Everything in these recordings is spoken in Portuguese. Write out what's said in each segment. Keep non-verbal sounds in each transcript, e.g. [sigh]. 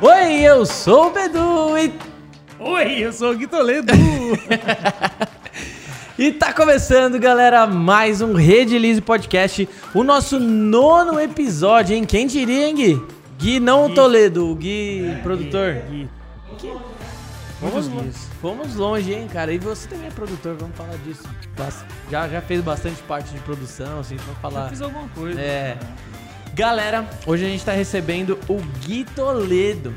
Oi, eu sou o Bedu e... Oi, eu sou o Gui Toledo. [laughs] e tá começando, galera, mais um Rede Podcast, o nosso nono episódio, hein? Quem diria, hein, Gui? Gui, não o Toledo, o Gui, é, produtor. Gui. Gui. Vamos, vamos longe, hein, cara? E você também é produtor, vamos falar disso. Já, já fez bastante parte de produção, assim, vamos falar. Já fiz alguma coisa. É. Né? Galera, hoje a gente está recebendo o Gui Toledo,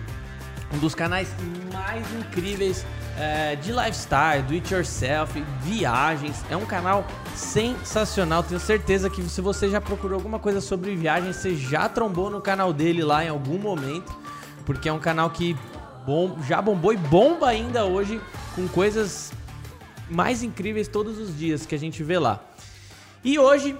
um dos canais mais incríveis é, de lifestyle, do it yourself, viagens. É um canal sensacional. Tenho certeza que se você já procurou alguma coisa sobre viagens, você já trombou no canal dele lá em algum momento, porque é um canal que bom, já bombou e bomba ainda hoje com coisas mais incríveis todos os dias que a gente vê lá. E hoje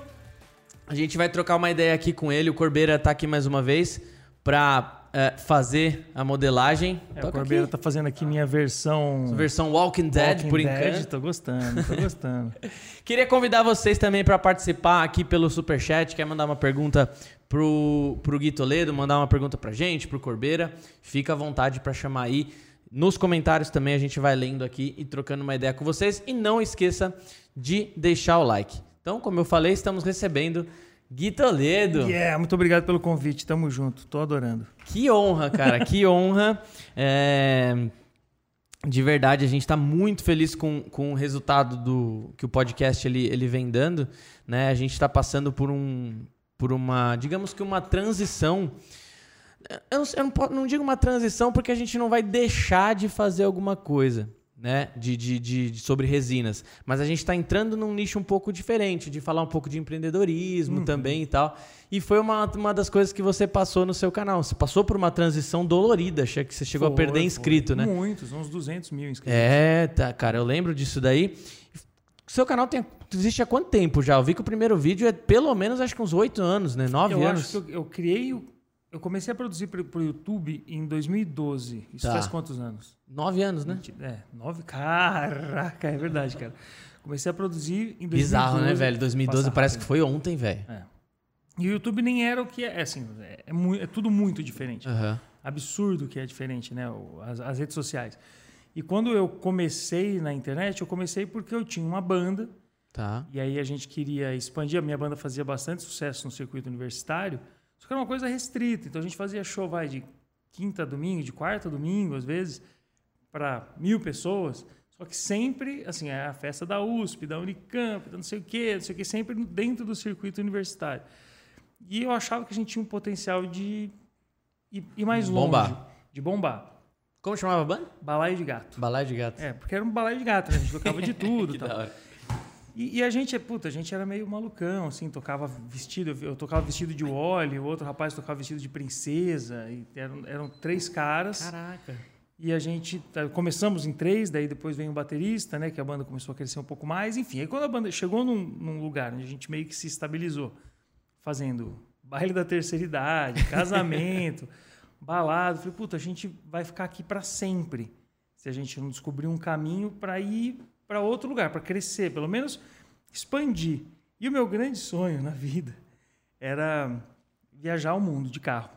a gente vai trocar uma ideia aqui com ele. O Corbeira tá aqui mais uma vez para é, fazer a modelagem. É, o Corbeira aqui. tá fazendo aqui minha versão. Versão Walking Dead, Walking por Dead, enquanto. Tô gostando, tô gostando. [laughs] Queria convidar vocês também para participar aqui pelo Superchat. Quer mandar uma pergunta pro, pro Gui Toledo, mandar uma pergunta pra gente, pro Corbeira? Fica à vontade para chamar aí. Nos comentários também a gente vai lendo aqui e trocando uma ideia com vocês. E não esqueça de deixar o like. Então, como eu falei, estamos recebendo Gui Toledo. Yeah, muito obrigado pelo convite. Tamo junto. Tô adorando. Que honra, cara. que [laughs] honra. É... De verdade, a gente está muito feliz com, com o resultado do que o podcast ele, ele vem dando. Né? A gente está passando por, um, por uma, digamos que uma transição. Eu, não, eu não, não digo uma transição porque a gente não vai deixar de fazer alguma coisa né, de, de, de, de, sobre resinas. Mas a gente está entrando num nicho um pouco diferente, de falar um pouco de empreendedorismo uhum. também e tal. E foi uma, uma das coisas que você passou no seu canal. Você passou por uma transição dolorida, achei que você chegou foi, a perder inscrito, foi. né? Muitos, uns 200 mil inscritos. É, tá, cara, eu lembro disso daí. Seu canal tem, existe há quanto tempo já? Eu vi que o primeiro vídeo é pelo menos, acho que uns oito anos, né? Nove eu anos. Acho que eu, eu criei eu comecei a produzir para o YouTube em 2012. Isso tá. faz quantos anos? Nove anos, né? É, nove. Caraca, é verdade, cara. Comecei a produzir em 2012. Bizarro, né, velho? 2012 parece que foi ontem, velho. É. E o YouTube nem era o que é. É, assim, é, é, é tudo muito diferente. Uhum. Absurdo que é diferente, né? As, as redes sociais. E quando eu comecei na internet, eu comecei porque eu tinha uma banda. Tá. E aí a gente queria expandir. A minha banda fazia bastante sucesso no circuito universitário. Só que era uma coisa restrita. Então a gente fazia show vai, de quinta a domingo, de quarta a domingo, às vezes, para mil pessoas. Só que sempre, assim, é a festa da USP, da Unicamp, da não sei o quê, não sei o quê, sempre dentro do circuito universitário. E eu achava que a gente tinha um potencial de ir, ir mais bombar. longe. De bombar. Como chamava a banda? Balaio de Gato. Balaio de Gato. É, porque era um balaio de gato, a gente tocava de [laughs] tudo. tal. E, e, a gente, puta, a gente era meio malucão, assim, tocava vestido, eu tocava vestido de Wally, o outro rapaz tocava vestido de princesa, e eram, eram três caras. Caraca. E a gente tá, começamos em três, daí depois vem o baterista, né, que a banda começou a crescer um pouco mais, enfim. Aí quando a banda chegou num, num lugar onde a gente meio que se estabilizou, fazendo baile da terceira idade, casamento, [laughs] balada, falei, puta, a gente vai ficar aqui para sempre. Se a gente não descobrir um caminho para ir para outro lugar, para crescer, pelo menos expandir. E o meu grande sonho na vida era viajar o mundo de carro.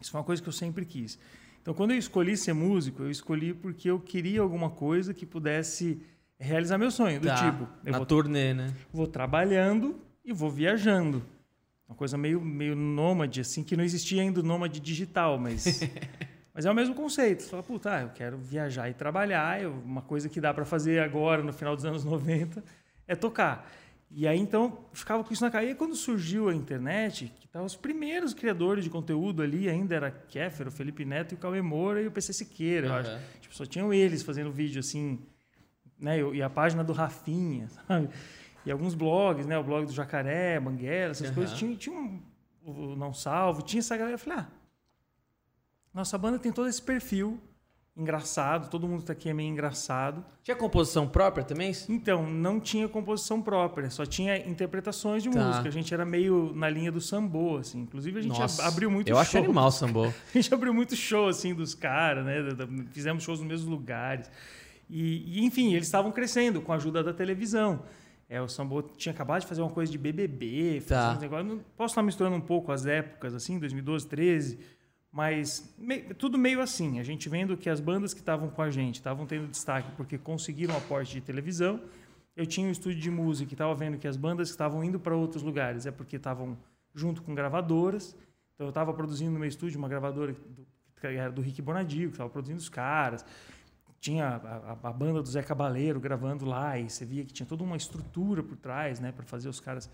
Isso foi uma coisa que eu sempre quis. Então, quando eu escolhi ser músico, eu escolhi porque eu queria alguma coisa que pudesse realizar meu sonho. Do tá, tipo, eu na vou, turnê, né? Vou trabalhando e vou viajando. Uma coisa meio, meio nômade, assim, que não existia ainda o nômade digital, mas [laughs] Mas é o mesmo conceito. Você fala, puta, ah, eu quero viajar e trabalhar. Eu, uma coisa que dá para fazer agora, no final dos anos 90, é tocar. E aí, então, ficava com isso na cabeça. E quando surgiu a internet, que estavam os primeiros criadores de conteúdo ali, ainda era Kéfero, o Felipe Neto e o Cauê Moura e o PC Siqueira, uhum. eu acho. Tipo, só tinham eles fazendo vídeo assim, né? E a página do Rafinha, [laughs] sabe? E alguns blogs, né? O blog do Jacaré, Banguela, essas uhum. coisas. Tinha, tinha um, o Não Salvo, tinha essa galera. Eu falei, ah, nossa banda tem todo esse perfil engraçado, todo mundo tá aqui é meio engraçado. Tinha composição própria também? Então, não tinha composição própria, só tinha interpretações de tá. música. A gente era meio na linha do sambô, assim. Inclusive, a gente Nossa, abriu muito eu show. Eu acho animal o [laughs] sambô. a gente abriu muito show, assim, dos caras, né? Fizemos shows nos mesmos lugares. E, e enfim, eles estavam crescendo com a ajuda da televisão. É, o Sambô tinha acabado de fazer uma coisa de BBB, tá. um negócio. Posso estar misturando um pouco as épocas, assim, 2012, 13 Mas me, tudo meio assim. A gente vendo que as bandas que estavam com a gente estavam tendo destaque porque conseguiram aporte de televisão. Eu tinha um estúdio de música e estava vendo que as bandas que estavam indo para outros lugares é porque estavam junto com gravadoras. Então eu estava produzindo no meu estúdio uma gravadora do, que era do Rick Bonadio, que estava produzindo os caras. Tinha a, a, a, banda do Zé Cabaleiro gravando lá e você via que tinha toda uma estrutura por trás, né, para fazer os caras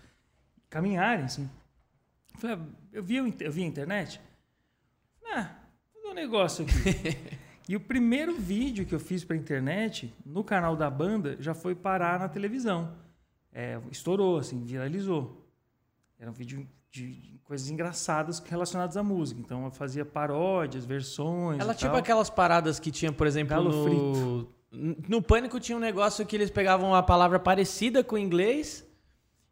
caminharem, assim. Eu, ah, eu vi eu vi a internet. Ah, vou ver um negócio aqui. [laughs] e o primeiro vídeo que eu fiz para a internet no canal da banda já foi parar na televisão. É, estourou, assim, viralizou. Era um vídeo de coisas engraçadas relacionadas à música. Então eu fazia paródias, versões. Ela tipo tal. aquelas paradas que tinha, por exemplo, Galo no frito. no Pânico tinha um negócio que eles pegavam uma palavra parecida com o inglês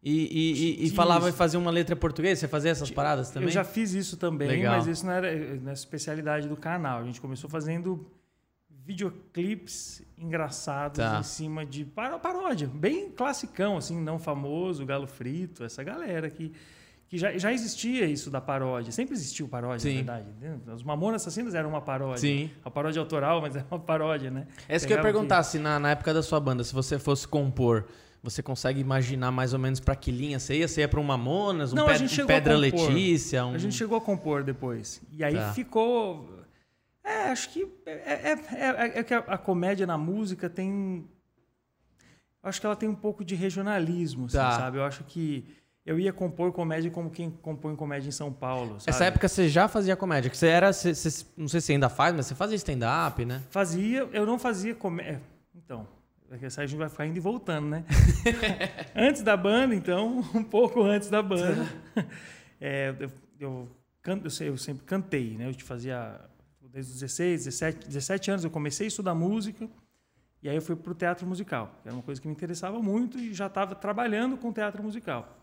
e, e, e, e falava e fazia uma letra portuguesa. Você fazia essas paradas também? Eu já fiz isso também, Legal. mas isso não era na especialidade do canal. A gente começou fazendo videoclipes engraçados tá. em cima de paródia, bem classicão, assim, não famoso, Galo Frito, essa galera que que já, já existia isso da paródia. Sempre existiu paródia, Sim. na verdade. Né? Os Mamonas Assassinos eram uma paródia. Sim. A paródia autoral, mas [laughs] era uma paródia, né? É isso que eu ia perguntar, que... se na, na época da sua banda, se você fosse compor, você consegue imaginar mais ou menos para que linha você ia? Você ia para um Mamonas, um, Não, ped um Pedra Letícia? Um... A gente chegou a compor depois. E aí tá. ficou... É, acho que... É, é, é, é que a, a comédia na música tem... Acho que ela tem um pouco de regionalismo, assim, tá. sabe? Eu acho que eu ia compor comédia como quem compõe comédia em São Paulo. Sabe? Essa época você já fazia comédia? Que você era, você, você, não sei se ainda faz, mas você fazia stand-up, né? Fazia, eu não fazia comédia. Então, essa a gente vai ficar indo e voltando, né? [laughs] antes da banda, então, [laughs] um pouco antes da banda. [laughs] é, eu, eu, canto, eu, eu, sempre cantei, né? Eu te fazia desde os 16, 17, 17 anos eu comecei a estudar música. E aí eu fui para o teatro musical, que era uma coisa que me interessava muito e já estava trabalhando com teatro musical.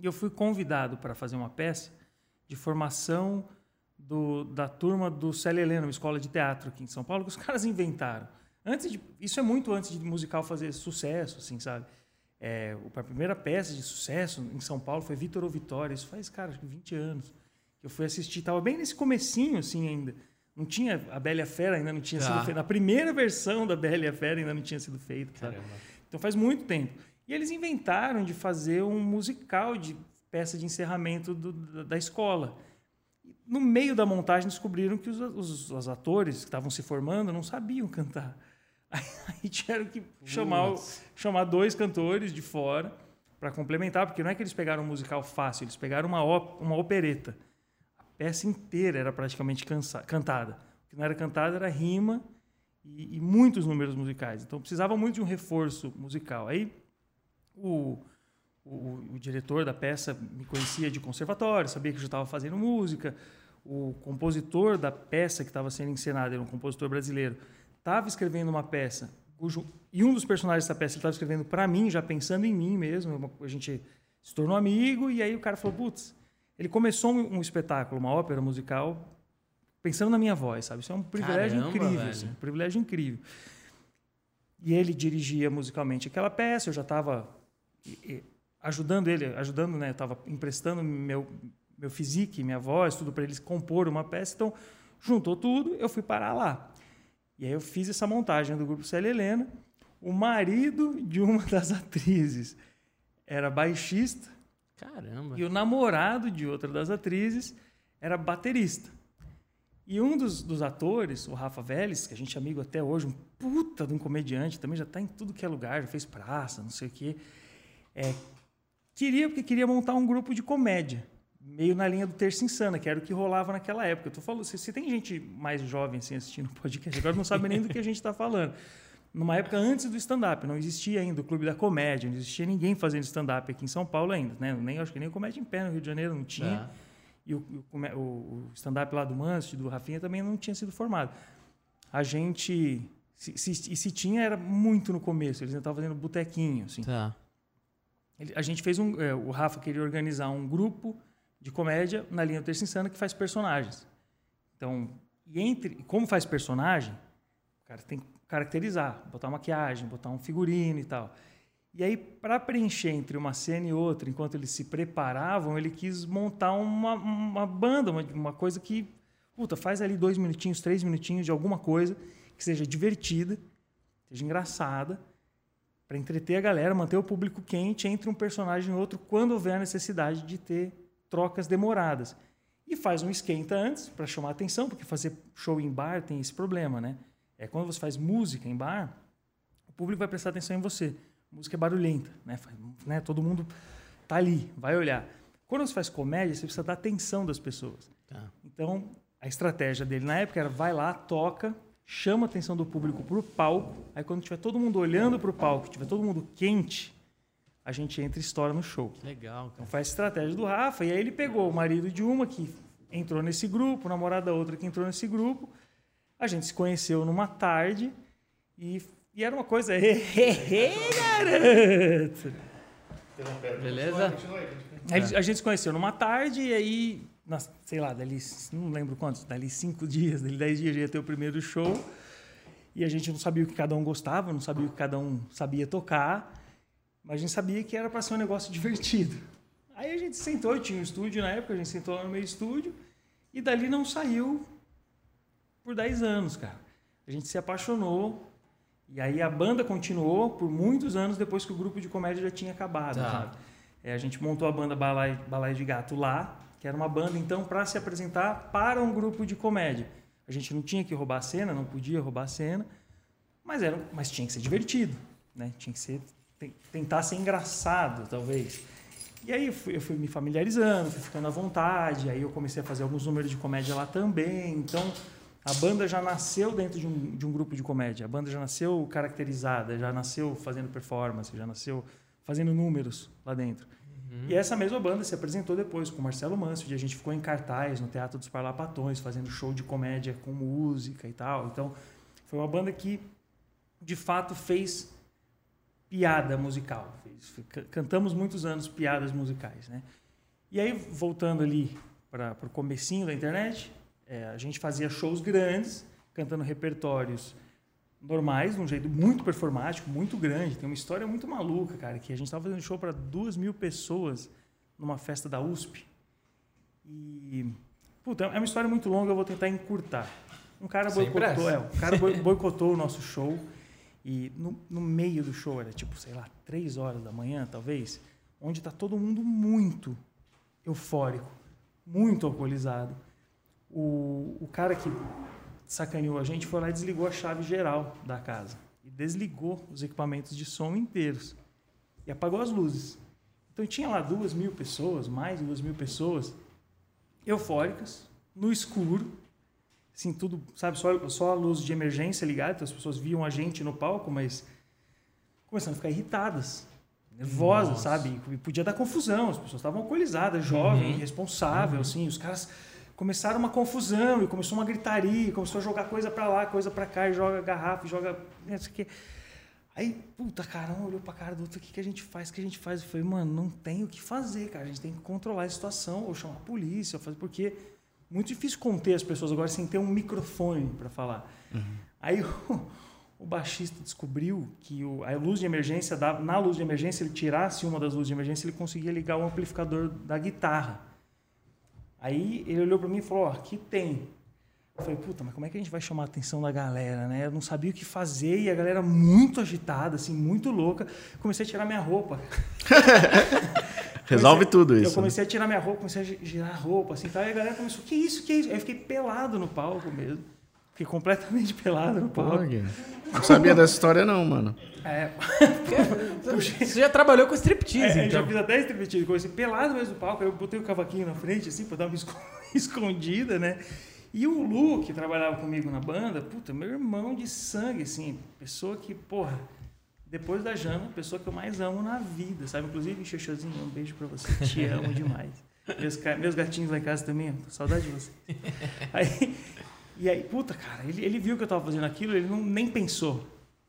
E eu fui convidado para fazer uma peça de formação do, da turma do Célia Helena, uma escola de teatro aqui em São Paulo, que os caras inventaram. Antes de, isso é muito antes de musical fazer sucesso, assim, sabe? É, a primeira peça de sucesso em São Paulo foi Vitor ou Vitória. Isso faz, cara, acho que 20 anos. que Eu fui assistir, tava bem nesse comecinho, assim, ainda. Não tinha, a Bela Fera ainda não tinha tá. sido feita. A primeira versão da Bela Fera ainda não tinha sido feita. Então faz muito tempo. E eles inventaram de fazer um musical de peça de encerramento do, da escola. No meio da montagem descobriram que os, os, os atores que estavam se formando não sabiam cantar. [laughs] Aí, tiveram que chamar, chamar dois cantores de fora para complementar, porque não é que eles pegaram um musical fácil, eles pegaram uma, uma opereta. A peça inteira era praticamente cansa, cantada. O que não era cantada era rima e, e muitos números musicais. Então precisava muito de um reforço musical. Aí o, o, o, diretor da peça me conhecia de conservatório, sabia que eu já estava fazendo música. O compositor da peça que estava sendo encenada, era um compositor brasileiro, estava escrevendo uma peça cujo, e um dos personagens dessa peça estava escrevendo para mim, já pensando em mim mesmo. A gente se tornou amigo e aí o cara falou, putz, ele começou um, um espetáculo, uma ópera musical, pensando na minha voz, sabe? Isso é um privilégio Caramba, incrível, assim, um privilégio incrível. E ele dirigia musicalmente aquela peça, eu já estava ajudando ele, ajudando, né? Estava emprestando meu meu físico, minha voz, tudo para eles compor uma peça. Então, juntou tudo, eu fui parar lá. E aí eu fiz essa montagem do grupo Célia Helena. O marido de uma [laughs] das atrizes era baixista. Caramba. E o namorado de outra das atrizes era baterista. E um dos, dos atores, o Rafa Vélez, que a gente é amigo até hoje, um puta de um comediante, também já está em tudo que é lugar, já fez praça, não sei o quê. É, queria, porque queria montar um grupo de comédia, meio na linha do Terça Insana, que era o que rolava naquela época. Eu tô falando, se, se tem gente mais jovem assim, assistindo o podcast, agora não sabe nem do que a gente está falando. Numa época antes do stand-up, não existia ainda o Clube da Comédia, não existia ninguém fazendo stand-up aqui em São Paulo ainda. Né? Nem, acho que nem o Comédia em Pé no Rio de Janeiro não tinha. É. E o, o, o stand-up lá do Manso, do Rafinha, também não tinha sido formado. A gente. Se, se, e se tinha, era muito no começo. Eles ainda estavam fazendo botequinho. Assim. Tá. Ele, a gente fez um. É, o Rafa queria organizar um grupo de comédia na linha do Terça Insana que faz personagens. Então, e entre. Como faz personagem, o cara tem que caracterizar, botar maquiagem, botar um figurino e tal. E aí, para preencher entre uma cena e outra, enquanto eles se preparavam, ele quis montar uma, uma banda, uma, uma coisa que puta, faz ali dois minutinhos, três minutinhos de alguma coisa que seja divertida, seja engraçada, para entreter a galera, manter o público quente entre um personagem e outro quando houver a necessidade de ter trocas demoradas. E faz um esquenta antes para chamar atenção, porque fazer show em bar tem esse problema, né? É quando você faz música em bar, o público vai prestar atenção em você. música é barulhenta, né? né? Todo mundo tá ali, vai olhar. Quando você faz comédia, você precisa dar atenção das pessoas. Tá. Então, a estratégia dele na época era vai lá, toca, chama a atenção do público para o palco. Aí quando tiver todo mundo olhando para o palco, tiver todo mundo quente, a gente entra e estoura no show. Legal. Cara. Então faz a estratégia do Rafa. E aí ele pegou o marido de uma que entrou nesse grupo, o namorado da outra que entrou nesse grupo. A gente se conheceu numa tarde e, e era uma coisa. [laughs] garoto! Beleza? Aí, a gente se conheceu numa tarde e aí sei lá, dali, não lembro quantos, dali cinco [laughs] dias, dali dez dias ia ter o primeiro show. E a gente não sabia o que cada um gostava, não sabia o que cada um sabia tocar, mas a gente sabia que era para ser um negócio divertido. Aí a gente sentou, tinha um estúdio na época, a gente sentou lá no meio estúdio, e dali não saiu por 10 anos, cara. A gente se apaixonou, e aí a banda continuou por muitos anos depois que o grupo de comédia já tinha acabado, tá. é, a gente montou a banda Balai, Balai de Gato lá, que era uma banda então para se apresentar para um grupo de comédia. A gente não tinha que roubar a cena, não podia roubar a cena, mas era, mas tinha que ser divertido, né? Tinha que ser tentar ser engraçado, talvez. E aí eu fui, eu fui, me familiarizando, fui ficando à vontade, aí eu comecei a fazer alguns números de comédia lá também. Então, a banda já nasceu dentro de um, de um grupo de comédia. A banda já nasceu caracterizada, já nasceu fazendo performance, já nasceu fazendo números lá dentro. Uhum. E essa mesma banda se apresentou depois com o Marcelo Mansfield. A gente ficou em cartaz no Teatro dos Parlapatões, fazendo show de comédia com música e tal. Então, foi uma banda que, de fato, fez piada musical. Cantamos muitos anos piadas musicais, né? E aí, voltando ali para o comecinho da internet, é, a gente fazia shows grandes, cantando repertórios normais, de um jeito muito performático, muito grande. Tem uma história muito maluca, cara, que a gente estava fazendo show para duas mil pessoas numa festa da USP. E, puta, é uma história muito longa, eu vou tentar encurtar. Um cara boicotou, é, um cara boicotou o nosso show e no, no meio do show, era tipo, sei lá, três horas da manhã, talvez, onde está todo mundo muito eufórico, muito alcoolizado. O, o cara que sacaneou a gente foi lá e desligou a chave geral da casa. E desligou os equipamentos de som inteiros. E apagou as luzes. Então tinha lá duas mil pessoas, mais duas mil pessoas, eufóricas, no escuro, assim, tudo, sabe, só, só a luz de emergência ligada, então as pessoas viam a gente no palco, mas começando a ficar irritadas, nervosas, Nossa. sabe? E podia dar confusão, as pessoas estavam alcoolizadas, jovem, uhum. irresponsável, uhum. assim, os caras começaram uma confusão e começou uma gritaria, começou a jogar coisa para lá, coisa para cá, e joga garrafa, e joga. Não sei o quê. Aí, puta, cara, um olhou pra cara do outro, o que, que a gente faz? O que a gente faz? Eu falei, mano, não tem o que fazer, cara. A gente tem que controlar a situação, ou chamar a polícia, ou fazer, porque muito difícil conter as pessoas agora sem ter um microfone para falar. Uhum. Aí o, [laughs] o, baixista descobriu que o, a luz de emergência, na luz de emergência, ele tirasse uma das luzes de emergência, ele conseguia ligar o amplificador da guitarra. Aí ele olhou para mim e falou: Ó, aqui tem. Eu falei: Puta, mas como é que a gente vai chamar a atenção da galera, né? Eu não sabia o que fazer e a galera muito agitada, assim, muito louca. Comecei a tirar minha roupa. [laughs] Resolve comecei, tudo isso. Eu comecei a tirar minha roupa, comecei a girar a roupa, assim, tal, e a galera começou: Que isso, que isso? Aí eu fiquei pelado no palco mesmo. Fiquei completamente [laughs] pelado no palco. não sabia dessa história, não, mano. É. [laughs] Você já trabalhou com striptease, é, então. Já fiz até striptease. Comecei pelado mesmo no palco. Aí eu botei o cavaquinho na frente, assim, pra dar uma [laughs] escondida, né? E o Lu, que trabalhava comigo na banda, puta, meu irmão de sangue, assim. Pessoa que, porra, depois da Jana, pessoa que eu mais amo na vida, sabe? Inclusive, Xoxozinho, um beijo pra você. Te [laughs] amo demais. Meus, meus gatinhos lá em casa também, saudade de você. [laughs] Aí, e aí, puta, cara, ele, ele viu que eu tava fazendo aquilo, ele não, nem pensou.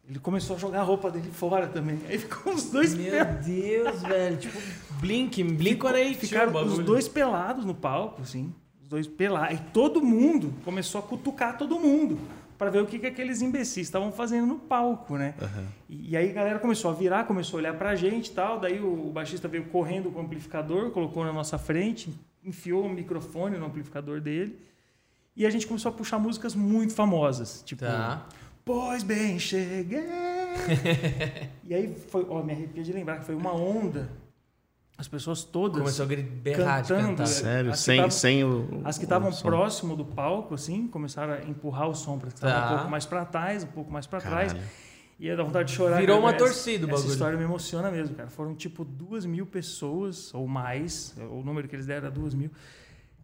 Ele começou a jogar a roupa dele fora também. Aí ficou os dois Meu pelados. Deus, velho. Tipo, Blink, Blink Ficou, Ficaram os dois pelados no palco, assim. Os dois pelados. E todo mundo começou a cutucar todo mundo para ver o que, que aqueles imbecis estavam fazendo no palco, né? Uhum. E, e, aí a galera começou a virar, começou a olhar pra gente e tal. Daí o, o baixista veio correndo com o amplificador, colocou na nossa frente, enfiou o microfone no amplificador dele E a gente começou a puxar músicas muito famosas, tipo Tá. Pois bem, cheguei. [laughs] e aí foi, ó, me arrepia de lembrar que foi uma onda. As pessoas todas Começou a gritar, berrar de cantando, cantar. é. Sério, sem, tavam- sem o. As que estavam som. próximo do palco, assim, começaram a empurrar o som para que estavam Tá. um pouco mais para trás, um pouco mais para trás. E ia dar vontade de chorar. Virou cara. uma Essa- torcida o Essa bagulho. história me emociona mesmo, cara. Foram tipo duas mil pessoas, ou mais, o número que eles deram era duas mil,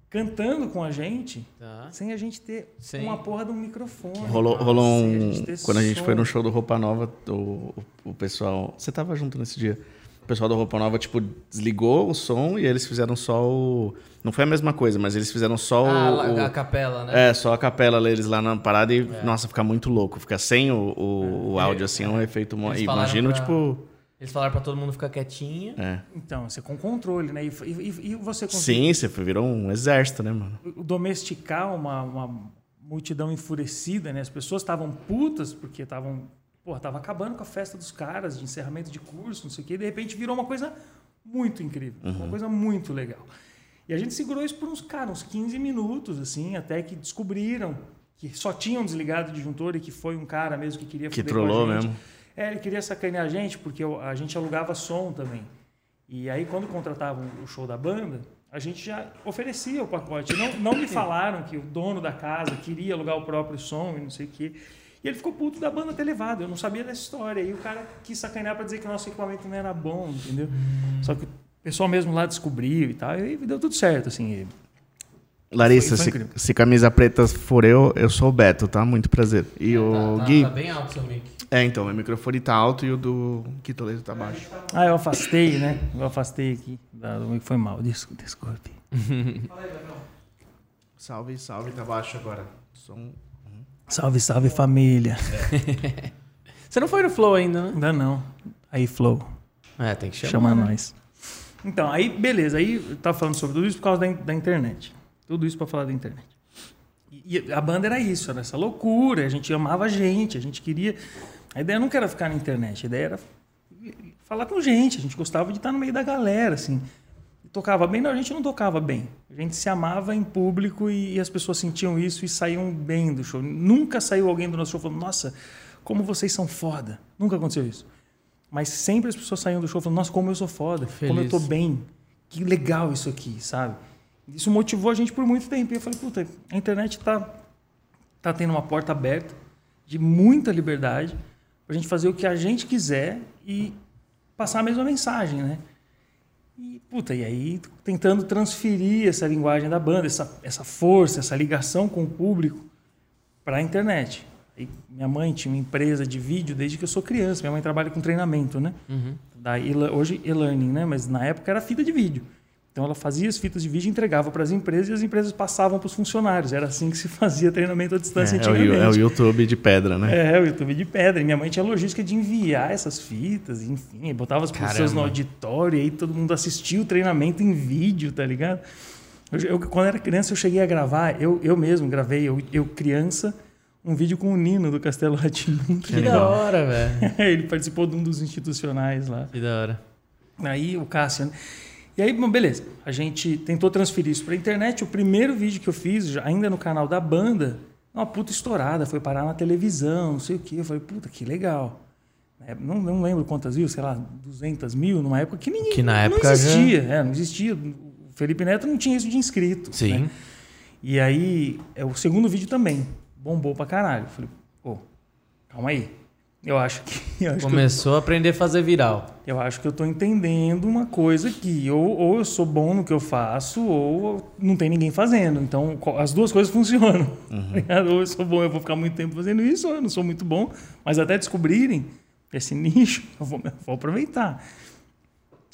cantando com a gente, Tá. sem a gente ter Sim. uma porra de um microfone. Rolou, rolou a um. ter Quando a gente som. foi no show do Roupa Nova, o, o, o pessoal. Você tava junto nesse dia. O pessoal da Roupa Nova, tipo, desligou o som e eles fizeram só o. Não foi a mesma coisa, mas eles fizeram só Ah, o. a capela, né? É, só a capela eles lá na parada e, É. nossa, fica muito louco. Fica sem o, o, o áudio, assim, é um efeito. mo- Eles Imagino, pra- tipo. Eles falaram pra todo mundo ficar quietinho. É. Então, você com controle, né? E, e- e você conseguiu Sim, você virou um exército, né, mano? domesticar uma, uma multidão enfurecida, né? As pessoas estavam putas porque estavam, porra, tava acabando com a festa dos caras de encerramento de curso, não sei o quê, e de repente virou uma coisa muito incrível, uma coisa muito legal. E a gente segurou isso por uns, cara, uns 15 minutos, assim, até que descobriram que só tinham desligado o disjuntor e que foi um cara mesmo que queria Que trollou mesmo. É, ele queria sacanear a gente, porque a gente alugava som também. E aí, quando contratavam o show da banda, a gente já oferecia o pacote. Não, não me falaram que o dono da casa queria alugar o próprio som e não sei o quê. E ele ficou puto da banda ter levado. Eu não sabia dessa história. E o cara quis sacanear para dizer que o nosso equipamento não era bom, entendeu? Só que o pessoal mesmo lá descobriu e tal. E deu tudo certo, assim. E Larissa, Foi- foi se, se camisa preta for eu, eu sou o Beto, tá? Muito prazer. E o tá, tá- Gui. tá bem alto o seu mic. É, então, meu microfone tá alto e o do Quitoledo tá baixo. Ah, eu afastei, né? Eu afastei aqui. Foi mal. Des- Desculpe. [laughs] Salve, salve, tá baixo agora. Som. Salve, salve família. [laughs] Você não foi no Flow ainda, né? Ainda não. Aí, Flow. É, tem que chamar. Chama né? nós. Então, aí, beleza. Aí eu tava falando sobre tudo isso por causa da, in- da internet. Tudo isso para falar da internet. E, e a banda era isso, era essa loucura. A gente amava a gente, a gente queria. A ideia nunca era ficar na internet, a ideia era falar com gente. A gente gostava de estar no meio da galera, assim. Tocava bem, não, a gente não tocava bem. A gente se amava em público e, e as pessoas sentiam isso e saíam bem do show. Nunca saiu alguém do nosso show falando, nossa, como vocês são foda. Nunca aconteceu isso. Mas sempre as pessoas saíam do show falando, nossa, como eu sou foda, como eu tô Feliz. bem. Que legal isso aqui, sabe? Isso motivou a gente por muito tempo. E eu falei, puta, a internet tá, tá tendo uma porta aberta de muita liberdade pra gente fazer o que a gente quiser e passar a mesma mensagem, né? E, puta, e aí tentando transferir essa linguagem da banda, essa, essa força, essa ligação com o público para a internet. Aí, minha mãe tinha uma empresa de vídeo desde que eu sou criança. Minha mãe trabalha com treinamento, né? Da e hoje e-learning, né? Mas na época era fita de vídeo. Então ela fazia as fitas de vídeo, entregava para as empresas e as empresas passavam para os funcionários. Era assim que se [laughs] fazia treinamento à distância É, é, o, antigamente. é o YouTube de pedra, né? É, o YouTube de pedra. E minha mãe tinha logística de enviar essas fitas, enfim, botava as pessoas no Caramba. auditório e aí todo mundo assistia o treinamento em vídeo, tá ligado? Eu, eu- quando era criança, eu cheguei a gravar, eu, eu mesmo gravei, eu, eu criança, um vídeo com o Nino do Castelo Ratinho. Que da [laughs] hora, velho. Ele participou de um dos institucionais lá. Que da hora. Aí o Cássio. E aí, bom, beleza. A gente tentou transferir isso para a internet. O primeiro vídeo que eu fiz, já- ainda no canal da banda, uma puta estourada, foi parar na televisão, não sei o quê. Eu falei, puta, que legal. É, Não, não lembro quantas views, sei lá, 200 mil, numa época que ninguém. Que na não época existia. É, não existia. O Felipe Neto não tinha isso de inscrito. Sim. né? E aí, é, o segundo vídeo também bombou pra caralho. Eu falei, pô, calma aí. Eu acho que. [laughs] Eu acho que eu- Começou a aprender a fazer viral. eu acho que eu estou entendendo uma coisa que ou, ou eu sou bom no que eu faço ou não tem ninguém fazendo. Então, as duas coisas [laughs] funcionam. tá ligado? ou eu sou bom, eu vou ficar muito tempo fazendo isso, ou eu não sou muito bom. Mas até descobrirem esse [laughs] nicho, eu vou, eu vou aproveitar.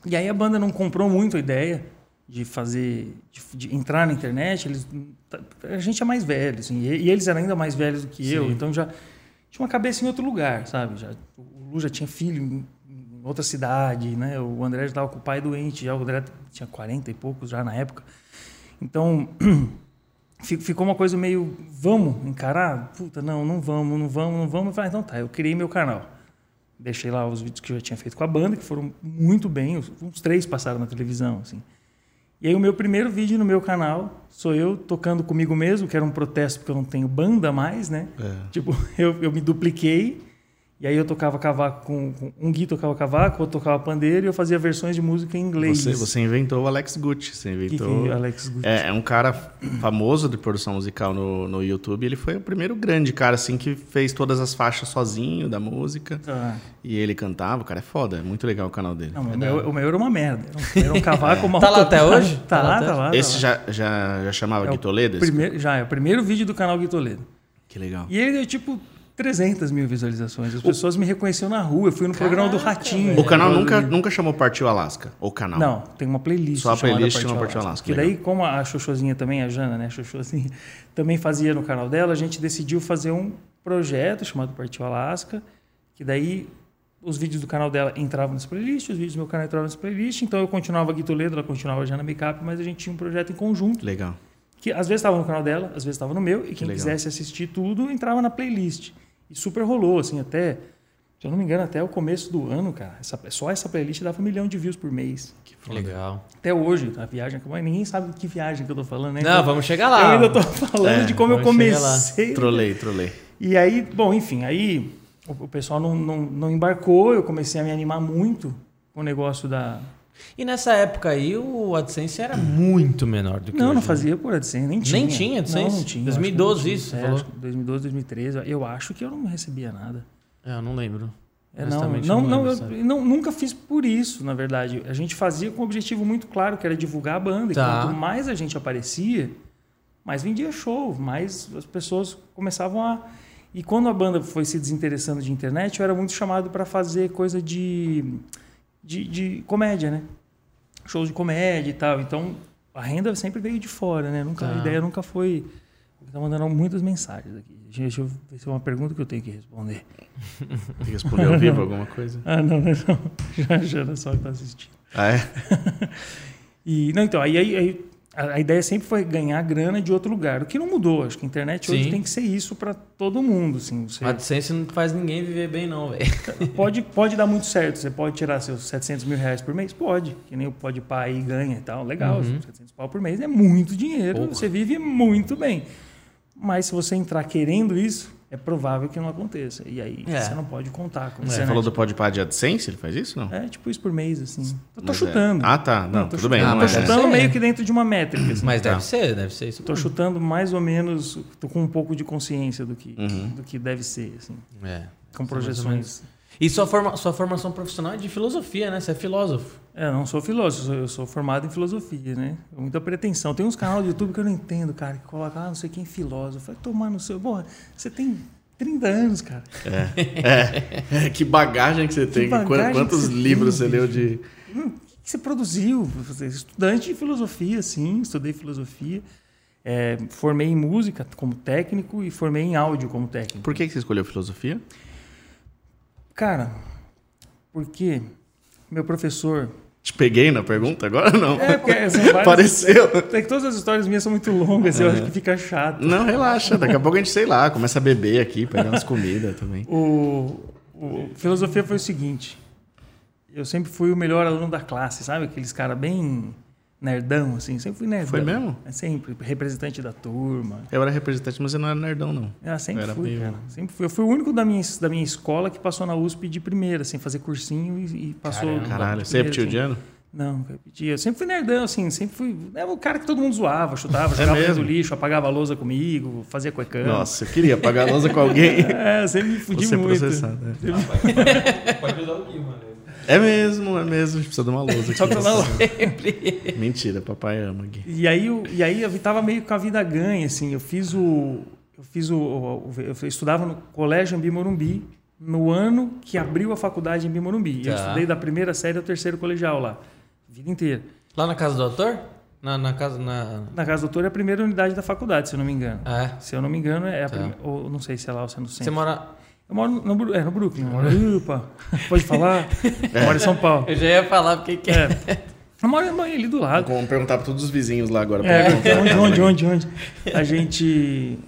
E aí a banda não comprou muito a ideia de fazer, de, de entrar na internet. Eles, a gente é mais velho, assim, e, e eles eram ainda mais velhos do que eu, Sim. então já tinha uma cabeça em outro lugar, sabe? Já, o Lu já tinha filho em, outra cidade, né? O André já estava com o pai doente, já o André tinha 40 e poucos já na época. Então, [clears throat] fi- ficou uma coisa meio, vamos encarar? Puta, não, não vamos, não vamos, não vamos. Eu falei, ah, então tá, eu criei meu canal. Deixei lá os vídeos que eu já tinha feito com a banda, que foram muito bem, uns três passaram na televisão, assim. E aí o meu primeiro vídeo no meu canal sou eu tocando comigo mesmo, que era um protesto porque eu não tenho banda mais, né? É. Tipo, [laughs] eu, eu me dupliquei. E aí eu tocava cavaco com, com um Gui tocava cavaco, outro tocava pandeiro e eu fazia versões de música em inglês. Você, você inventou o Alex Gucci. Você Que inventou. que é Alex Gucci? É, é um cara famoso de produção musical no, no YouTube. Ele foi o primeiro grande cara assim que fez todas as faixas sozinho da música. Ah, E ele cantava. O cara é foda. É muito legal o canal dele. não, o, meu, o meu era uma merda. Era um, [laughs] cavaco mal Tá lá até hoje? Tá, Tá lá lá, tá lá. tá Esse lá. já, já, já chamava É Gui Toledo? Primeiro, já, é o primeiro vídeo do canal Gui Toledo. Que legal. E ele deu tipo 300 mil visualizações. As pessoas me reconheciam na rua. Eu fui no programa do Ratinho. O canal nunca, nunca chamou Partiu Alasca? O canal? Não, tem uma playlist. Só a chamada playlist Partiu chama Partiu Alasca, Que daí, como a Xoxozinha também, a Jana, né, a Xoxozinha, [laughs] também fazia no canal dela, a gente decidiu fazer um projeto chamado Partiu Alasca, que daí os vídeos do canal dela entravam nessa playlist, os vídeos do meu canal entravam nessa playlist, então eu continuava Gui Toledo, ela continuava a Jana Makeup, mas a gente tinha um projeto em conjunto, Legal. Que às vezes estava no canal dela, às vezes estava no meu, e quem legal. quisesse assistir tudo entrava na playlist. E super rolou, assim, até, se eu não me engano, até o começo do ano, cara, essa, só essa playlist dava um milhão de views por mês. Que legal. Até hoje, a viagem, ninguém sabe que viagem que eu tô falando, né? Não, Então, vamos chegar Eu lá. ainda tô falando É, de como eu vamos chegar lá. comecei. Trolei, trolei. E aí, bom, enfim, aí o, o pessoal não, não, não embarcou, eu comecei a me animar muito com o negócio da. E nessa época aí o AdSense era muito menor do que Não, hoje, não né? fazia por AdSense, nem tinha. Nem tinha AdSense? Não, não tinha. 2012 acho que não isso, É, falou? acho que 2012, 2013, eu acho que eu não recebia nada. É, eu não lembro. É, não, não, não, lembro, eu não- nunca fiz por isso, na verdade. A gente fazia com um objetivo muito claro, que era divulgar a banda. Tá. E quanto mais a gente aparecia, mais vendia show, mais as pessoas começavam a. E quando a banda foi se desinteressando de internet, eu era muito chamado para fazer coisa de, de, de comédia, né? Shows de comédia e tal. Então a renda sempre veio de fora, né? Nunca, Tá. A ideia nunca foi. Tá mandando muitas mensagens aqui. Deixa eu ver se é uma pergunta que eu tenho que responder. Tem que responder ao vivo alguma coisa? [laughs] Ah, não, não. [laughs] Já, já era só que tá assistindo. Ah, é? [laughs] E, não, então, aí, aí- aí a, a ideia sempre foi ganhar grana de outro lugar. O que não mudou. Acho que a internet hoje Sim. tem que ser isso para todo mundo. Assim, você O AdSense não faz ninguém viver bem, não, velho. [laughs] pode, pode dar muito certo. Você pode tirar seus 700 mil reais por mês? Pode. Que nem o Pode Pá aí ganha e tal. Legal. Uhum. 700 pau por mês é muito dinheiro. Pouco. Você vive muito bem. Mas se você entrar querendo isso, é provável que não aconteça. E aí É. você não pode contar com Você isso. falou do Podpah de AdSense? Ele faz isso, não? É tipo isso por mês, assim. Eu tô Mas é- chutando. Ah, tá. Não, tô tudo bem. chutando. não Ah, tô é. chutando deve ser. meio que dentro de uma métrica. Assim. Mas Tá. deve ser, deve ser isso. Tô chutando mais ou menos, tô com um pouco de consciência do que, Uhum. do que deve ser, assim, É. com projeções. E sua, forma, sua formação profissional é de filosofia, né? Você é filósofo. É, eu não sou filósofo, eu sou- formado em filosofia, né? Muita pretensão. Tem uns canais do YouTube que eu não entendo, cara, que coloca, ah, não sei quem filósofo. Vai tomar no seu. Porra, você tem 30 anos, cara. É, [laughs] que bagagem que você tem. que Quantos você livros tem, você leu de. Hum, O que você produziu? Você é estudante de filosofia, sim, estudei filosofia. É, formei em música como técnico e formei em áudio como técnico. Por que que você escolheu filosofia? Cara, porque meu professor. Te peguei na pergunta agora? Não. É, porque são [laughs] várias. Pareceu. É que todas as histórias minhas são muito longas, eu acho que fica chato. Não, relaxa. Daqui a pouco a gente, sei lá, começa a beber aqui, pegar umas comidas também. O, o filosofia foi o seguinte: eu sempre fui o melhor aluno da classe, sabe? Aqueles caras bem nerdão, assim. Sempre fui nerdão. Foi mesmo? É sempre representante da turma. Eu era representante, mas eu não era nerdão, não. Ah, sempre Era fui, meio- cara. Sempre fui. Eu fui o único da minha, da minha escola que passou na USP de primeira, sem fazer cursinho e, e passou. Caramba. Caralho, você repetiu primeira, de ano? assim. Não, nunca repeti. Eu sempre fui nerdão, assim. Sempre fui. Era o cara que todo mundo zoava, chutava, [laughs] jogava dentro É mesmo? do lixo, apagava a lousa comigo, fazia cuecão. Nossa, eu queria pagar a lousa com [laughs] alguém. É, eu sempre me fudi Você muito. processado. né? Pode usar o Gui, mano. É mesmo, é mesmo. A gente precisa de uma lousa. Só aqui. que eu não, Mentira, papai ama Gui. E aí, eu, e aí eu tava meio com a vida ganha, assim. Eu fiz o. Eu fiz o. eu estudava no Colégio Ambi Morumbi, no ano que abriu a faculdade em Ambi Morumbi. Eu Tá. estudei da primeira série ao terceiro colegial lá. A vida inteira. Lá na casa do autor? Na, na casa. Na... Na casa do doutor é a primeira unidade da faculdade, se eu não me engano. É. Se eu não me engano, é a Tá. primeira. Ou não sei se é lá ou se é no centro. Você mora. Eu moro no, é, no Brooklyn. Eu moro, Opa, pode falar? [laughs] Eu moro em São Paulo. Eu já ia falar porque que é. É. Eu moro ali do lado. Vamos perguntar pra todos os vizinhos lá agora. pra É, onde, onde, onde, onde? A gente.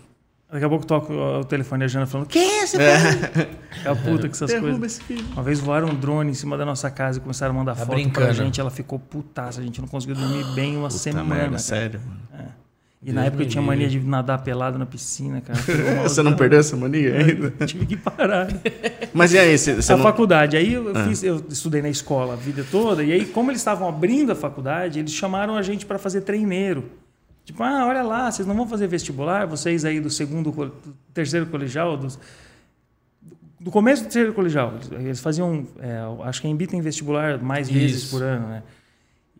Daqui a pouco toca o o telefone e a Jana falando: Que é esse velho? É a puta com essas Derruba coisas. esse filho. Uma vez voaram um drone em cima da nossa casa e começaram a mandar Tá foto pra brincando. gente. Ela ficou putaça. A gente não conseguiu dormir bem uma Puta semana. merda, sério, mano. E na Deus época eu tinha mania de nadar pelado na piscina, cara. [laughs] Você não perdeu essa mania ainda? [laughs] Tive que parar. Mas e aí, você, você a não... faculdade. Aí eu, Ah. fiz, eu estudei na escola a vida toda, e aí, como eles estavam abrindo a faculdade, eles chamaram a gente para fazer treineiro. Tipo, ah, olha lá, vocês não vão fazer vestibular, vocês aí do segundo, do terceiro colegial, dos- do começo do terceiro colegial. Eles- faziam, é, acho que a Embi tem vestibular mais vezes Isso. por ano, né?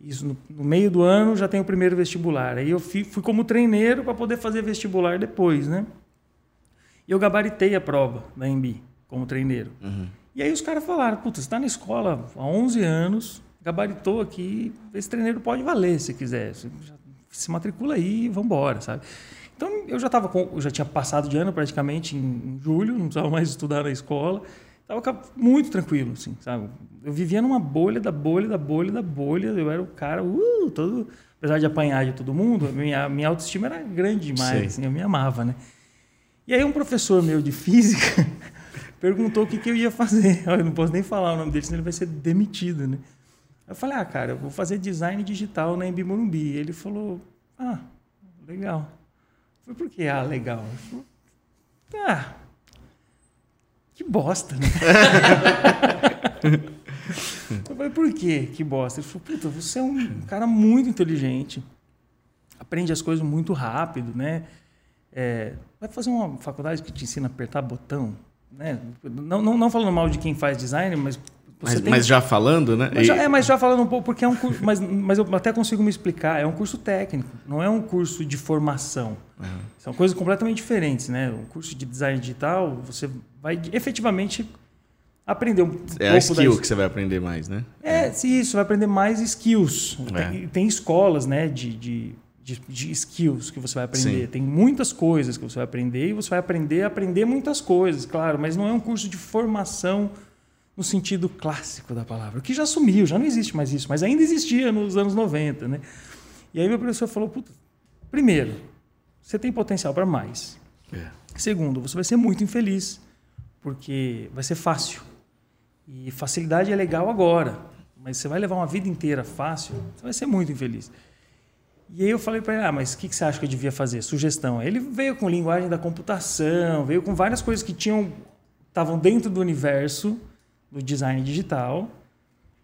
Isso no, no meio do ano já tem o primeiro vestibular. Aí eu fui, fui como treineiro para poder fazer vestibular depois, né? E eu gabaritei a prova da Embi como treineiro. E aí os caras falaram, puta, você está na escola há 11 anos, gabaritou aqui, esse treineiro pode valer se quiser. Você se matricula aí e vambora, sabe? Então eu já tava com, eu já tinha passado de ano praticamente em, em julho, não precisava mais estudar na escola. Tava muito tranquilo, assim, sabe? Eu vivia numa bolha da bolha da bolha da bolha. Eu era o cara, uh, todo, apesar de apanhar de todo mundo, minha, minha autoestima era grande demais, assim, eu me amava, né? E aí um professor meu de física [laughs] perguntou o que, que eu ia fazer. [laughs] Eu não posso nem falar o nome dele, senão ele vai ser demitido, né? Eu falei, ah, cara, eu vou fazer design digital na Embi Morumbi. Ele falou, ah, legal. Eu falei, por que ah, legal? Ele falou, ah, que bosta, né? [laughs] eu falei, por quê? Que bosta? Ele falou, puta, você é um cara muito inteligente, aprende as coisas muito rápido, né? É, vai fazer uma faculdade que te ensina a apertar botão, né? Não, não, não falando mal de quem faz design, mas Mas, tem mas já falando, né? mas já, é, mas já falando um pouco, porque é um curso. Mas, mas eu até consigo me explicar. É um curso técnico, não é um curso de formação. São coisas completamente diferentes, né? Um curso de design digital, você vai efetivamente aprender um É a pouco skill da que você vai aprender mais, né? é, sim, isso, vai aprender mais skills. É. Tem, tem escolas, né, de, de, de, de skills que você vai aprender. Sim. Tem muitas coisas que você vai aprender e você vai aprender a aprender muitas coisas, claro, mas não é um curso de formação no sentido clássico da palavra, que já sumiu, já não existe mais isso, mas ainda existia nos anos 90, né? E aí meu professor falou, primeiro, você tem potencial para mais. É. Segundo, você vai ser muito infeliz, porque vai ser fácil. E facilidade é legal agora, mas você vai levar uma vida inteira fácil, você vai ser muito infeliz. E aí eu falei para ele, ah, mas o que, que você acha que eu devia fazer? Sugestão. Ele veio com linguagem da computação, veio com várias coisas que tinham estavam dentro do universo do design digital,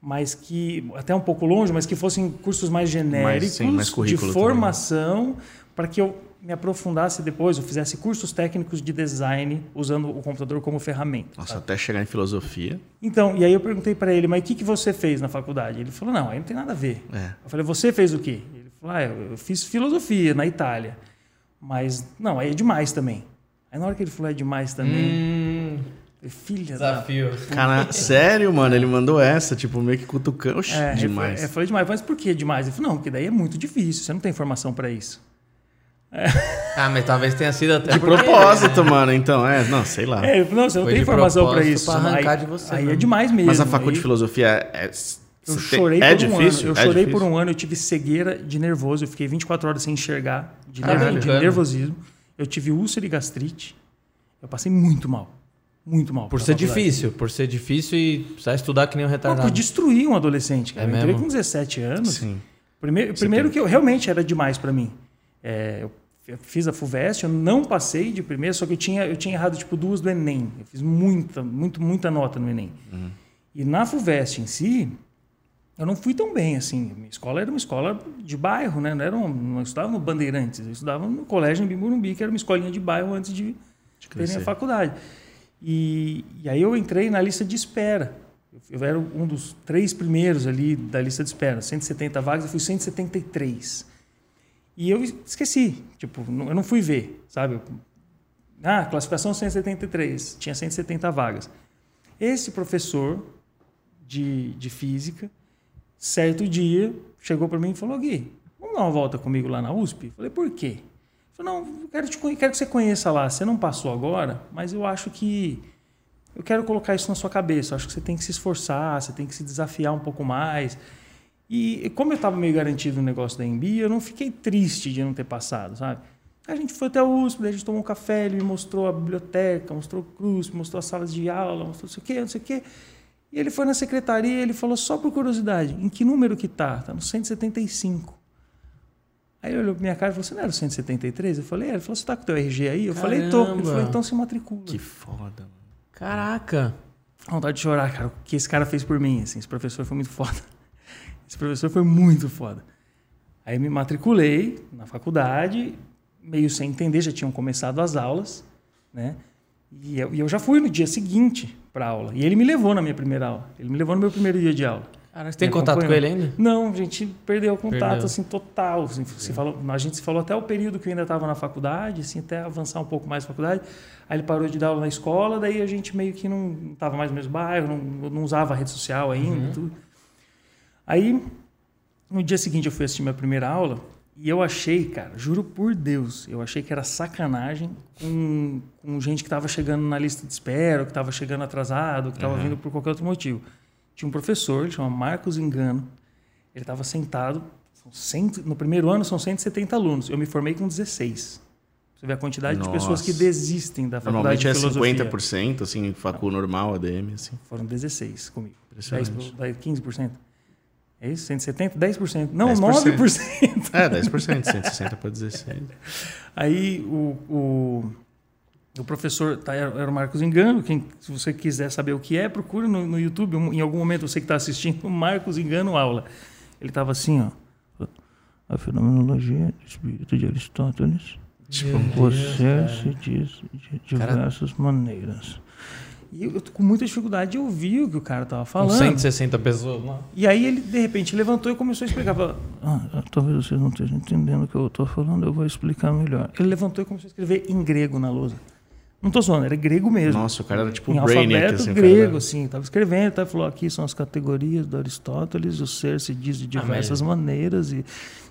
mas que até um pouco longe, mas que fossem cursos mais genéricos sim, mais de formação para que eu me aprofundasse depois, eu fizesse cursos técnicos de design usando o computador como ferramenta. Nossa, sabe? até chegar em filosofia. Então, e aí eu perguntei para ele, mas o que, que você fez na faculdade? Ele falou, não, aí não tem nada a ver. É. Eu falei, você fez o quê? Ele falou, ah, eu eu fiz filosofia na Itália. Mas, não, aí é demais também. Aí na hora que ele falou, é demais também, Hum, falei, filha da... desafio. Cara, sério, mano, ele mandou essa, tipo, meio que cutucando. Oxi, É, demais. Eu falei demais, mas por que demais? Ele falou, não, porque daí é muito difícil, você não tem formação para isso. Ah, mas talvez tenha sido até De porque- propósito, mano, então, é, não, sei lá. É, não, você não Foi tem de formação para isso. pra arrancar aí, de você Aí é mesmo. demais mesmo. Mas a faculdade de Aí- filosofia é. é- Eu chorei é por um difícil? ano. Eu É chorei difícil? por um ano, eu tive cegueira de nervoso. Eu fiquei 24 horas sem enxergar de, Tá nervo- de nervosismo. Eu tive úlcera e gastrite. Eu passei muito mal. Muito mal. Por ser faculdade. difícil, por ser difícil e precisar estudar que nem um Não, retardado. por destruir um adolescente. Cara. É eu entrei mesmo? com 17 anos. Sim. Primeiro, primeiro que eu realmente era demais para mim. É, eu fiz a FUVEST, eu não passei de primeiro, só que eu tinha, eu tinha errado tipo duas do Enem. Eu fiz muita, muito, muita nota no Enem. E na FUVEST em si, eu não fui tão bem assim. Minha escola era uma escola de bairro, né? Não, era um, não estudava no Bandeirantes, eu estudava no colégio em Bimurumbi, que era uma escolinha de bairro antes de terem a crescer. faculdade. E, e aí eu entrei na lista de espera. Eu, eu era um dos três primeiros ali da lista de espera. 170 vagas, eu fui 173. E eu esqueci, tipo, eu não fui ver, sabe? Ah, classificação 173, tinha 170 vagas. Esse professor de, de física, certo dia, chegou para mim e falou: Gui, vamos dar uma volta comigo lá na USP? Eu falei: por quê? Falou: não, quero, te, quero que você conheça lá. Você não passou agora, mas eu acho que. Eu quero colocar isso na sua cabeça. Eu acho que você tem que se esforçar, você tem que se desafiar um pouco mais. E como eu estava meio garantido no negócio da Embi, eu não fiquei triste de não ter passado, sabe? A gente foi até o USP, a gente tomou um café, ele me mostrou a biblioteca, mostrou o CRUSP, mostrou as salas de aula, mostrou não sei o quê, não sei o quê. E ele foi na secretaria ele falou, só por curiosidade, em que número que tá? Tá no 175. Aí ele olhou pra minha cara e falou, você não era o 173? Eu falei, é. Ele falou, você tá com o teu RG aí? Eu falei, tô. Ele Caramba. falou, então se matricula. Que foda, mano. Caraca. Vontade de chorar, cara. O que esse cara fez por mim, assim. Esse professor foi muito foda. [laughs] Esse professor foi muito foda. Aí me matriculei na faculdade, meio sem entender, já tinham começado as aulas, né? E eu, e eu já fui no dia seguinte para aula. E ele me levou na minha primeira aula. Ele me levou no meu primeiro dia de aula. Cara, você tem contato com ele ainda? Não, a gente perdeu o contato, Perdeu. assim, total. assim, se falou, a gente se falou até o período que eu ainda estava na faculdade, assim, até avançar um pouco mais na faculdade. Aí ele parou de dar aula na escola, daí a gente meio que não estava mais no mesmo bairro, não, não usava a rede social ainda, tudo. Aí, no dia seguinte eu fui assistir minha primeira aula e eu achei, cara, juro por Deus, eu achei que era sacanagem com, com gente que estava chegando na lista de espera, ou que estava chegando atrasado, que estava vindo por qualquer outro motivo. Tinha um professor, ele chama Marcos Engano, ele estava sentado, cento- no primeiro ano são 170 alunos, eu me formei com 16. Você vê a quantidade de pessoas que Nossa. desistem da faculdade Normalmente é de filosofia. 50%, assim, facu normal, ADM, assim. Foram 16 comigo. 10, Impressionante. por- 15%. É isso? 170? 10%. Não, 10%. 9%. É, 10%, 160 para 16. Aí o, o, o professor tá, era o Marcos Engano. Quem, se você quiser saber o que é, procure no, no YouTube. Em algum momento você que está assistindo, [laughs] Marcos Engano aula. Ele estava assim, ó. A fenomenologia do espírito de Aristóteles. Tipo, Você se diz de diversas maneiras. E eu tô com muita dificuldade de ouvir o que o cara Com falando. 160 pessoas lá. E aí ele, de repente, levantou e começou a explicar. Falou, ah, talvez vocês não estejam entendendo o que eu estou falando, eu vou explicar melhor. Ele levantou e começou a escrever em grego na lousa. Não estou zoando, era grego mesmo. Nossa, o cara era tipo em um Brainiac, alfabeto assim. grego, cara assim. Estava escrevendo, tá, falou, aqui são as categorias do Aristóteles, o ser se diz de Ah, diversas maneiras, e,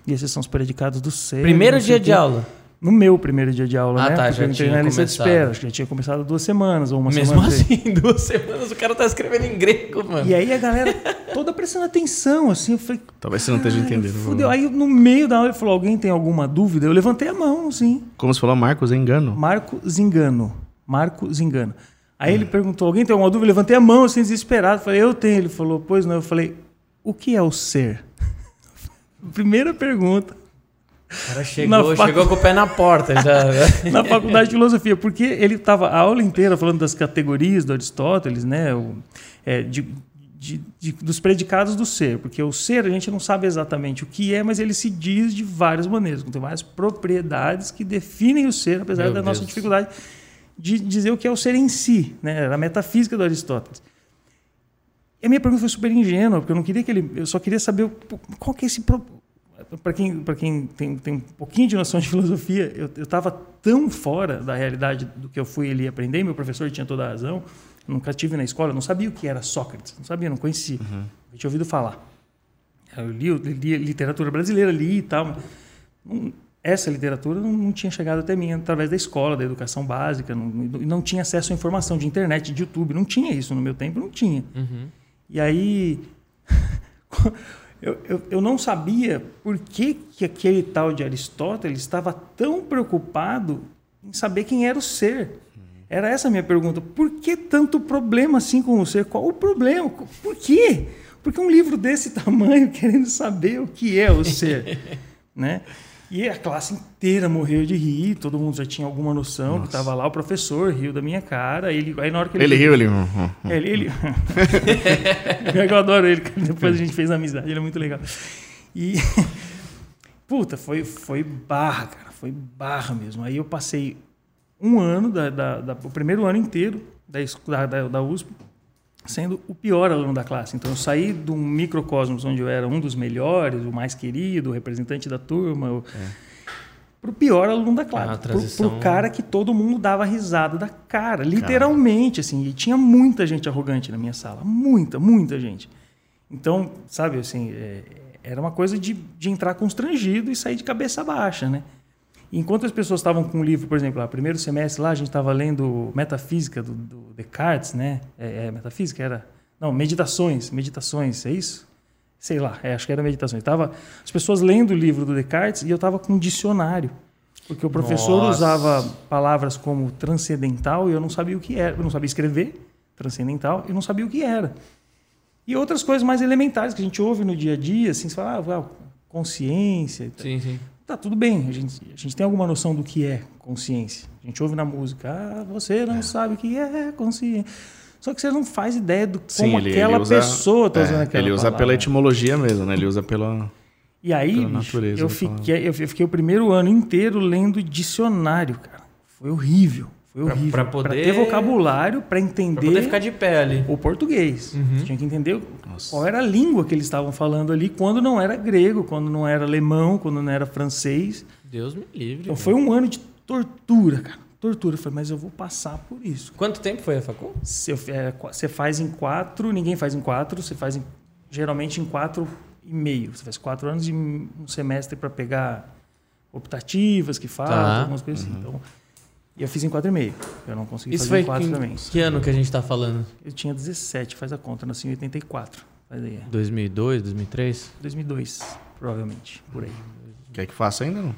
e esses são os predicados do ser. Primeiro dia de aula. No meu primeiro dia de aula, Ah, né? tá, Porque já eu entrei tinha na lista de começado. espera. Acho que já tinha começado duas semanas ou uma Mesmo semana. assim, [laughs] duas semanas o cara tá escrevendo em grego, mano. E aí a galera toda prestando atenção, assim, eu falei, Talvez você não esteja entendendo. Fudeu. Aí no meio da aula ele falou: alguém tem alguma dúvida? Eu levantei a mão, assim. Como você falou, Marcos, engano. Marco Zingano. Marco Zingano. Aí ele perguntou: alguém tem alguma dúvida? Eu levantei a mão, assim, desesperado. Falei: eu tenho. Ele falou: pois não. Eu falei: o que é o ser? [laughs] Primeira pergunta O cara chegou, facu- chegou com o pé na porta já. [laughs] na faculdade de filosofia, porque ele estava a aula inteira falando das categorias do Aristóteles, né? O, é, de, de- de- dos predicados do ser, porque o ser a gente não sabe exatamente o que é, mas ele se diz de várias maneiras, tem várias propriedades que definem o ser, apesar Meu da nossa Deus. dificuldade de dizer o que é o ser em si, né? Era a metafísica do Aristóteles. E a minha pergunta foi super ingênua, porque eu não queria que ele. Eu só queria saber qual que é esse. Para quem, pra quem tem, tem um pouquinho de noção de filosofia, eu estava tão fora da realidade do que eu fui ali aprender. Meu professor tinha toda a razão. Eu nunca tive na escola, eu não sabia o que era Sócrates, não sabia, não conhecia. Eu tinha ouvido falar. Eu li, eu li literatura brasileira, li e tal. Essa literatura não, tinha chegado até mim através da escola, da educação básica, não, não tinha acesso à informação de internet, de YouTube, não tinha isso no meu tempo, não tinha. E aí [laughs] eu, eu, eu não sabia por que, que aquele tal de Aristóteles estava tão preocupado em saber quem era o ser. Era essa a minha pergunta. Por que tanto problema assim com o ser? Qual o problema? Por quê? Por que um livro desse [laughs] tamanho querendo saber o que é o ser? né? E a classe inteira morreu de rir, todo mundo já tinha alguma noção que estava lá, o professor riu da minha cara, ele, aí na hora que ele... Ele riu, ele. É, Ele, ele... [laughs] eu adoro ele, depois a gente fez amizade, ele é muito legal. E, [laughs] puta, foi, foi barra, cara, foi barra mesmo. Aí eu passei um ano, da, da- da- o primeiro ano inteiro da, da, da USP, sendo o pior aluno da classe. Então eu saí de um microcosmos onde eu era um dos melhores, o mais querido, o representante da turma, o, pro pior aluno da classe. pro, transição. pro cara que todo mundo dava risada da cara, literalmente, assim. E tinha muita gente arrogante na minha sala, muita, muita gente. Então, sabe, assim, é, era uma coisa de, de entrar constrangido e sair de cabeça baixa, né? Enquanto as pessoas estavam com o livro, por exemplo, lá, primeiro semestre lá, a gente estava lendo Metafísica do, do Descartes, né? É, é, Metafísica era... Não, Meditações, Meditações, é isso? Sei lá, é, acho que era Meditações. Tava as pessoas lendo o livro do Descartes e eu estava com um dicionário. Porque o professor Nossa. usava palavras como transcendental e eu não sabia o que era. Eu não sabia escrever transcendental e não sabia o que era. E outras coisas mais elementares que a gente ouve no dia a dia, assim, você fala, ah, ah, consciência. e tal. Sim, sim. Tá, tudo bem, a gente, a gente tem alguma noção do que é consciência. A gente ouve na música, ah, você não sabe o que é consciência. Só que você não faz ideia do como aquela pessoa está é, usando aquela Ele usa palavra. pela etimologia mesmo, né? Ele usa pela. E aí, pela natureza eu, da fiquei, eu fiquei o primeiro ano inteiro lendo dicionário, cara. Foi horrível. Foi Pra- horrível. pra poder- ter vocabulário, para entender Pra poder ficar de pé ali. o português. Uhum. Você tinha que entender Nossa. qual era a língua que eles estavam falando ali, quando não era grego, quando não era alemão, quando não era francês. Deus me livre. Então foi um ano de tortura, cara. Tortura. Eu falei, mas eu vou passar por isso. Quanto tempo foi a facul? Você, é, você faz em quatro, ninguém faz em quatro, você faz em- geralmente em quatro e meio. Você faz quatro anos e um semestre para pegar optativas que faltam, Tá. algumas coisas assim. Então, e eu fiz em quatro e meio. Eu não consegui Isso fazer em quatro que, também. que ano que a gente tá falando? Eu tinha 17, faz a conta, nasci em 84. Faz aí. é. 2002, 2003? 2002, provavelmente, por aí. Quer que faça ainda não?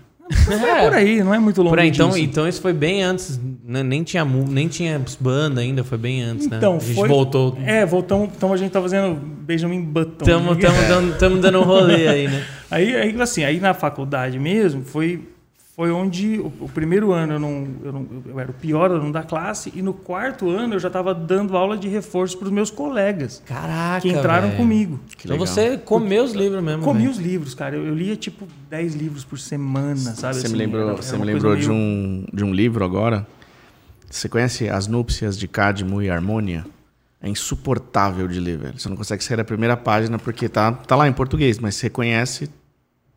É, por aí, não é muito longe Por aí, então, disso. então isso foi bem antes, né? nem tinha, nem tinha banda ainda, foi bem antes, Então, né? A gente foi- voltou. É, voltamos, então a gente tá fazendo Benjamin Button. Tamo, tamo, [laughs] dando, tamo dando um rolê aí, né? Aí, aí, assim, aí na faculdade mesmo, foi, foi onde o, o primeiro ano eu, não, eu, não, eu era o pior aluno da classe, e no quarto ano eu já estava dando aula de reforço para os meus colegas, Caraca, que entraram velho. comigo. Que Então legal. você comeu os livros mesmo, Comi velho. os livros, cara. Eu, eu lia tipo 10 livros por semana, sabe? Você assim, me lembrou, era- você era me lembrou coisa de, meio- um, de um livro agora. Você conhece As Núpcias de Cadmo e Harmônia? É insuportável de ler, velho. Você não consegue sair da primeira página porque tá, tá lá em português, mas você conhece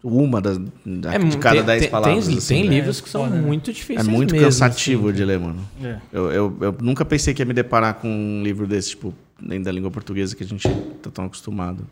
uma das, da, É, de cada tem- dez palavras. Tem, assim, tem né? livros que são né? muito É difíceis muito mesmo, cansativo assim. de ler, mano. É. Eu, eu, eu nunca pensei que ia me deparar com um livro desse, tipo, nem da língua portuguesa que a gente tá tão acostumado.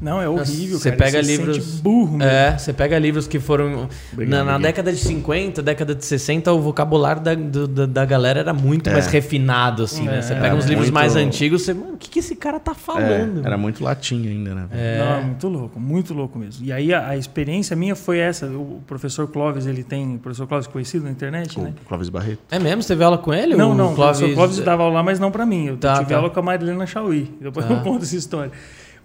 Não, é horrível, Você cara. pega se livros- sente burro, mesmo. É, você pega livros que foram. Obrigado, na, na década de 50, década de 60, o vocabulário da, do- da, da galera era muito É. mais refinado, assim, né? É, Você era pega uns livros muito- mais antigos, você. Mano, o que, que esse cara tá falando? É, era muito latim ainda, né? É. Não, muito louco, muito louco mesmo. E aí a, a experiência minha foi essa. O professor Clóvis, ele tem. O professor Clóvis conhecido na internet, né? O Clóvis Barreto. É mesmo? Você teve aula com ele? Não, O não, o Clóvis... professor Clóvis dava aula lá, mas não para mim. Eu Tá, tive tá. aula com a Marilena Chauí. Depois Tá. eu conto essa história.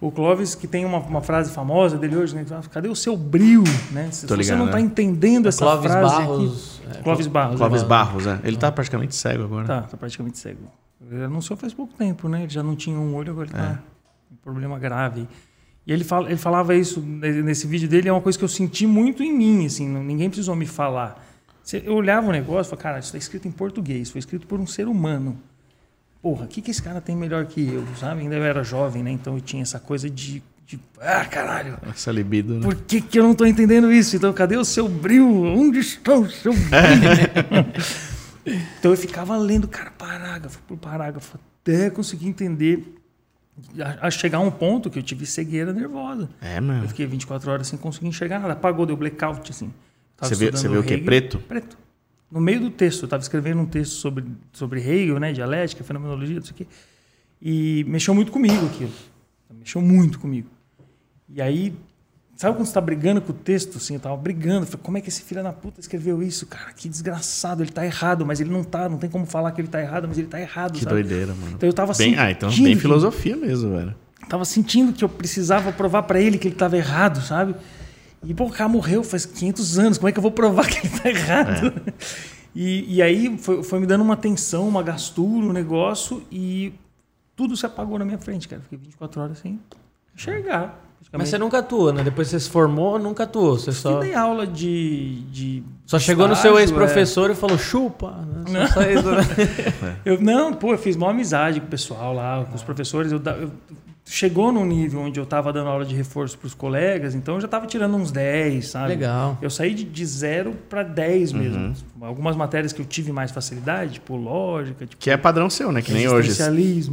O Clóvis, que tem uma, uma frase famosa dele hoje, né? Cadê o seu brilho? Né? Se Tô você ligado, não né? está entendendo essa Clóvis frase Barros. aqui. é, Clóvis Barros. Clóvis né? Barros, é. Ele tá praticamente cego agora. Tá, tá praticamente cego. Ele anunciou faz pouco tempo, né? Ele já não tinha um olho, agora ele tá com um problema grave. E ele, fala, ele falava isso ne- nesse vídeo dele, é uma coisa que eu senti muito em mim, assim, ninguém precisou me falar. Eu olhava o negócio e falava, cara, isso está escrito em português, foi escrito por um ser humano. Porra, o que, que esse cara tem melhor que eu, sabe? Ainda eu era jovem, né? Então eu tinha essa coisa de, de ah, caralho, Essa libido, né? por que, que eu não estou entendendo isso? Então, cadê o seu brilho? Onde está o seu brilho? [laughs] então eu ficava lendo, cara, parágrafo por parágrafo, até conseguir entender, a, a chegar a um ponto que eu tive cegueira nervosa. É, mano. Eu fiquei 24 horas sem conseguir enxergar nada. Apagou, deu blackout, assim. Tava Você viu, você viu o quê? Preto? Preto. No meio do texto, eu estava escrevendo um texto sobre, sobre Hegel, né, dialética, fenomenologia, não sei o quê. E mexeu muito comigo aquilo. Mexeu muito comigo. E aí, sabe quando você está brigando com o texto, assim, eu tava brigando, falei, como é que esse filho da puta escreveu isso, cara? Que desgraçado, ele tá errado, mas ele não tá, não tem como falar que ele tá errado, mas ele tá errado, Que sabe? doideira, mano. Então eu tava bem, sentindo ah, então bem filosofia mesmo, velho. Tava sentindo que eu precisava provar para ele que ele estava errado, sabe? E, pô, o cara morreu faz 500 anos, como é que eu vou provar que ele tá errado? [laughs] E, e aí foi, foi me dando uma tensão, uma gastura, um negócio, e tudo se apagou na minha frente, cara. Fiquei 24 horas sem enxergar. Mas você nunca atuou, né? Depois que você se formou, nunca atuou. Você Só só, dei aula de. de só chegou no seu estágio, ex-professor e falou, chupa. né? Só- só isso, né? é. [laughs] Eu, não, pô, eu fiz uma amizade com o pessoal lá, com os professores. Eu, eu- chegou num nível onde eu estava dando aula de reforço para os colegas, então eu já estava tirando uns 10, sabe? Legal. Eu saí de, de zero para 10 mesmo. Uhum. Algumas matérias que eu tive mais facilidade, tipo lógica, tipo Que é padrão seu, né? Que nem hoje.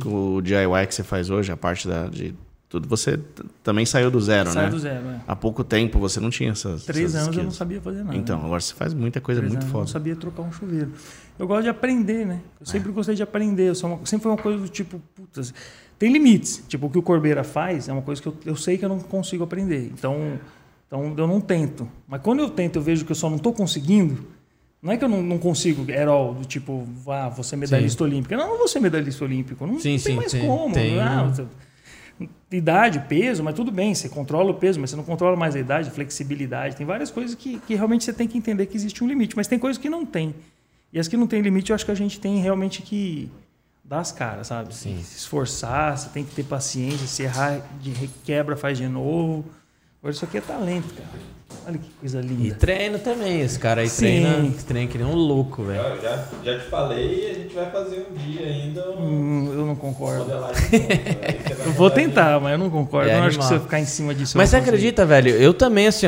o DIY que você faz hoje, a parte da, de tudo, você também saiu do zero, Sai né? do zero, é. Há pouco tempo você não tinha essas. Três essas anos eu não skills. sabia fazer nada. Então, agora você faz muita coisa Três muito anos eu não foda. sabia trocar um chuveiro. Eu gosto de aprender, né? Eu É. sempre gostei de aprender. Eu sou uma- sempre foi uma coisa do tipo, putas, tem limites. Tipo, o que o Corbeira faz é uma coisa que eu, eu sei que eu não consigo aprender. Então, então eu não tento. Mas quando eu tento, eu vejo que eu só não estou conseguindo, Não é que eu não, não consigo, herói, do tipo, ah, vou ser medalhista olímpico. Não, eu não vou ser medalhista olímpico. Não, Sim, não sim, tem mais tem- como. tem Ah, você- idade, peso, mas tudo bem, você controla o peso, mas você não controla mais a idade, flexibilidade. Tem várias coisas que, que realmente você tem que entender que existe um limite, mas tem coisas que não tem. E as que não tem limite, eu acho que a gente tem realmente que dar as caras, sabe? Sim. Se esforçar, você tem que ter paciência, se errar, de requebra, faz de novo. Agora, isso aqui é talento, cara. Olha que coisa E linda. treino também, esse cara aí Sim. treina, treina que nem um louco, velho. Já, já te falei, a gente vai fazer um dia ainda um Hum, eu não concordo. você vai Eu vou tentar, mas eu não concordo. É eu não acho que animal. se eu ficar em cima disso. Mas você acredita, velho? Eu também, assim,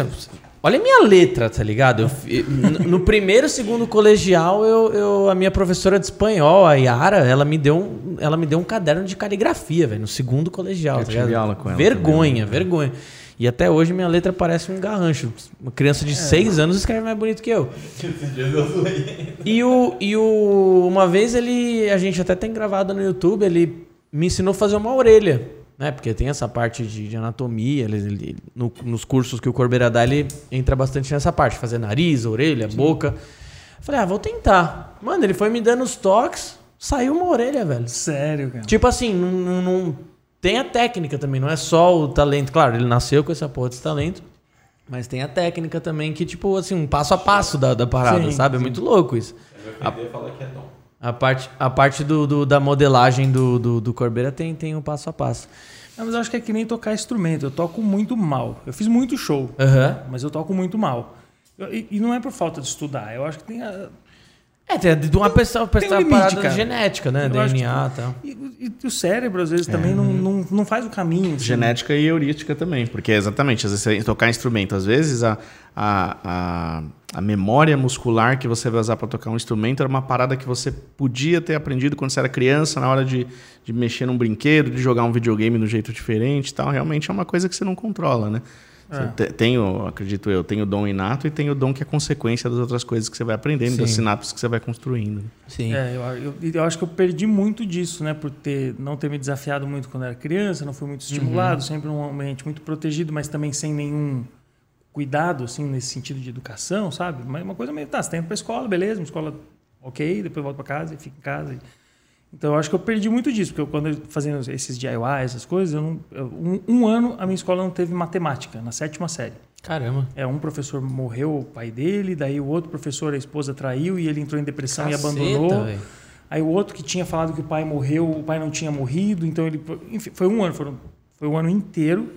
olha a minha letra, tá ligado? Eu no- primeiro, segundo colegial, eu, eu- a minha professora de espanhol, a Yara, ela me deu um, ela me deu um caderno de caligrafia, velho, no segundo colegial, Eu tá tive ligado? aula com ela Vergonha, vergonha. E até hoje minha letra parece um garrancho. Uma criança É. de seis anos escreve mais bonito que eu. E o, e o uma vez ele a gente até tem gravado no YouTube, ele me ensinou a fazer uma orelha, né? Porque tem essa parte de, de anatomia, ele, ele- no- nos cursos que o Corbeira dá, ele entra bastante nessa parte, fazer nariz, orelha, boca. Eu Falei, ah, vou tentar. Mano, ele foi me dando os toques, saiu uma orelha, velho. Sério, cara. Tipo assim, não, não- não- tem a técnica também, não é só o talento. Claro, ele nasceu com essa porra desse talento. Mas tem a técnica também, que, tipo, assim, um passo a passo da, da parada, Sim, sabe? É sim. muito louco isso. Vai ofender e falar que é dom. A parte, a parte do, do- da modelagem do, do, do Corbeira tem, tem um passo a passo. Não, mas eu acho que é que nem tocar instrumento. Eu toco muito mal. Eu fiz muito show, Aham. mas eu toco muito mal. Eu- e, e não é por falta de estudar. Eu acho que tem a, É, tem de uma pessoa, tem um pessoa limite, parada genética, né? Eu acho que- DNA e tal. E, o cérebro, às vezes, também não, não, não faz o caminho. assim. Genética e heurística também, porque exatamente, às vezes você tocar instrumento, às vezes a, a, a, a memória muscular que você vai usar para tocar um instrumento era uma parada que você podia ter aprendido quando você era criança, na hora de, de mexer num brinquedo, de jogar um videogame de um jeito diferente e tal. Realmente é uma coisa que você não controla, né? Você É. te- tem, o, acredito eu, tem o dom inato e tem o dom que é consequência das outras coisas que você vai aprendendo, das Sim. sinapses que você vai construindo. Sim. É, eu, eu, eu acho que eu perdi muito disso, né? Por ter, não ter me desafiado muito quando era criança, não fui muito estimulado, sempre num ambiente muito protegido, mas também sem nenhum cuidado, assim, nesse sentido de educação, sabe? Mas uma coisa meio, tá, você tá indo pra escola, beleza, uma escola ok, depois volta pra casa e fica em casa. E- Então eu acho que eu perdi muito disso, porque eu, quando eu fazendo esses DIY, essas coisas, eu não, eu- um, um ano a minha escola não teve matemática, na sétima série. Caramba. É, um professor morreu, o pai dele, daí o outro professor, a esposa traiu e ele entrou em depressão e Caceta, abandonou. velho. Aí o outro que tinha falado que o pai morreu, o pai não tinha morrido, então ele. Enfim, foi um ano, foram, foi um ano inteiro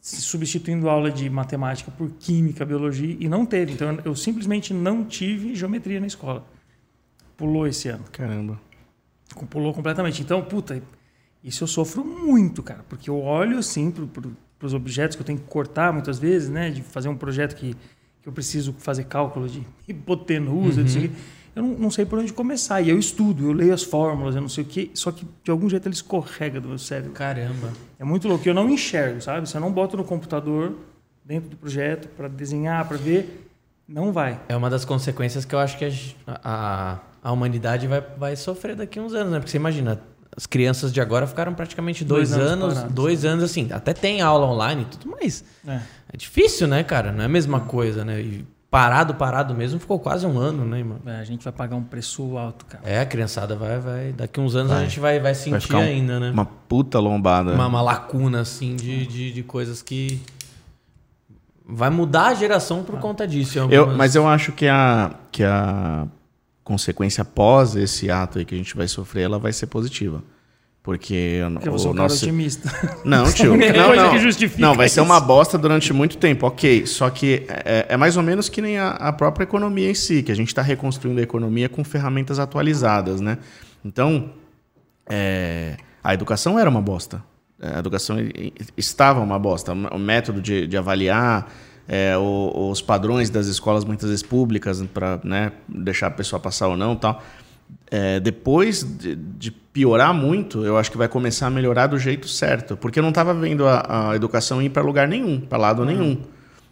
substituindo aula de matemática por química, biologia, e não teve. Então eu simplesmente não tive geometria na escola. Pulou esse ano. Caramba. Pulou completamente. Então, puta, isso eu sofro muito, cara, porque eu olho assim para os objetos que eu tenho que cortar muitas vezes, né? De fazer um projeto que, que eu preciso fazer cálculo de hipotenusa, quê. Eu não, não sei por onde começar. E eu estudo, eu leio as fórmulas, eu não sei o quê, só que de algum jeito ele escorrega do meu cérebro. Caramba. É muito louco. Eu não enxergo, sabe? Se eu não boto no computador, dentro do projeto, para desenhar, para ver, não vai. É uma das consequências que eu acho que a, a, a humanidade vai, vai sofrer daqui a uns anos, né? Porque você imagina, as crianças de agora ficaram praticamente dois, Dois anos anos, parados. dois anos assim, até tem aula online e tudo, mas É. é difícil, né, cara? Não é a mesma coisa, né? E parado, parado mesmo, ficou quase um ano, né, mano? É, a gente vai pagar um preço alto, cara. É, a criançada vai, vai. Daqui a uns anos a Vai. gente vai, vai sentir ficar um- ainda, né? Uma puta lombada. Uma, uma lacuna, assim, de, de, de coisas que. Vai mudar a geração por conta disso. em Eu, algumas- mas eu acho que a, que a consequência após esse ato aí que a gente vai sofrer, ela vai ser positiva. Porque, Porque eu o sou um cara nosso... otimista. [laughs] Não, tio. [laughs] não, coisa não. que justifica não, vai ser isso. uma bosta durante muito tempo, ok. Só que é, é mais ou menos que nem a, a própria economia em si, que a gente está reconstruindo a economia com ferramentas atualizadas, né? Então, é, a educação era uma bosta. É, A educação estava uma bosta. O método de, de avaliar, é, o- os padrões das escolas, muitas vezes públicas, para né, deixar a pessoa passar ou não tal. É, depois de, de piorar muito, eu acho que vai começar a melhorar do jeito certo. Porque eu não estava vendo a, a educação ir para lugar nenhum, para lado nenhum.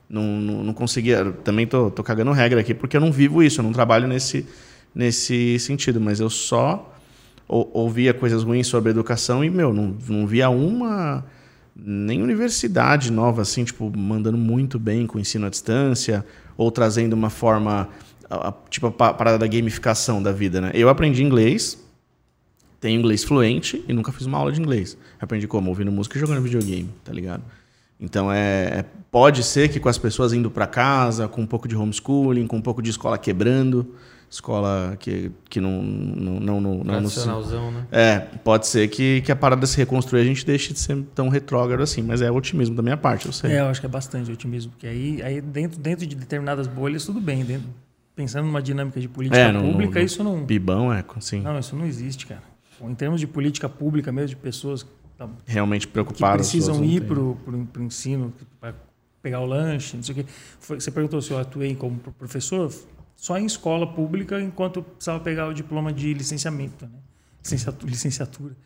Não, não, não conseguia. Também tô, tô cagando regra aqui, porque eu não vivo isso, eu não trabalho nesse, nesse sentido. Mas eu só ou- ouvia coisas ruins sobre educação e, meu, não, não via uma. Nem universidade nova, assim, tipo, mandando muito bem com ensino à distância, ou trazendo uma forma tipo a pa- parada da gamificação da vida, né? Eu aprendi inglês, tenho inglês fluente e nunca fiz uma aula de inglês. Aprendi como? Ouvindo música e jogando videogame, tá ligado? Então é, é- pode ser que com as pessoas indo para casa, com um pouco de homeschooling, com um pouco de escola quebrando, escola que, que não não não não, não, não se- Tradicionalzão, né? é, pode ser que, que a parada se reconstruir a gente deixe de ser tão retrógrado assim, mas é otimismo da minha parte, eu sei. É, eu acho que é bastante otimismo, porque aí, aí dentro, dentro de determinadas bolhas, tudo bem. Dentro, pensando numa dinâmica de política É, no- pública, no- isso não. Bibão é, sim, Não, isso não existe, cara. Em termos de política pública mesmo, de pessoas que tá- realmente que preocupadas. precisam as pessoas ir pro, pro ensino, para pegar o lanche, não sei o quê. Foi- você perguntou se eu atuei como pro- professor, só em escola pública, enquanto eu precisava pegar o diploma de licenciamento, né? Licenciatura. licenciatura.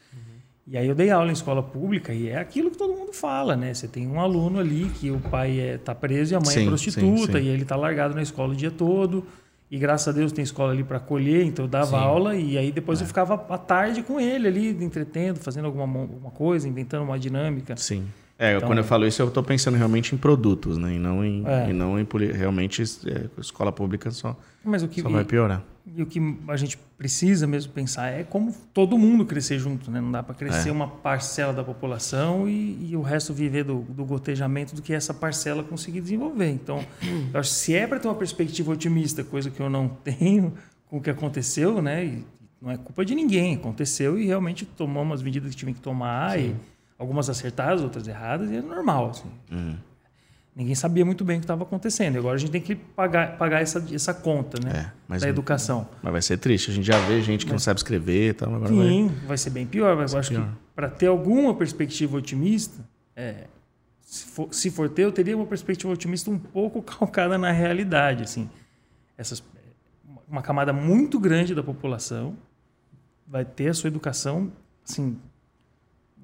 E aí eu dei aula em escola pública e é aquilo que todo mundo fala, né? Você tem um aluno ali que o pai é, tá preso e a mãe Sim, é prostituta sim, sim. e ele tá largado na escola o dia todo. E graças a Deus tem escola ali para acolher, então eu dava aula e aí depois É. eu ficava à tarde com ele ali, entretendo, fazendo alguma, alguma coisa, inventando uma dinâmica. Sim. É, Então- quando eu falo isso, eu estou pensando realmente em produtos, né? E não em, É. e não em realmente é, escola pública só, Mas o que, só vai piorar. e o que a gente precisa mesmo pensar é como todo mundo crescer junto, né? Não dá para crescer É. uma parcela da população e, e o resto viver do, do gotejamento do que essa parcela conseguir desenvolver. Então, eu acho que se é para ter uma perspectiva otimista, coisa que eu não [laughs] tenho com o que aconteceu, né? E não é culpa de ninguém, aconteceu e realmente tomamos as medidas que tinha que tomar e algumas acertadas, outras erradas e é normal, assim. Uhum. Ninguém sabia muito bem o que estava acontecendo. Agora a gente tem que pagar, pagar essa, essa conta, né? É, mas, da educação. mas vai ser triste. A gente já vê gente que não sabe escrever e tal. Agora vai. Sim, vai ser bem pior. Mas eu acho pior. que para ter alguma perspectiva otimista, é, se, for, se for ter, eu teria uma perspectiva otimista um pouco [laughs] calcada na realidade. Assim. Essas, uma camada muito grande da população vai ter a sua educação assim,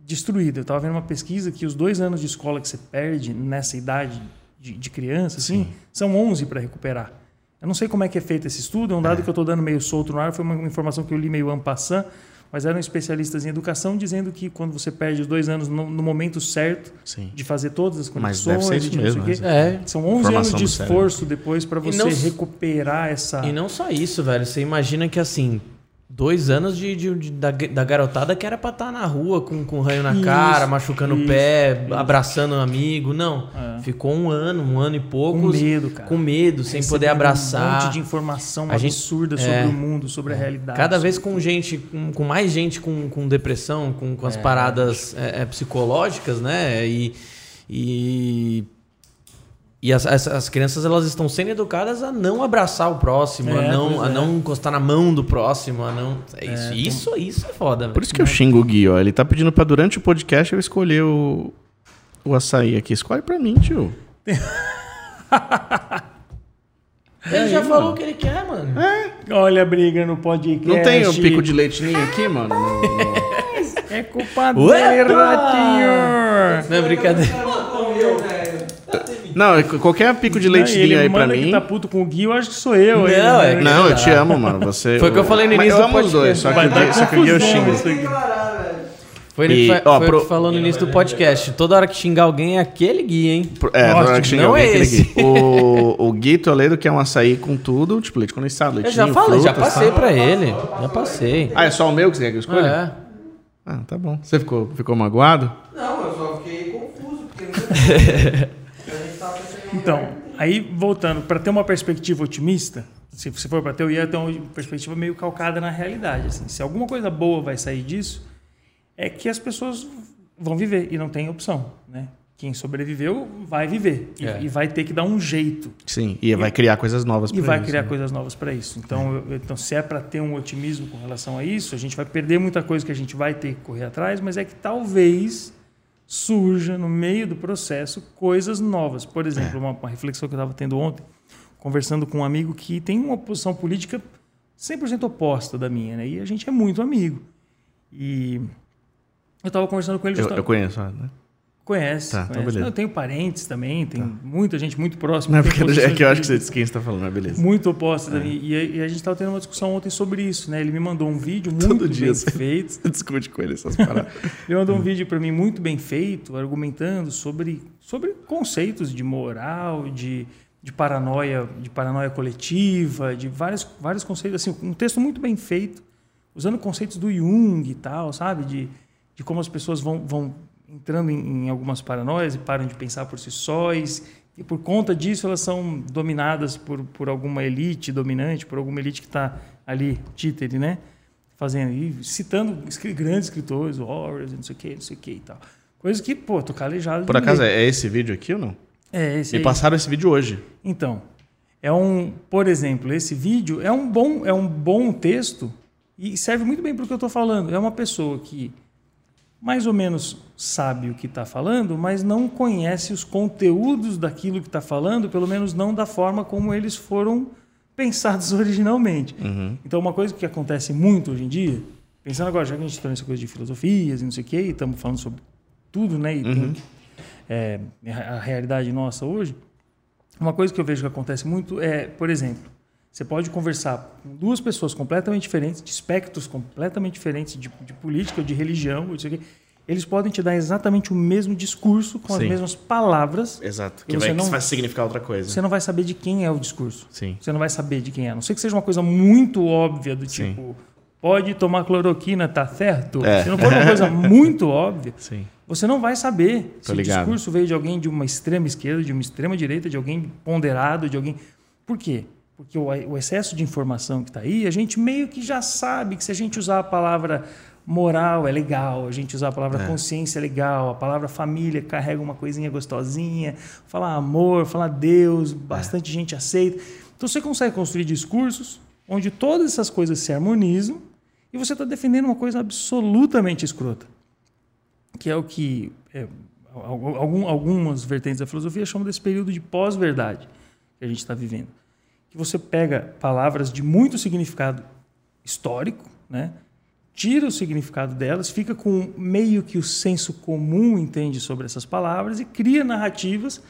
destruída. Eu estava vendo uma pesquisa que os dois anos de escola que você perde nessa idade de, de criança assim, Sim. são 11 para recuperar. Eu não sei como é que é feito esse estudo, é um dado que eu estou dando meio solto no ar, foi uma informação que eu li meio passant, mas eram especialistas em educação dizendo que quando você perde os dois anos no, no momento certo Sim. de fazer todas as Mas conexões, deve ser isso de não sei mesmo, o quê, né? É. são 11 anos de esforço depois para você não- recuperar essa... E não só isso, velho. Você imagina que assim. Dois anos de, de- de- da, da garotada que era pra estar na rua com, com ranho na Isso, cara, machucando o isso, pé, isso. abraçando um amigo. Não. É. Ficou um ano, um ano e com poucos. medo, cara. com medo, sem Recebendo poder abraçar. Um monte de informação A gente- absurda sobre é. o mundo, sobre a realidade. Cada vez com gente, com, com mais gente com, com depressão, com, com as paradas é, é, psicológicas, né? E, e, e as, as, as crianças elas estão sendo educadas a não abraçar o próximo, a, É, não, pois a é. não encostar na mão do próximo, a não. É isso, É, isso, isso é foda, Por isso que eu xingo o Gui, ó. Ele tá pedindo pra durante o podcast eu escolher o, o açaí aqui. Escolhe pra mim, tio. [laughs] Ele já falou o que ele quer, mano. Olha a briga no podcast. Não tem o pico de leite ninho aqui, mano? No- [laughs] no- É culpa dele, ratinho! Não é brincadeira. Não, é qualquer pico de leite aí me pra mim. que tá puto com o Gui, eu acho que sou eu. Não, aí, é né? que- Não, eu te amo, mano. Você. Foi o que eu falei no Mas início eu do amo os dois, podcast. só que, só que o Gui eu xingo. Foi ele E, fa- ó, foi pro- o que falou no início do podcast. Toda hora que xingar alguém é aquele Gui, hein? É, Nossa, na hora que xingar não alguém, é aquele esse. Gui. O, o Gui Toledo quer um açaí com tudo, tipo leite condensado, Eu leitinho, já falei, já frutas, passei tal. pra ele. Já passei. Ah, é só o meu que você quer que eu escolha? É. Ah, tá bom. Você ficou, ficou magoado? Não, eu só fiquei confuso, porque [laughs] não a gente tava pensando em um Então, aí voltando, para ter uma perspectiva otimista, se se for para ter, eu ia ter uma perspectiva meio calcada na realidade. Assim. Se alguma coisa boa vai sair disso, é que as pessoas vão viver e não tem opção. Né? Quem sobreviveu vai viver e, É. e vai ter que dar um jeito. Sim. E vai criar coisas novas E pra vai isso, criar né? coisas novas para isso. Então, eu- então, se é para ter um otimismo com relação a isso, a gente vai perder muita coisa que a gente vai ter que correr atrás, mas é que talvez surja no meio do processo coisas novas. Por exemplo, uma, uma reflexão que eu estava tendo ontem, conversando com um amigo que tem uma posição política 100% oposta da minha, né? E a gente é muito amigo. E eu estava conversando com ele Eu, eu conheço, né? Conhece, Tá, então conhece. beleza. Não, eu tenho parentes também, tem muita gente muito próxima. Não é porque é que eu acho que você disse quem você tá falando, mas beleza. muito oposta da minha. E, a- e a gente estava tendo uma discussão ontem sobre isso, né? Ele me mandou um vídeo muito Todo dia bem você- feito. Você [laughs] discute com ele essas paradas. [laughs] Ele mandou um vídeo para mim muito bem feito, argumentando sobre, sobre conceitos de moral, de, de paranoia, de paranoia coletiva, de vários, vários conceitos, assim, um texto muito bem feito, usando conceitos do Jung e tal, sabe? De, de como as pessoas vão, vão entrando em, em algumas paranoias e param de pensar por si sós, e por conta disso elas são dominadas por, por alguma elite dominante, por alguma elite que está ali, títere, né? Fazendo, e citando grandes escritores, Orwell, não sei o que, não sei o que e tal. Coisa que, pô, tô calejado Por acaso é é esse vídeo aqui ou não? É, esse Me aí. passaram esse vídeo hoje. Então, é um, por exemplo, esse vídeo é um bom, é um bom texto e serve muito bem para o que eu estou falando. É uma pessoa que mais ou menos sabe o que está falando, mas não conhece os conteúdos daquilo que está falando, pelo menos não da forma como eles foram pensados [laughs] originalmente. Então, uma coisa que acontece muito hoje em dia, pensando agora, já que a gente está nessa coisa de filosofias e não sei o quê, e estamos falando sobre tudo, né? E tem, é, a realidade nossa hoje, uma coisa que eu vejo que acontece muito é, por exemplo, você pode conversar com duas pessoas completamente diferentes, de espectros completamente diferentes, de, de política, de religião, não sei o quê. eles podem te dar exatamente o mesmo discurso, com as Sim. mesmas palavras. Exato. Que você vai, não- que vai significar outra coisa. Você não vai saber de quem é o discurso. Sim. Você não vai saber de quem é. A não ser que seja uma coisa muito óbvia, do Sim. tipo, pode tomar cloroquina, tá certo? É. Se não for uma coisa [laughs] muito óbvia, Sim. você não vai saber Tô se o ligado. discurso veio de alguém de uma extrema esquerda, de uma extrema direita, de alguém ponderado, de alguém. Por quê? Porque o, excesso de informação que está aí, a gente meio que já sabe que se a gente usar a palavra moral é legal, a gente usar a palavra consciência é legal, a palavra família carrega uma coisinha gostosinha, falar amor, falar Deus, bastante gente aceita. Então você consegue construir discursos onde todas essas coisas se harmonizam e você está defendendo uma coisa absolutamente escrota que é o que é, algum- algumas vertentes da filosofia chamam desse período de pós-verdade que a gente está vivendo. Que você pega palavras de muito significado histórico, né? tira o significado delas, fica com meio que o senso comum entende sobre essas palavras e cria narrativas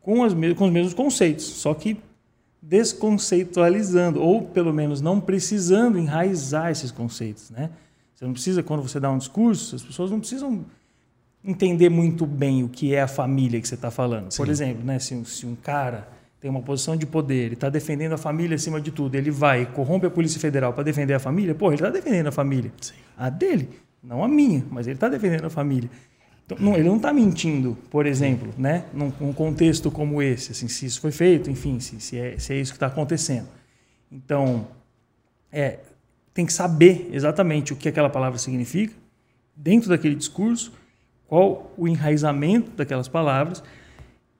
com, as com os mesmos conceitos, só que desconceitualizando, ou pelo menos não precisando enraizar esses conceitos. Né? Você não precisa, quando você dá um discurso, as pessoas não precisam entender muito bem o que é a família que você está falando. Por exemplo, né, se, um- se um cara tem uma posição de poder, ele está defendendo a família acima de tudo, ele vai e corrompe a Polícia Federal para defender a família, pô, ele está defendendo a família. A dele, não a minha, mas ele está defendendo a família. Então, não- ele não está mentindo, por exemplo, né, num, num contexto como esse, assim, se isso foi feito, enfim, se, se, é, se é isso que está acontecendo. Então, é, tem que saber exatamente o que aquela palavra significa, dentro daquele discurso, qual o enraizamento daquelas palavras.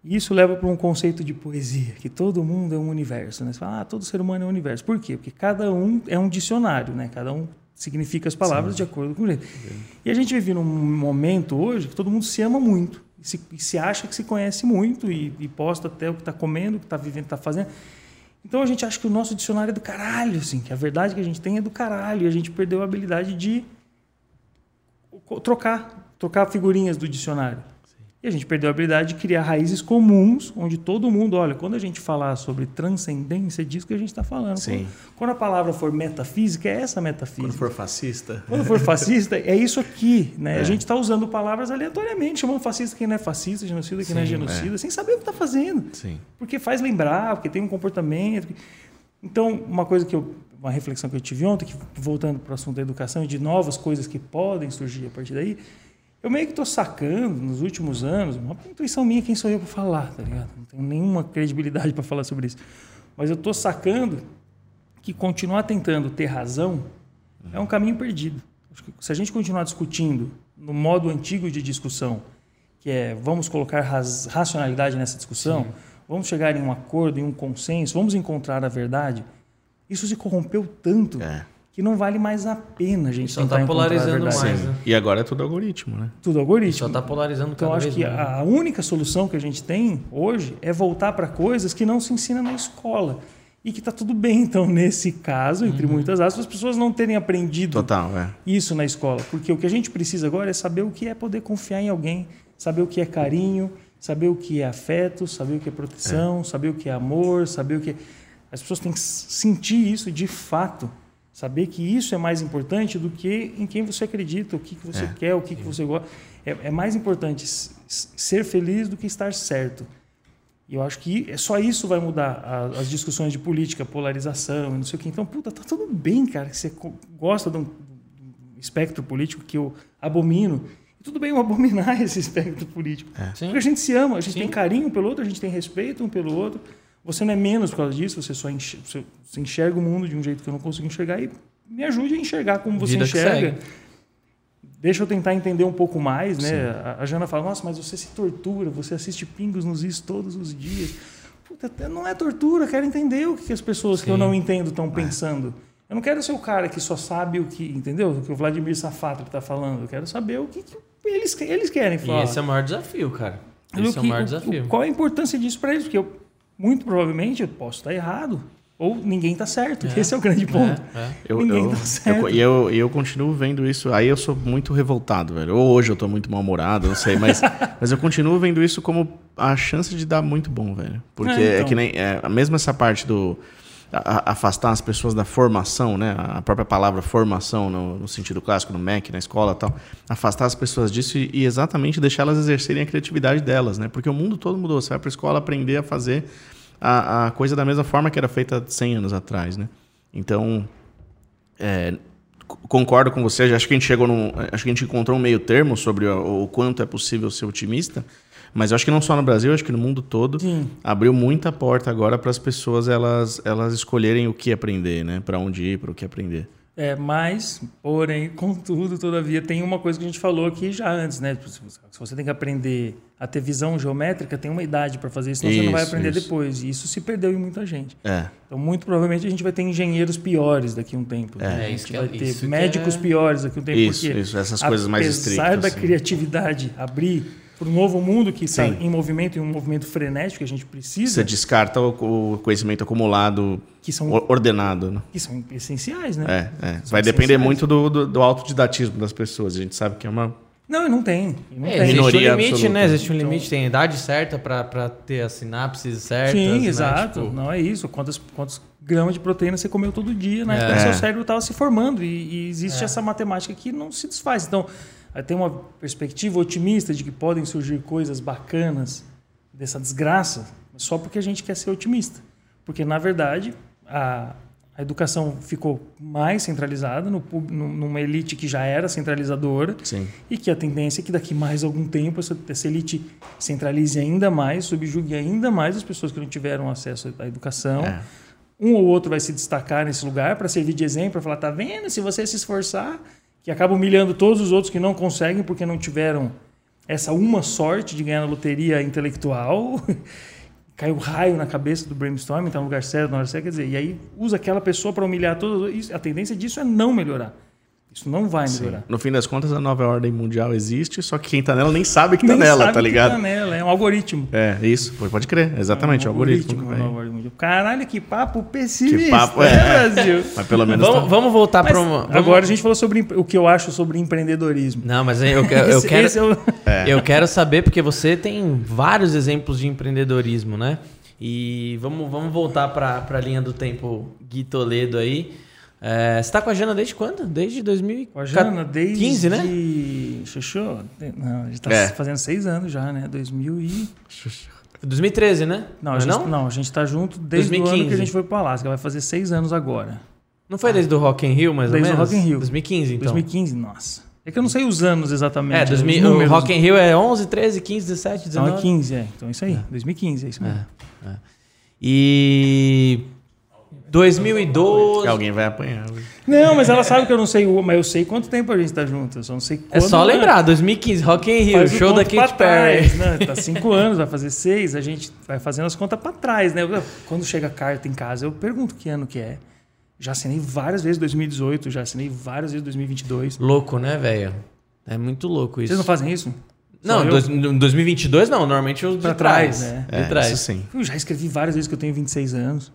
E isso leva para um conceito de poesia, que todo mundo é um universo. Né? Você fala, ah, todo ser humano é um universo. Por quê? Porque cada um é um dicionário, né? cada um significa as palavras de acordo com ele. E a gente vive num momento hoje que todo mundo se ama muito, e se, se acha que se conhece muito, e, e posta até o que está comendo, o que está vivendo, o que está fazendo. Então a gente acha que o nosso dicionário é do caralho, assim, que a verdade que a gente tem é do caralho, e a gente perdeu a habilidade de trocar, trocar figurinhas do dicionário. E a gente perdeu a habilidade de criar raízes comuns, onde todo mundo, olha, quando a gente falar sobre transcendência, é disso que a gente está falando. Sim. Quando, quando a palavra for metafísica, é essa metafísica. Quando for fascista. Quando for fascista, é isso aqui. Né? É. A gente está usando palavras aleatoriamente, chamando fascista quem não é fascista, genocida quem não é Sim, genocida, sem saber o que está fazendo. Sim. Porque faz lembrar, porque tem um comportamento. Então, uma coisa que eu. Uma reflexão que eu tive ontem, que voltando para o assunto da educação e de novas coisas que podem surgir a partir daí, eu meio que estou sacando nos últimos anos, uma intuição minha, quem sou eu para falar, tá ligado? Não tenho nenhuma credibilidade para falar sobre isso. Mas eu estou sacando que continuar tentando ter razão é um caminho perdido. Se a gente continuar discutindo no modo antigo de discussão, que é vamos colocar racionalidade nessa discussão, vamos chegar em um acordo, em um consenso, vamos encontrar a verdade, isso se corrompeu tanto É. que não vale mais a pena a gente Só tentar tá encontrar a polarizando mais, né? E agora é tudo algoritmo, né? Tudo algoritmo. Só tá polarizando Então, cada eu acho vez que mais. a única solução que a gente tem hoje é voltar para coisas que não se ensina na escola. E que está tudo bem, então, [laughs] nesse caso, entre Uhum. muitas aspas, as pessoas não terem aprendido Total, é. isso na escola. Porque o que a gente precisa agora é saber o que é poder confiar em alguém, saber o que é carinho, saber o que é afeto, saber o que é proteção, saber o que é amor, saber o que é... As pessoas têm que sentir isso de fato. Saber que isso é mais importante do que em quem você acredita, o que, que você É. quer, o que, que você gosta. É, é mais importante ser feliz do que estar certo. E eu acho que é só isso vai mudar a- as discussões de política, polarização, não sei o quê. Então, puta, tá tudo bem, cara, que você gosta de um, de um espectro político que eu abomino. E tudo bem eu abominar [laughs] esse espectro político. Sim. Porque a gente se ama, a gente Sim. tem carinho pelo outro, a gente tem respeito um pelo outro. Você não é menos por causa disso, você só enxerga, você enxerga o mundo de um jeito que eu não consigo enxergar e me ajude a enxergar como você Vida que enxerga. Deixa eu tentar entender um pouco mais, né? A, a Jana fala, nossa, mas você se tortura, você assiste pingos nos is todos os dias. Puta, não é tortura, eu quero entender o que que as pessoas que eu Sim. não entendo estão pensando. Eu não quero ser o cara que só sabe o que, entendeu? O que o Vladimir Safato está falando. Eu quero saber o que, que eles, eles querem E falar. esse é o maior desafio, cara. E Esse é o que- maior desafio. o- qual a importância disso para eles? Porque eu, muito provavelmente eu posso estar errado. Ou ninguém está certo. É. Esse é o grande ponto. É, é. Eu, Ninguém eu, tá certo. eu, e eu, e eu continuo vendo isso. Aí eu sou muito revoltado, velho. Ou hoje eu tô muito mal-humorado, não sei. Mas, [laughs] mas eu continuo vendo isso como a chance de dar muito bom, velho. Porque É, é, então. que nem. É, mesmo essa parte do. A- a- afastar as pessoas da formação, né? A própria palavra formação no, no sentido clássico, no MEC, na escola tal. Afastar as pessoas disso e, e exatamente deixar elas exercerem a criatividade delas, né? Porque o mundo todo mudou. Você vai pra escola aprender a fazer a, a coisa da mesma forma que era feita 100 anos atrás, né? Então, é, concordo com você. Acho que a gente chegou acho que a gente encontrou um meio termo sobre o, o quanto é possível ser otimista. Mas eu acho que não só no Brasil, acho que no mundo todo Sim. abriu muita porta agora para as pessoas elas, elas escolherem o que aprender, né? Para onde ir, para o que aprender. É, mas, porém, contudo, todavia, tem uma coisa que a gente falou aqui já antes, né? Se você tem que aprender a ter visão geométrica, tem uma idade para fazer isso, senão você não vai Isso, aprender isso. depois. E isso se perdeu em muita gente. É, Então, muito provavelmente, a gente vai ter engenheiros piores daqui a um tempo. né? É, a isso gente que é- vai ter isso que médicos é- piores daqui a um tempo. isso, porque isso, essas coisas mais Apesar estritas. da assim. criatividade abrir para um novo mundo que está em movimento, e um movimento frenético que a gente precisa, Você descarta o, o conhecimento acumulado, que são, o- ordenado, né? que são essenciais, né? É, é. Vai depender essenciais. muito do, do, do autodidatismo das pessoas. A gente sabe que é uma. Não, e não tem. Não É, tem. existe Minoria um limite, absoluta. né? Existe um Então- limite, tem a idade certa pra, pra ter as sinapses certas. Sim, né? exato. Tipo, Não é isso. Quantos, quantos gramas de proteína você comeu todo dia, né? É. Então, seu cérebro estava se formando e, e existe É. essa matemática que não se desfaz. Então, aí tem uma perspectiva otimista de que podem surgir coisas bacanas dessa desgraça só porque a gente quer ser otimista. Porque, na verdade, a, a educação ficou mais centralizada no, num- numa elite que já era centralizadora Sim. e que a tendência é que daqui mais algum tempo essa, essa elite centralize ainda mais, subjugue ainda mais as pessoas que não tiveram acesso à educação. É. Um ou outro vai se destacar nesse lugar para servir de exemplo, para falar, tá vendo? Se você se esforçar, que acaba humilhando todos os outros que não conseguem porque não tiveram essa uma sorte de ganhar na loteria intelectual. [laughs] Caiu raio na cabeça do brainstorming, tá no lugar certo, na hora certa, quer dizer, e aí usa aquela pessoa para humilhar todos. A tendência disso é não melhorar. Isso não vai melhorar. No fim das contas, a nova ordem mundial existe, só que quem tá nela nem sabe que tá Nem nela, sabe tá que ligado? Tá nela, é um algoritmo. É, isso. Pode- Pode crer, exatamente, É o um algoritmo. mundial. Caralho, que papo pessimista, Que papo, né, é. Brasil? Mas pelo menos Vamos, tá- vamos voltar Mas pra uma. vamos- Agora a gente falou sobre o que eu acho sobre empreendedorismo. Não, mas eu, quero- eu Esse- quero. esse é o- Eu quero saber, porque você tem vários exemplos de empreendedorismo, né? E vamos, vamos voltar para a linha do tempo Gui Toledo aí. É, você tá com a Jana desde quando? Desde 2015, Com a Jana, desde... 15, né? Xuxu? Não, a gente tá É. fazendo seis anos já, né? 2000 e... 2013, né? Não, a é gente, não? não? a gente tá junto desde o ano 2015. que a gente foi pro Alasca. Vai fazer seis anos agora. Não foi desde o Rock in Rio, mais Desde ou o menos? Rock in Rio. 2015, então. 2015, nossa. É que eu não sei os anos exatamente. É, os 2000, o. Rock in Rio é 11, 13, 15, 17, Então 19. é 15, é. Então é isso aí. 2015, é isso mesmo. É, é. E 2012. Alguém vai apanhar. Não, mas ela sabe que eu não sei, o- mas eu sei quanto tempo a gente tá junto. Eu só não sei É quando. só né? lembrar, 2015, Rock in Rio, show da Katy Perry. trás, né? [laughs] Tá cinco anos, vai fazer seis, a gente vai fazendo as contas pra trás, né? Quando chega a carta em casa, eu pergunto que ano que é. Já assinei várias vezes 2018, já assinei várias vezes 2022. Louco, né, velho? É muito louco isso. Vocês não fazem isso? Não, eu? em 2022 não, normalmente os de Pra trás. trás, né? De É, trás. isso sim. Eu já escrevi várias vezes que eu tenho 26 anos.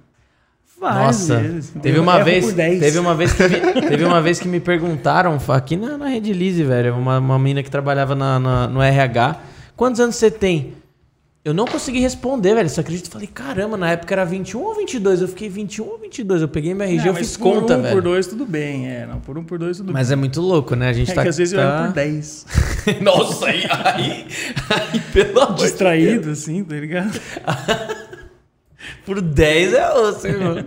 Várias Nossa, vezes. teve Eu uma vez, por 10. teve uma vez que me, teve uma vez que me perguntaram aqui na, na Rede Lise, velho, uma, uma menina que trabalhava na, na- no RH, quantos anos você tem? Eu não consegui responder, velho. Você acredita? Eu falei, caramba, na época era 21 ou 22? Eu fiquei 21 ou 22? Eu peguei minha RG, Não, eu mas fiz por conta, um, velho. por dois, tudo bem. É, não, por um, por dois, tudo Mas é muito louco, né? A gente bem. É tá. que às vezes eu tá... era por 10. [laughs] Nossa, aí, [laughs] aí, aí, pelo amor de Deus. Distraído, assim, tá ligado? [laughs] Por 10 é osso, irmão.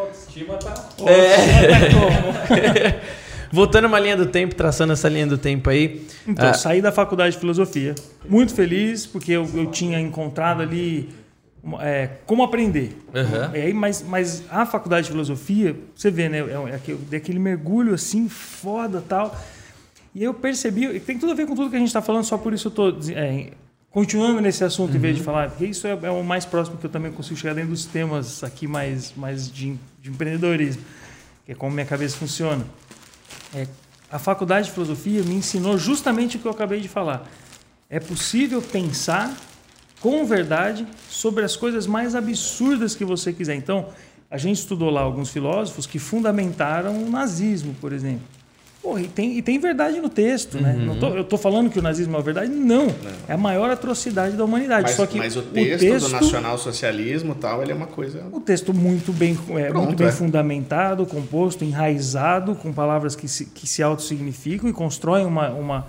Autoestima tá. É. [laughs] Voltando uma linha do tempo, traçando essa linha do tempo aí. Então, Ah. saí da faculdade de filosofia. Muito feliz, porque eu, eu tinha encontrado ali é, como aprender. Aham. E aí, mas, mas a faculdade de filosofia, você vê, né? É, é aquele, é aquele mergulho assim, foda tal. E eu percebi, e tem tudo a ver com tudo que a gente está falando, só por isso eu estou continuando nesse assunto em vez de falar, porque isso é, é o mais próximo que eu também consigo chegar dentro dos temas aqui mais, mais de, de empreendedorismo, que é como minha cabeça funciona. É, a faculdade de filosofia me ensinou justamente o que eu acabei de falar. É possível pensar com verdade sobre as coisas mais absurdas que você quiser. Então, a gente estudou lá alguns filósofos que fundamentaram o nazismo, por exemplo. Pô, e, tem, e tem verdade no texto, né? Não tô- eu estou falando que o nazismo é uma verdade? Não. É a maior atrocidade da humanidade. Mas, Só que mas o texto, do nacionalsocialismo e tal, ele é uma coisa. o texto muito bem, é, Pronto, muito bem é. fundamentado, composto, enraizado, com palavras que se, que se autossignificam e constroem uma, uma.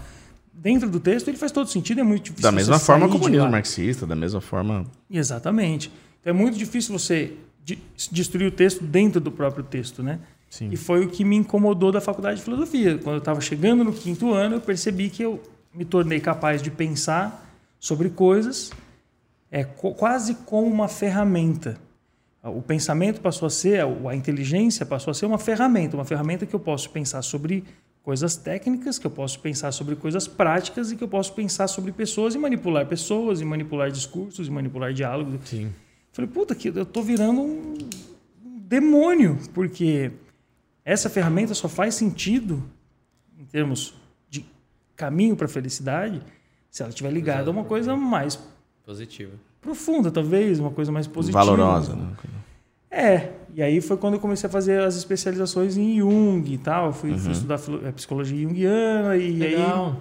Dentro do texto, ele faz todo sentido, é muito difícil. Da mesma forma o comunismo marxista, da mesma forma. Exatamente. Então é muito difícil você de- destruir o texto dentro do próprio texto, né? Sim. E foi o que me incomodou da faculdade de filosofia. Quando eu estava chegando no quinto ano, eu percebi que eu me tornei capaz de pensar sobre coisas é, co- quase como uma ferramenta. O pensamento passou a ser, a inteligência passou a ser uma ferramenta, uma ferramenta que eu posso pensar sobre coisas técnicas, que eu posso pensar sobre coisas práticas e que eu posso pensar sobre pessoas e manipular pessoas, e manipular discursos, e manipular diálogos. Sim. Falei, puta, que eu tô virando um um demônio, porque essa ferramenta só faz sentido em termos de caminho para a felicidade se ela estiver ligada a uma coisa mais Positivo. profunda, talvez, uma coisa mais positiva. Valorosa. Né? É, e aí foi quando eu comecei a fazer as especializações em Jung e tal. Fui, Uhum. fui estudar eh, psicologia junguiana e aí Legal.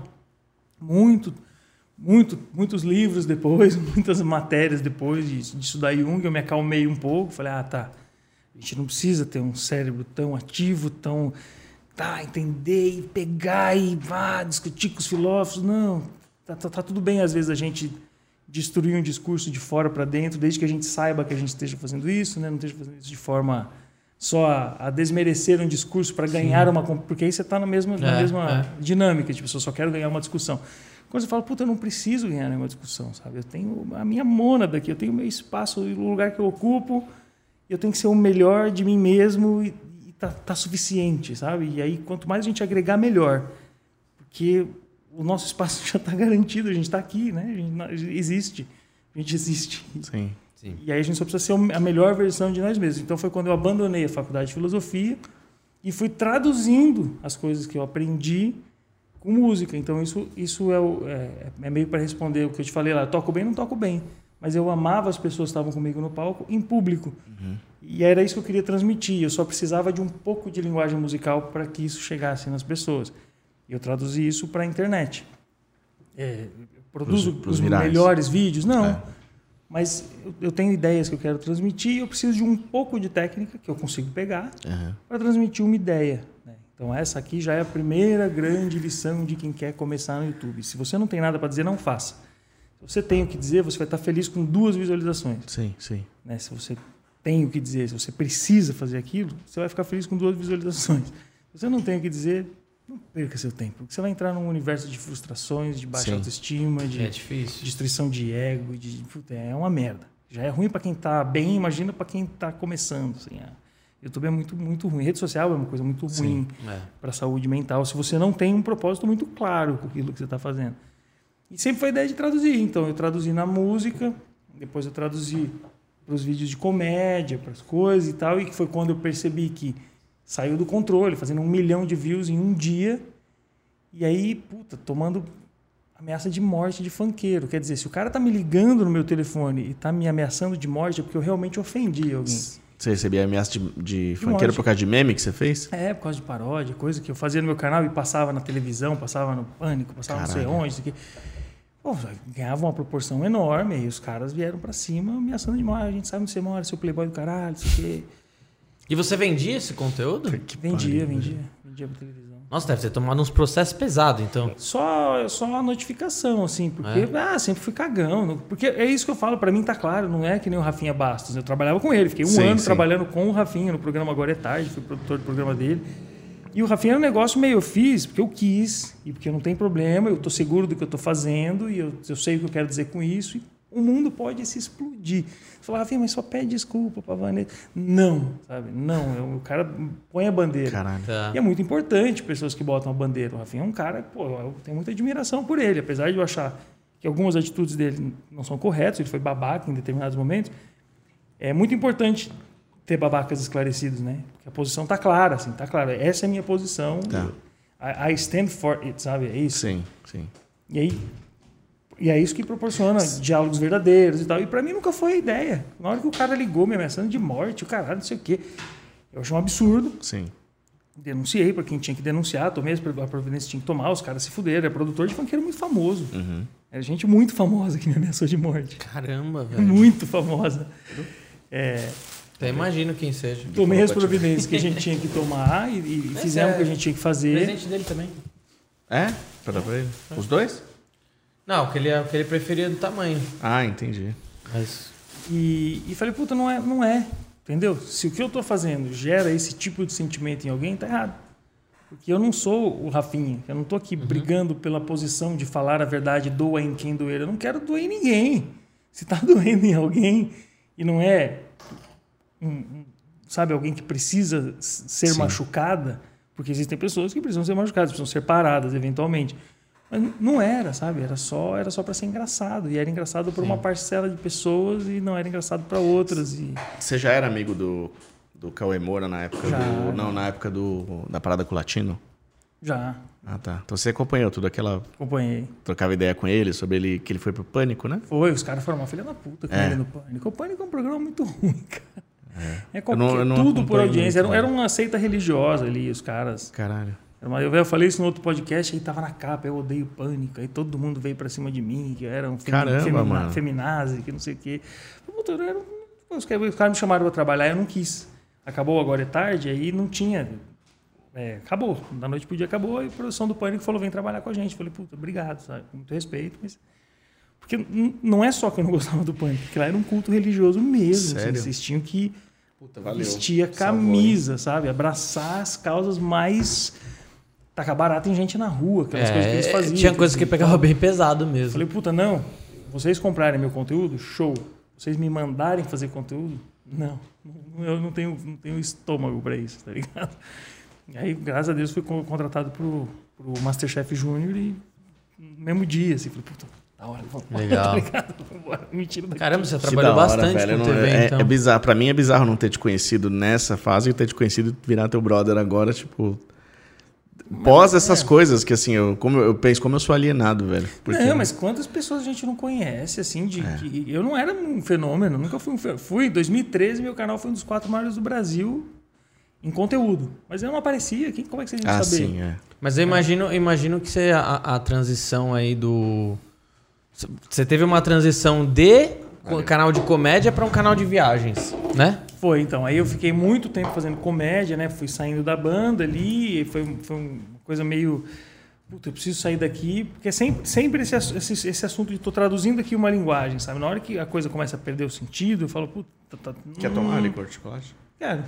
muito, muito, muitos livros depois, [laughs] muitas matérias depois de, de estudar Jung, eu me acalmei um pouco, falei, ah, tá, a gente não precisa ter um cérebro tão ativo, tão, tá, entender e pegar e vá discutir com os filósofos, não, tá, tá, tá tudo bem às vezes a gente destruir um discurso de fora para dentro, desde que a gente saiba que a gente esteja fazendo isso, né, não esteja fazendo isso de forma só a, a desmerecer um discurso para ganhar uma com- porque aí você está na mesma, na É, mesma é. dinâmica, tipo, eu só quero ganhar uma discussão. Quando você fala, puta, eu não preciso ganhar nenhuma discussão, sabe? Eu tenho a minha mônada aqui, eu tenho o meu espaço, o lugar que eu ocupo, eu tenho que ser o melhor de mim mesmo e, e tá, tá suficiente, sabe? E aí, quanto mais a gente agregar, melhor. Porque o nosso espaço [laughs] já está garantido, a gente está aqui, né? A gente existe. A gente existe. Sim. E aí a gente só precisa ser a melhor versão de nós mesmos. Então foi quando eu abandonei a faculdade de filosofia e fui traduzindo as coisas que eu aprendi com música. Então isso, isso é, o- é, é meio para responder o que eu te falei lá. Toco bem, não toco bem. Mas eu amava as pessoas que estavam comigo no palco em público. E era isso que eu queria transmitir. Eu só precisava de um pouco de linguagem musical para que isso chegasse nas pessoas. E eu traduzi isso para a internet. É, produzo Pros- pros os virais. melhores vídeos? Não. É. Mas eu, eu tenho ideias que eu quero transmitir e eu preciso de um pouco de técnica que eu consigo pegar Aham. para transmitir uma ideia. né? Então essa aqui já é a primeira grande lição de quem quer começar no YouTube. Se você não tem nada para dizer, não faça. Você tem o que dizer, você vai estar feliz com duas visualizações. Sim, sim. né? Se você tem o que dizer, se você precisa fazer aquilo, você vai ficar feliz com duas visualizações. Se você não tem o que dizer, não perca seu tempo. Porque você vai entrar num universo de frustrações, de baixa Sim. autoestima, de É difícil. destruição de ego, de puta, é uma merda. Já é ruim para quem tá bem, imagina para quem tá começando, assim. A YouTube é muito muito ruim, rede social é uma coisa muito ruim É. para a saúde mental, se você não tem um propósito muito claro com aquilo que você está fazendo. E sempre foi a ideia de traduzir, então eu traduzi na música, depois eu traduzi para os vídeos de comédia, para as coisas e tal, e que foi quando eu percebi que saiu do controle, fazendo um milhão de views em um dia, e aí, puta, tomando ameaça de morte de funkeiro. Quer dizer, se o cara tá me ligando no meu telefone e tá me ameaçando de morte, é porque eu realmente ofendi alguém. Você recebia ameaça de, de funkeiro por causa de meme que você fez? É, por causa de paródia, coisa que eu fazia no meu canal e passava na televisão, passava no Pânico, passava não sei Caralho. onde, isso aqui. Pô, ganhava uma proporção enorme, e os caras vieram pra cima ameaçando demais. A gente sabe onde você mora, seu playboy do caralho, não sei o quê. E você vendia esse conteúdo? Vendia, vendia, vendia pra televisão. Nossa, deve ter tomado uns processos pesados, então. Só, só a notificação, assim, porque, ah, sempre fui cagão. Porque é isso que eu falo, pra mim tá claro, não é que nem o Rafinha Bastos. Eu trabalhava com ele, fiquei um Sim, ano sim. trabalhando com o Rafinha no programa Agora é Tarde, fui produtor do programa dele. E o Rafinha era um negócio meio eu fiz, porque eu quis, e porque não tem problema, eu tô seguro do que eu tô fazendo, e eu, eu sei o que eu quero dizer com isso, e o mundo pode se explodir. Você fala, Rafinha, mas só pede desculpa pra Vanessa. Não, sabe? Não, eu- o cara põe a bandeira. Caralho. Tá. E é muito importante pessoas que botam a bandeira. O Rafinha é um cara, pô, eu tenho muita admiração por ele, apesar de eu achar que algumas atitudes dele não são corretas, ele foi babaca em determinados momentos. É muito importante ter babacas esclarecidos, né? Porque a posição tá clara, assim, tá clara. Essa é a minha posição. Tá. I, I stand for it, sabe? É isso. Sim, sim. E aí e é isso que proporciona diálogos verdadeiros e tal. E pra mim nunca foi a ideia. Na hora que o cara ligou me ameaçando de morte, o caralho, não sei o quê. Eu achei um absurdo. Sim. Denunciei para quem tinha que denunciar, tomei as a providência que tinha que tomar, os caras se fuderam. É produtor de funkeiro muito famoso. Era gente muito famosa que me ameaçou de morte. Caramba, velho. Muito famosa. É, Até imagino quem seja. tomei as providências que a gente tinha que tomar e, e fizemos é o que a gente tinha que fazer. Presente dele também. É? Pra dar pra ele? Os dois? Não, o que ele, o que ele preferia do tamanho. Ah, entendi. Mas. E, e falei, puta, não é, não é. Entendeu? Se o que eu tô fazendo gera esse tipo de sentimento em alguém, tá errado. Porque eu não sou o Rafinha. Eu não tô aqui brigando pela posição de falar a verdade, doa em quem doer. Eu não quero doer em ninguém. Se tá [laughs] doendo em alguém e não é, um- um- sabe, alguém que precisa ser Sim. machucada, porque existem pessoas que precisam ser machucadas, precisam ser paradas eventualmente. Mas não era, sabe? Era só era só para ser engraçado. E era engraçado para uma parcela de pessoas e não era engraçado para outras. E Você já era amigo do, do Cauê Moura na época Já. do. Não, na época do, da parada com o Latino? já Ah, tá. Então você acompanhou tudo aquela. acompanhei. Trocava ideia com ele sobre ele que ele foi pro pânico, né? Foi, os caras foram uma filha da puta com É. ele no Pânico. O Pânico é um programa muito ruim, cara. É, qualquer, Eu não- eu não tudo por audiência. Era, muito, era uma seita religiosa ali, os caras. Caralho. Eu, eu falei isso no outro podcast, aí tava na capa, eu odeio pânico. Aí todo mundo veio pra cima de mim, que era um Caramba, femina- feminazi, que não sei o quê. Puta, eu era os caras me chamaram pra trabalhar, eu não quis. Acabou agora é tarde, aí não tinha. é, acabou. Da noite pro dia acabou, e a produção do Pânico falou: vem trabalhar com a gente. Eu falei, puta, obrigado, sabe? Com muito respeito, mas. Porque não é só que eu não [laughs] gostava do Pânico, porque lá era um culto religioso mesmo. Sério? Assim, vocês tinham que Puta, vestir a camisa, sabe? Abraçar as causas mais. Tacar barato em gente na rua, aquelas coisas que eles faziam. É, tinha coisas que assim. pegava bem pesado mesmo. falei, puta, não. Vocês comprarem meu conteúdo, show. Vocês me mandarem fazer conteúdo, não. Eu não tenho, não tenho estômago pra isso, tá ligado? E aí, graças a Deus, fui con- contratado pro, pro Masterchef Júnior e no mesmo dia, assim, falei, puta, da hora, vamos Legal. [laughs] tá ligado? Vambora, me tira daqui. Caramba, você Que trabalhou hora, bastante velho. Com não- TV, é, então. é bizarro. Pra mim é bizarro não ter te conhecido nessa fase e ter te conhecido e virar teu brother agora, tipo. Pós essas coisas que, assim, eu, como, eu penso como eu sou alienado, velho. Porque, Não, mas quantas pessoas a gente não conhece, assim, de É. que eu não era um fenômeno, nunca fui um fenômeno. Fui, em 2013, meu canal foi um dos quatro maiores do Brasil em conteúdo. Mas eu não aparecia, quem, como é que você ia Ah, saber? sim, é. Mas eu imagino, imagino que você, a, a transição aí do. Você teve uma transição de co- canal de comédia para um canal de viagens, né? Foi, então. Aí eu fiquei muito tempo fazendo comédia, né? Fui saindo da banda ali, e foi, foi uma coisa meio. Puta, eu preciso sair daqui, porque é sempre, sempre esse, esse, esse assunto de tô traduzindo aqui uma linguagem, sabe? Na hora que a coisa começa a perder o sentido, eu falo, puta, tá, Quer tomar licor de chocolate? Cara,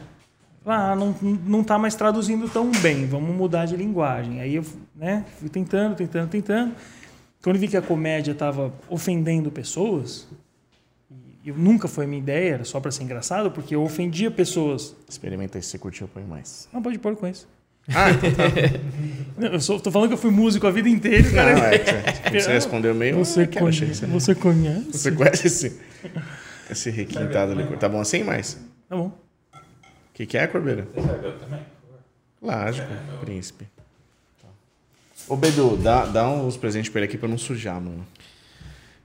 ah, não, não tá mais traduzindo tão bem, vamos mudar de linguagem. Aí eu né, fui tentando, tentando, tentando. Quando eu vi que a comédia estava ofendendo pessoas, e eu nunca foi a minha ideia, era só para ser engraçado, porque eu ofendia pessoas. Experimenta aí, se você curtiu, põe mais. Não, pode pôr com isso. Ah, então tá. [laughs] Não, Eu sou, tô falando que eu fui músico a vida inteira, cara. Não, é que você respondeu meio. Você, ah, quero, achei que conhece, você conhece? Você conhece esse, esse requintado licor? Tá bom assim, mais? Tá bom. O que, que é, Corbeira? Eu também. Lógico, príncipe. Ô, Bedu, dá, dá uns presentes pra ele aqui pra não sujar, mano.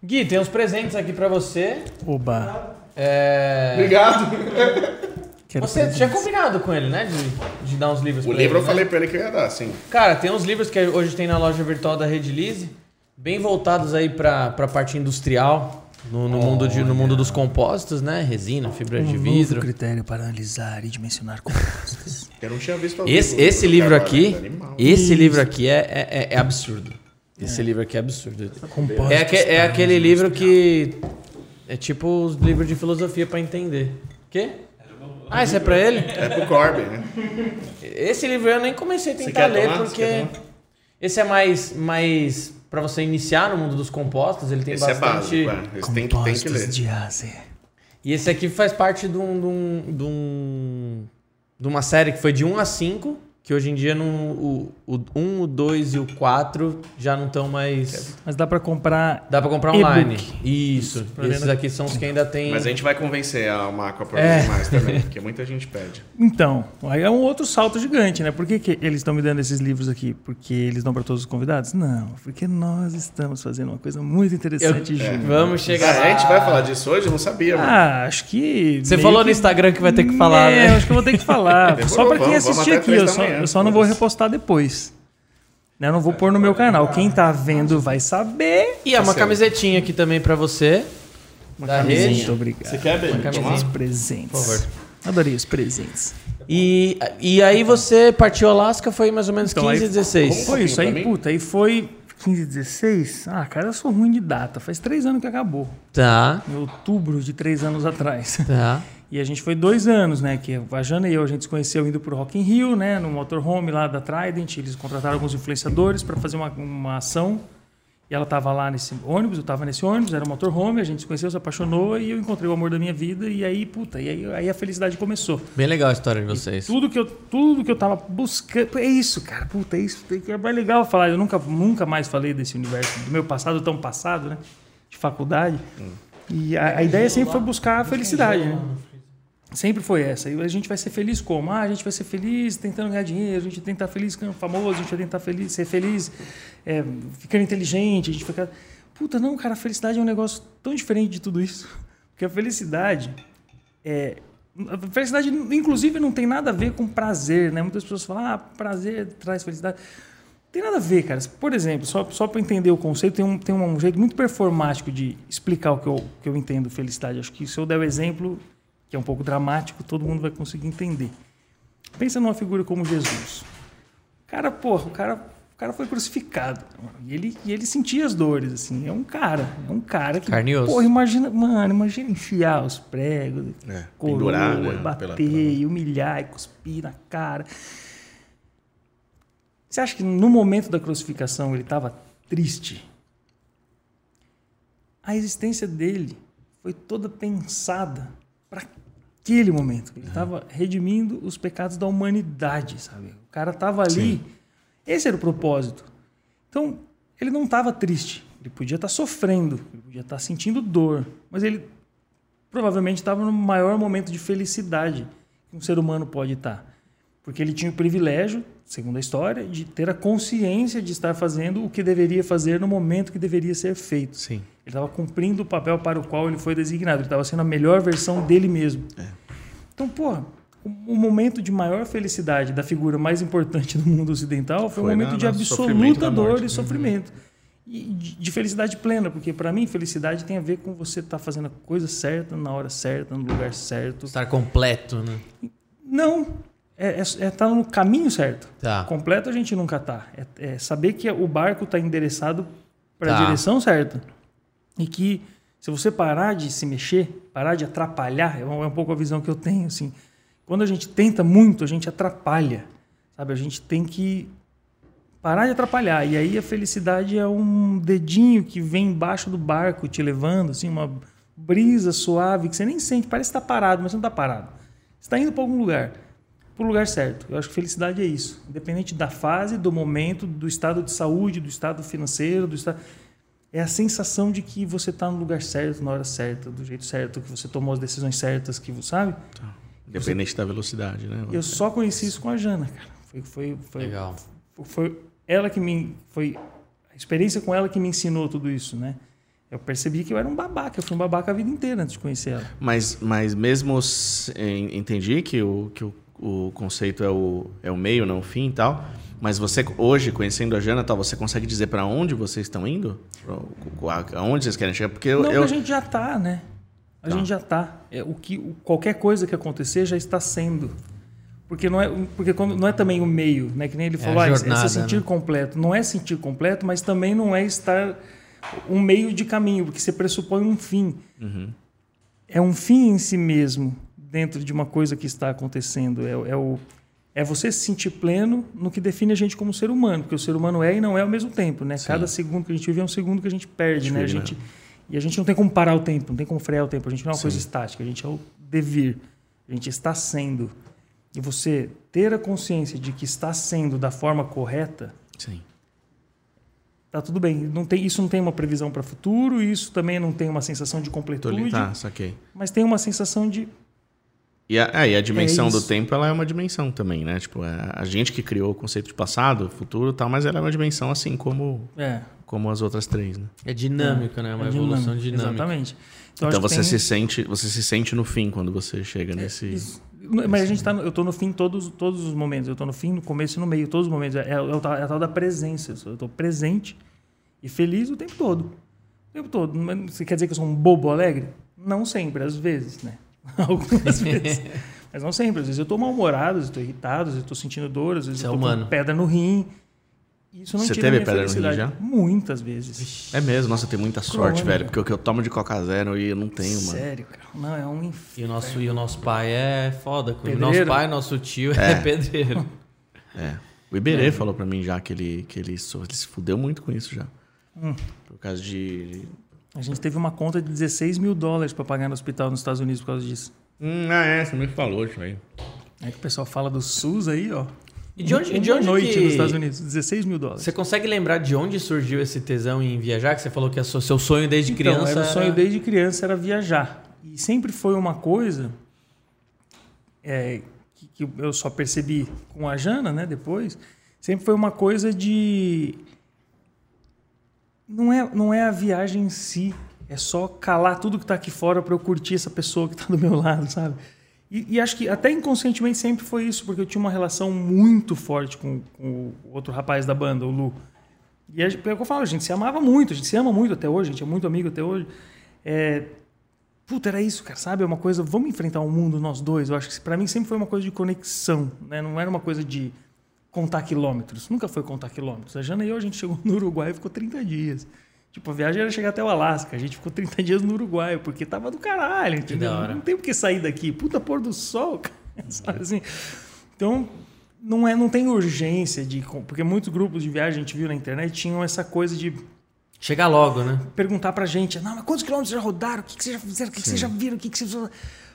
Gui, tem uns presentes aqui para você. Oba. É... Obrigado. Quero Você tinha combinado com ele, né? De, de dar uns livros O pra livro ele, eu né? falei pra ele que eu ia dar, sim. Cara, tem uns livros que hoje tem na loja virtual da Rede Lise. bem voltados aí para a parte industrial, no, no mundo de, no mundo dos compostos, né? Resina, fibra de vidro. critério para analisar e dimensionar compostos. Eu não tinha visto Esse, vivo esse livro aqui, é esse livro aqui é, é, é- é absurdo. Esse livro aqui é absurdo. Compostos É, aque- é para aquele livro que é tipo os livros de filosofia para entender. Quê? Ah, esse é pra ele? É pro Corby, né? Esse livro eu nem comecei a tentar quer ler tomar? Você porque quer tomar? esse é mais mais para você iniciar no mundo dos compostos, ele tem Esse é bastante básico, é. Esse tem que, tem que ler. de Ásia. E esse aqui faz parte de um, de um, de um- de uma série que foi de 1 a 5, que hoje em dia não, o, o 1, o 2 e o 4 já não estão mais. Mas dá pra comprar. Dá pra comprar online. Isso. Pra Esses aqui são os que ainda tem. Mas a gente vai convencer a Maco a produzir É. mais também, porque muita gente pede. Então, aí é um outro salto gigante, né? Por que, que eles estão me dando esses livros aqui? Porque eles dão pra todos os convidados? Não, porque nós estamos fazendo uma coisa muito interessante Eu- juntos. Vamos chegar. Ah, a gente vai falar disso hoje? Eu não sabia, mano. Ah, acho que. Você falou no que- Instagram que vai ter que falar, É, né? acho que eu vou ter que falar. [laughs] Demorou, só pra quem assistir aqui, eu só, eu só não vou repostar depois. Né, Eu não vou pôr no meu canal. Quem tá vendo vai saber. E é uma Tá certo. camisetinha aqui também pra você. Uma Da camisinha. rede. Muito obrigado. Você quer, camisinha. Os presentes. Por favor. Adorei os presentes. E, e aí você partiu Alasca foi mais ou menos Então, 15, aí- 16. Foi isso aí, puta. Aí foi 15, 16. Ah, cara, eu sou ruim de data. Faz três anos que acabou. Tá, Em outubro de três anos atrás. tá. [laughs] E a gente foi dois anos, né? Que a Jana e eu, a gente se conheceu indo pro Rock in Rio, né? No motorhome lá da Trident. Eles contrataram alguns influenciadores para fazer uma, uma ação. E ela tava lá nesse ônibus, eu tava nesse ônibus, era um motorhome, a gente se conheceu, se apaixonou e eu encontrei o amor da minha vida. E aí, puta, e aí, aí a felicidade começou. Bem legal a história de vocês. Tudo que eu, tudo que eu tava buscando. É isso, cara. Puta, é isso. É mais legal falar. Eu nunca, nunca mais falei desse universo, do meu passado tão passado, né? De faculdade. E a, a ideia sempre foi buscar a felicidade, né? Sempre foi essa. E a gente vai ser feliz como? Ah, a gente vai ser feliz tentando ganhar dinheiro, a gente vai tentar feliz ficando famoso, a gente vai tentar feliz, ser feliz é, ficando inteligente, a gente fica. Puta, não, cara, a felicidade é um negócio tão diferente de tudo isso. [laughs] Porque a felicidade é. A felicidade, inclusive, não tem nada a ver com prazer, né? Muitas pessoas falam, ah, prazer traz felicidade. Não tem nada a ver, cara. Por exemplo, só, só para entender o conceito, tem um, tem um jeito muito performático de explicar o que eu, que eu entendo felicidade. Acho que se eu der o exemplo, que é um pouco dramático, todo mundo vai conseguir entender. Pensa numa figura como Jesus. O cara, porra, o cara, o cara foi crucificado. E ele, e ele sentia as dores, assim. É um cara, é um cara que... Carne osso. Porra, imagina, mano, imagina enfiar os pregos, É, coroa, pendurar, né, bater, pela- pela- e humilhar, e cuspir na cara. Você acha que no momento da crucificação ele estava triste? A existência dele foi toda pensada para aquele momento. Ele estava redimindo os pecados da humanidade, sabe? O cara estava ali. Esse era o propósito. Então, ele não estava triste. Ele podia estar sofrendo, ele podia estar sentindo dor, mas ele provavelmente estava no maior momento de felicidade que um ser humano pode estar. Porque ele tinha o privilégio, segundo a história, de ter a consciência de estar fazendo o que deveria fazer no momento que deveria ser feito. Sim. Ele estava cumprindo o papel para o qual ele foi designado. Ele estava sendo a melhor versão dele mesmo. Então, porra, o momento de maior felicidade da figura mais importante do mundo ocidental foi, Foi um momento na- de no sofrimento absoluta dor e sofrimento. E de, de felicidade plena, porque para mim felicidade tem a ver com você estar fazendo a coisa certa, na hora certa, no lugar certo. Estar completo, né? Não, é estar é, tá no caminho certo. Tá. Completo a gente nunca tá. É, é saber que o barco está endereçado para a Tá. direção certa. E que se você parar de se mexer, parar de atrapalhar, é um, é um pouco a visão que eu tenho. Assim. Quando a gente tenta muito, a gente atrapalha. Sabe? A gente tem que parar de atrapalhar. E aí a felicidade é um dedinho que vem embaixo do barco te levando, assim, uma brisa suave que você nem sente, parece estar parado, mas você não está parado. Você está indo para algum lugar, para o lugar certo. Eu acho que felicidade é isso. Independente da fase, do momento, do estado de saúde, do estado financeiro, do estado. É a sensação de que você está no lugar certo, na hora certa, do jeito certo, que você tomou as decisões certas, que sabe? Independente da velocidade, né? Eu só conheci isso com a Jana, cara. Foi, foi, foi, Legal. foi ela que me foi a experiência com ela que me ensinou tudo isso, né? Eu percebi que eu era um babaca, eu fui um babaca a vida inteira antes de conhecer ela. Mas, mas mesmo entendi que o, que o, o conceito é o, é o meio, não o fim e tal. Mas você, hoje, conhecendo a Jana, tal, você consegue dizer pra onde vocês estão indo? Aonde vocês querem chegar? Porque eu. Não, eu- a gente já tá, né? A Tá. gente já tá. É, o que, o- qualquer coisa que acontecer já está sendo. Porque não é, porque quando, não é também o meio, né? Que nem ele falou, a ah, é jornada, se sentir né? completo. Não é sentir completo, mas também não é estar um meio de caminho, porque você pressupõe um fim. É um fim em si mesmo, dentro de uma coisa que está acontecendo. É, é o, é você se sentir pleno no que define a gente como ser humano, porque o ser humano é e não é ao mesmo tempo, né? Cada segundo que a gente vive é um segundo que a gente perde, né? A gente, E a gente não tem como parar o tempo, não tem como frear o tempo. A gente não é uma coisa estática, a gente é o devir. A gente está sendo. E você ter a consciência de que está sendo da forma correta, Sim. tá tudo bem. Não tem, isso não tem uma previsão para futuro, isso também não tem uma sensação de completude, tá, saquei. mas tem uma sensação de E a, é, e a dimensão do isso. tempo, ela é uma dimensão também, né? Tipo, é, a gente que criou o conceito de passado, futuro e tal, mas ela é uma dimensão assim como, é, como as outras três, né? É dinâmico, né? Uma é evolução dinâmico. dinâmica. Exatamente. Então Então, você tem- se sente, você se sente no fim quando você chega nesse. Isso. Mas a gente tá, no- eu estou no fim todos, todos os momentos. Eu estou no fim, no começo e no meio, todos os momentos. É, é, o é a tal da presença. Eu estou presente e feliz o tempo todo. O tempo todo. Você quer dizer que eu sou um bobo alegre? Não sempre, às vezes, né? [laughs] Algumas vezes. Mas não sempre. Às vezes eu estou mal-humorado, às vezes eu estou irritado, às vezes eu estou sentindo dor, às vezes é eu estou humano. com pedra no rim. Isso não Você tira teve pedra no rim já? Muitas vezes. É mesmo, nossa, eu tenho muita sorte, Crônica. velho. Porque o que eu tomo de Coca Zero e eu não tenho, mano. Sério, cara. Não, é um inferno. E o nosso, e o nosso pai é foda. com- O nosso pai, nosso tio é, [laughs] pedreiro. É. O Iberê falou pra mim já que ele, que ele, ele se fudeu muito com isso já. Hum. Por causa de. A gente teve uma conta de 16 mil dólares para pagar no hospital nos Estados Unidos por causa disso. Hum, ah, é, você me falou isso aí. É que o pessoal fala do SUS aí, ó. E de onde, Uma de onde noite que... nos Estados Unidos, 16 mil dólares. Você consegue lembrar de onde surgiu esse tesão em viajar? Que você falou que é seu seu sonho desde criança. Então, era o sonho era- desde criança era viajar. E sempre foi uma coisa é, que, que eu só percebi com a Jana, né, depois. Sempre foi uma coisa de... Não é, não é a viagem em si, é só calar tudo que está aqui fora para eu curtir essa pessoa que está do meu lado, sabe? E, e acho que até inconscientemente sempre foi isso, porque eu tinha uma relação muito forte com, com o outro rapaz da banda, o Lu. E é o que eu falo, a gente se amava muito, a gente se ama muito até hoje, a gente é muito amigo até hoje. É, puta, era isso, cara, sabe? É uma coisa, vamos enfrentar o mundo nós dois. Eu acho que pra mim sempre foi uma coisa de conexão, né? Não era uma coisa de contar quilômetros. Nunca foi contar quilômetros. A Jana e eu, a gente chegou [laughs] no Uruguai e ficou 30 dias. Tipo, a viagem era chegar até o Alasca. A gente ficou 30 dias no Uruguai, porque tava do caralho, entendeu? Não tem por que sair daqui. Puta pôr do sol, [laughs] cara. Sabe assim? Então, não, é, não tem urgência de. Porque muitos grupos de viagem a gente viu na internet tinham essa coisa de Chegar logo, né? perguntar pra gente, não, mas quantos quilômetros já rodaram? O que, que vocês já fizeram? O que, que vocês já viram? O que, que vocês... Eu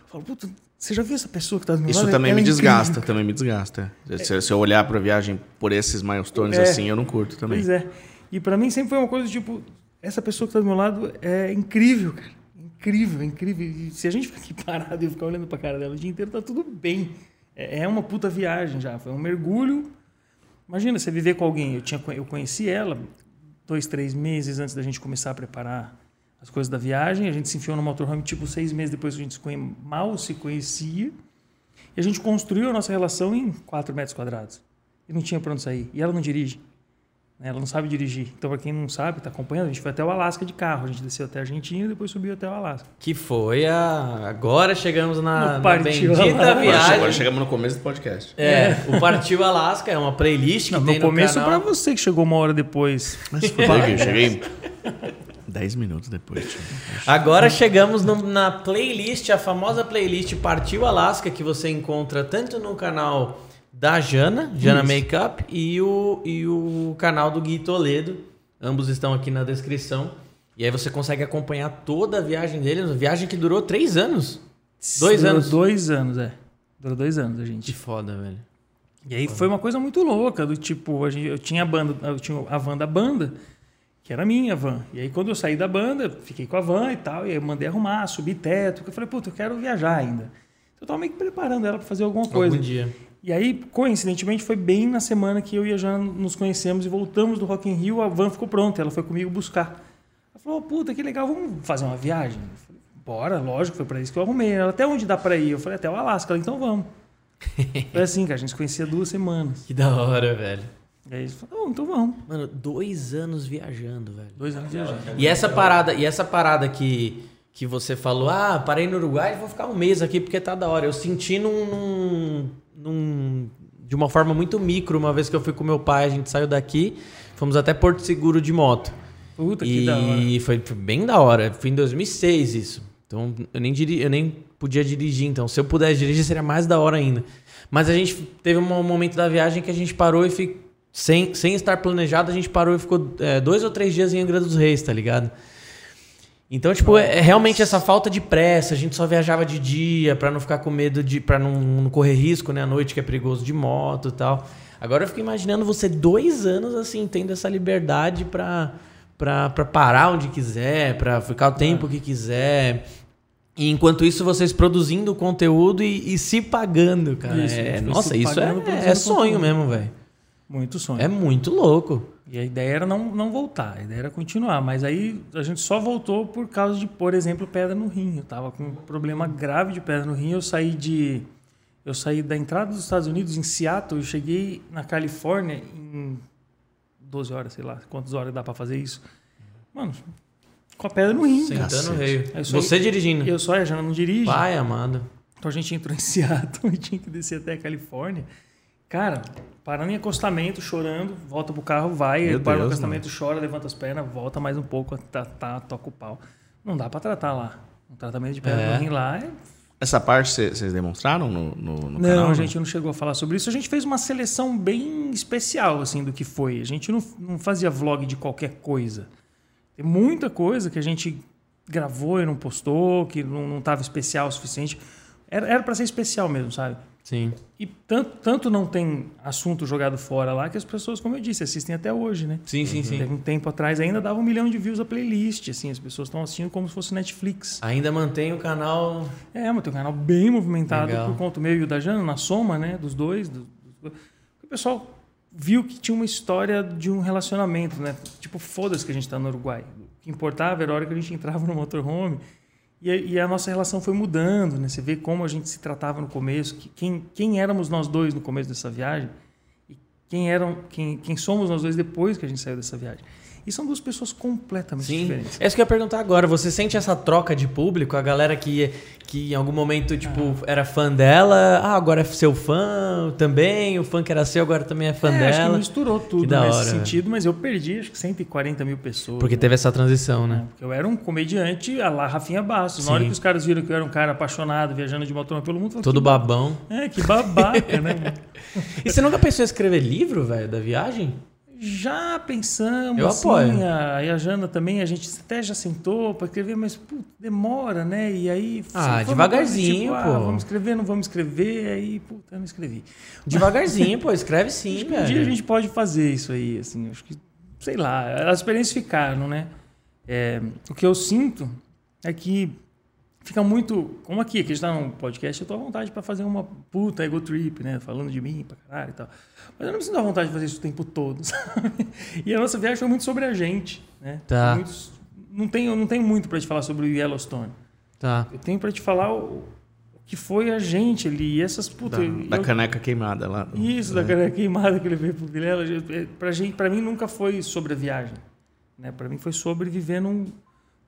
falo, puta, você já viu essa pessoa que tá do meu Isso lado? também Ela me é desgasta, cara." também me desgasta. Se, se eu olhar pra viagem por esses milestones É. assim, eu não curto também. Pois é. E pra mim sempre foi uma coisa tipo, essa pessoa que tá do meu lado é incrível, cara. Incrível, incrível. E se a gente ficar aqui [laughs] parado e ficar olhando pra cara dela o dia inteiro, tá tudo bem. É é uma puta viagem já. Foi um mergulho. Imagina você viver com alguém. Eu, tinha, eu conheci ela dois, três meses antes da gente começar a preparar as coisas da viagem. A gente se enfiou no motorhome tipo seis meses depois que a gente se conhe- mal se conhecia. E a gente construiu a nossa relação em quatro metros quadrados. E não tinha pra onde sair. E ela não dirige. né? Ela não sabe dirigir. Então, para quem não sabe, está acompanhando, a gente foi até o Alasca de carro. A gente desceu até a Argentina e depois subiu até o Alasca. Que foi a. Agora chegamos na, No na Partiu bendita Alasca. Viagem. agora chegamos no começo do podcast. É, o Partiu Alasca é uma playlist que Não, tem no começo, no para você que chegou uma hora depois. Mas que [laughs] eu cheguei 10 minutos depois. tio. Agora chegamos no- na playlist, a famosa playlist Partiu Alasca, que você encontra tanto no canal da Jana, Jana Makeup, e o, e o canal do Gui Toledo. Ambos estão aqui na descrição. E aí você consegue acompanhar toda a viagem dele, uma viagem que durou três anos. Dois Durou anos. Dois anos, é. Durou dois anos a Que gente. foda, velho. E aí foi uma coisa muito louca, do tipo, a gente, eu tinha a banda, eu tinha a van da banda, que era minha van. E aí quando eu saí da banda, fiquei com a van e tal, e aí eu mandei arrumar, subir teto, porque eu falei, puta, eu quero viajar ainda. Então eu tava meio que preparando ela para fazer alguma coisa. Algum dia. E aí, coincidentemente, foi bem na semana que eu e a Jana nos conhecemos e voltamos do Rock in Rio, a van ficou pronta, ela foi comigo buscar. Ela falou, puta, que legal, vamos fazer uma viagem? Eu falei, bora, lógico, foi para isso que eu arrumei. Ela, até onde dá para ir? Eu falei, até o Alasca. Ela, então vamos. [laughs] foi assim, cara, a gente se conhecia duas semanas. Que da hora, velho. E aí eles falaram, "Oh, então vamos. Mano, dois anos viajando, velho. Dois anos viajando. E essa parada, e essa parada que, que você falou, ah, parei no Uruguai, vou ficar um mês aqui porque tá da hora. Eu senti num, num, num- de uma forma muito micro, uma vez que eu fui com meu pai, a gente saiu daqui, fomos até Porto Seguro de moto. Puta que e da hora. Foi, foi bem da hora. Foi em 2006 isso. Então eu nem, diri, eu nem podia dirigir. Então se eu pudesse dirigir seria mais da hora ainda. Mas a gente teve um momento da viagem que a gente parou e ficou. Sem, sem estar planejado, a gente parou e ficou é, dois ou três dias em Angra dos Reis, tá ligado? Então, tipo, é, é realmente essa falta de pressa. A gente só viajava de dia pra não ficar com medo de. pra não, não correr risco, né? À noite que é perigoso de moto e tal. Agora eu fico imaginando você dois anos, assim, tendo essa liberdade pra, pra, pra parar onde quiser, pra ficar o tempo que quiser. E enquanto isso, vocês produzindo conteúdo e, e se pagando, cara. Isso, É- nossa, isso é, é sonho conteúdo. mesmo, velho. Muito sonho. É muito louco. E a ideia era não, não voltar, a ideia era continuar. Mas aí a gente só voltou por causa de, por exemplo, pedra no rim. Eu tava com um problema grave de pedra no rim. Eu saí de. Eu saí da entrada dos Estados Unidos, em Seattle, eu cheguei na Califórnia em 12 horas, sei lá, quantas horas dá pra fazer isso. Mano, com a pedra no rim. Sentando no Cacete. rei. Você dirigindo. Eu só, a Jana não dirige. Pai amado. Então a gente entrou em Seattle e tinha que descer até a Califórnia. Cara, parando em acostamento, chorando, volta pro carro, vai, Meu para no Deus, acostamento, chora, levanta as pernas, volta mais um pouco, tá, tá, toca o pau. Não dá pra tratar lá. Um tratamento de pedra É. no rim lá é... Essa parte cê- vocês demonstraram no, no, no Não, canal? a gente não chegou a falar sobre isso. A gente fez uma seleção bem especial, assim, do que foi. A gente não, não fazia vlog de qualquer coisa. Tem muita coisa que a gente gravou e não postou, que não, não tava especial o suficiente. Era, era pra ser especial mesmo, sabe? Sim. E tanto, tanto não tem assunto jogado fora lá que as pessoas, como eu disse, assistem até hoje, né? Sim, sim, sim. Teve um tempo atrás ainda dava um milhão de views a playlist, assim, as pessoas estão assistindo como se fosse Netflix. Ainda mantém o canal. É, mas tem um canal bem movimentado Legal. por conta meu e o da Jana, na soma, né, dos dois. do- do- o pessoal viu que tinha uma história de um relacionamento, né? Tipo, foda-se que a gente tá no Uruguai. O que importava era a hora que a gente entrava no motorhome e a, e a nossa relação foi mudando, né? Você vê como a gente se tratava no começo, que, quem, quem éramos nós dois no começo dessa viagem e quem eram, quem, quem somos nós dois depois que a gente saiu dessa viagem. E são duas pessoas completamente Sim. diferentes. É isso que eu ia perguntar agora. Você sente essa troca de público? A galera que, que em algum momento, tipo, era fã dela, ah, agora é seu fã também. O fã que era seu agora também é fã É, acho que dela. misturou tudo Que da nesse hora, sentido, mas eu perdi acho que 140 mil pessoas. Porque né? teve essa transição, né? Porque eu era um comediante a lá Rafinha Bastos. Na hora Sim. que os caras viram que eu era um cara apaixonado, viajando de motorhome pelo mundo, falaram, Todo babão. É, que babaca, né? [laughs] E você nunca pensou em escrever livro, velho, da viagem? Já pensamos, Eu assim, apoio. a, e a Jana também, a gente até já sentou para escrever, mas putz, demora, né? E aí. Ah, uma coisa, devagarzinho, ah, pô. vamos escrever, não vamos escrever, aí, puta, eu não escrevi. Devagarzinho, pô, escreve [laughs] sim, que um dia a velho. gente pode fazer isso aí, assim, acho que, sei lá, as experiências ficaram, né? É, o que eu sinto é que fica muito, como aqui, que a gente tá num podcast, eu tô à vontade para fazer uma puta ego trip, né? Falando de mim pra caralho e tal. Mas eu não me sinto à vontade de fazer isso o tempo todo, [laughs] sabe? E a nossa viagem foi muito sobre a gente, né? Tá. Muitos- não, tenho, não tenho muito para te falar sobre o Yellowstone. Tá. Eu tenho para te falar o, que foi a gente ali, e essas puta, Da, da eu- caneca queimada lá. isso, da caneca queimada que ele veio pro Vilela. é, Pra, gente, pra mim nunca foi sobre a viagem. Né? Pra mim foi sobre viver, num,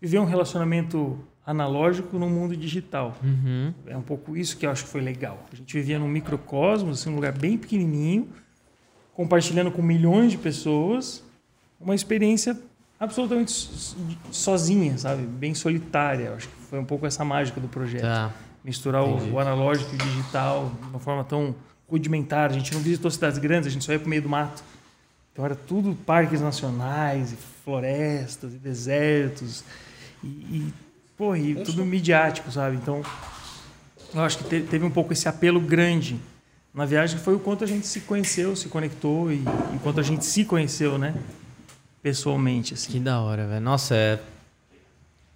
viver um relacionamento analógico no mundo digital. Uhum. É um pouco isso que eu acho que foi legal. A gente vivia num microcosmos, assim, um lugar bem pequenininho, compartilhando com milhões de pessoas, uma experiência absolutamente so- sozinha, sabe? Bem solitária. Eu acho que foi um pouco essa mágica do projeto Tá. misturar o, o analógico e o digital de uma forma tão rudimentar. A gente não visitou cidades grandes, a gente só ia para o meio do mato. Então era tudo parques nacionais, e florestas, e desertos, e, e, pô, e tudo midiático, sabe? Então eu acho que te- teve um pouco esse apelo grande na viagem, que foi o quanto a gente se conheceu, se conectou e, e quanto a gente se conheceu, né? Pessoalmente, assim. Que da hora, velho. Nossa, é.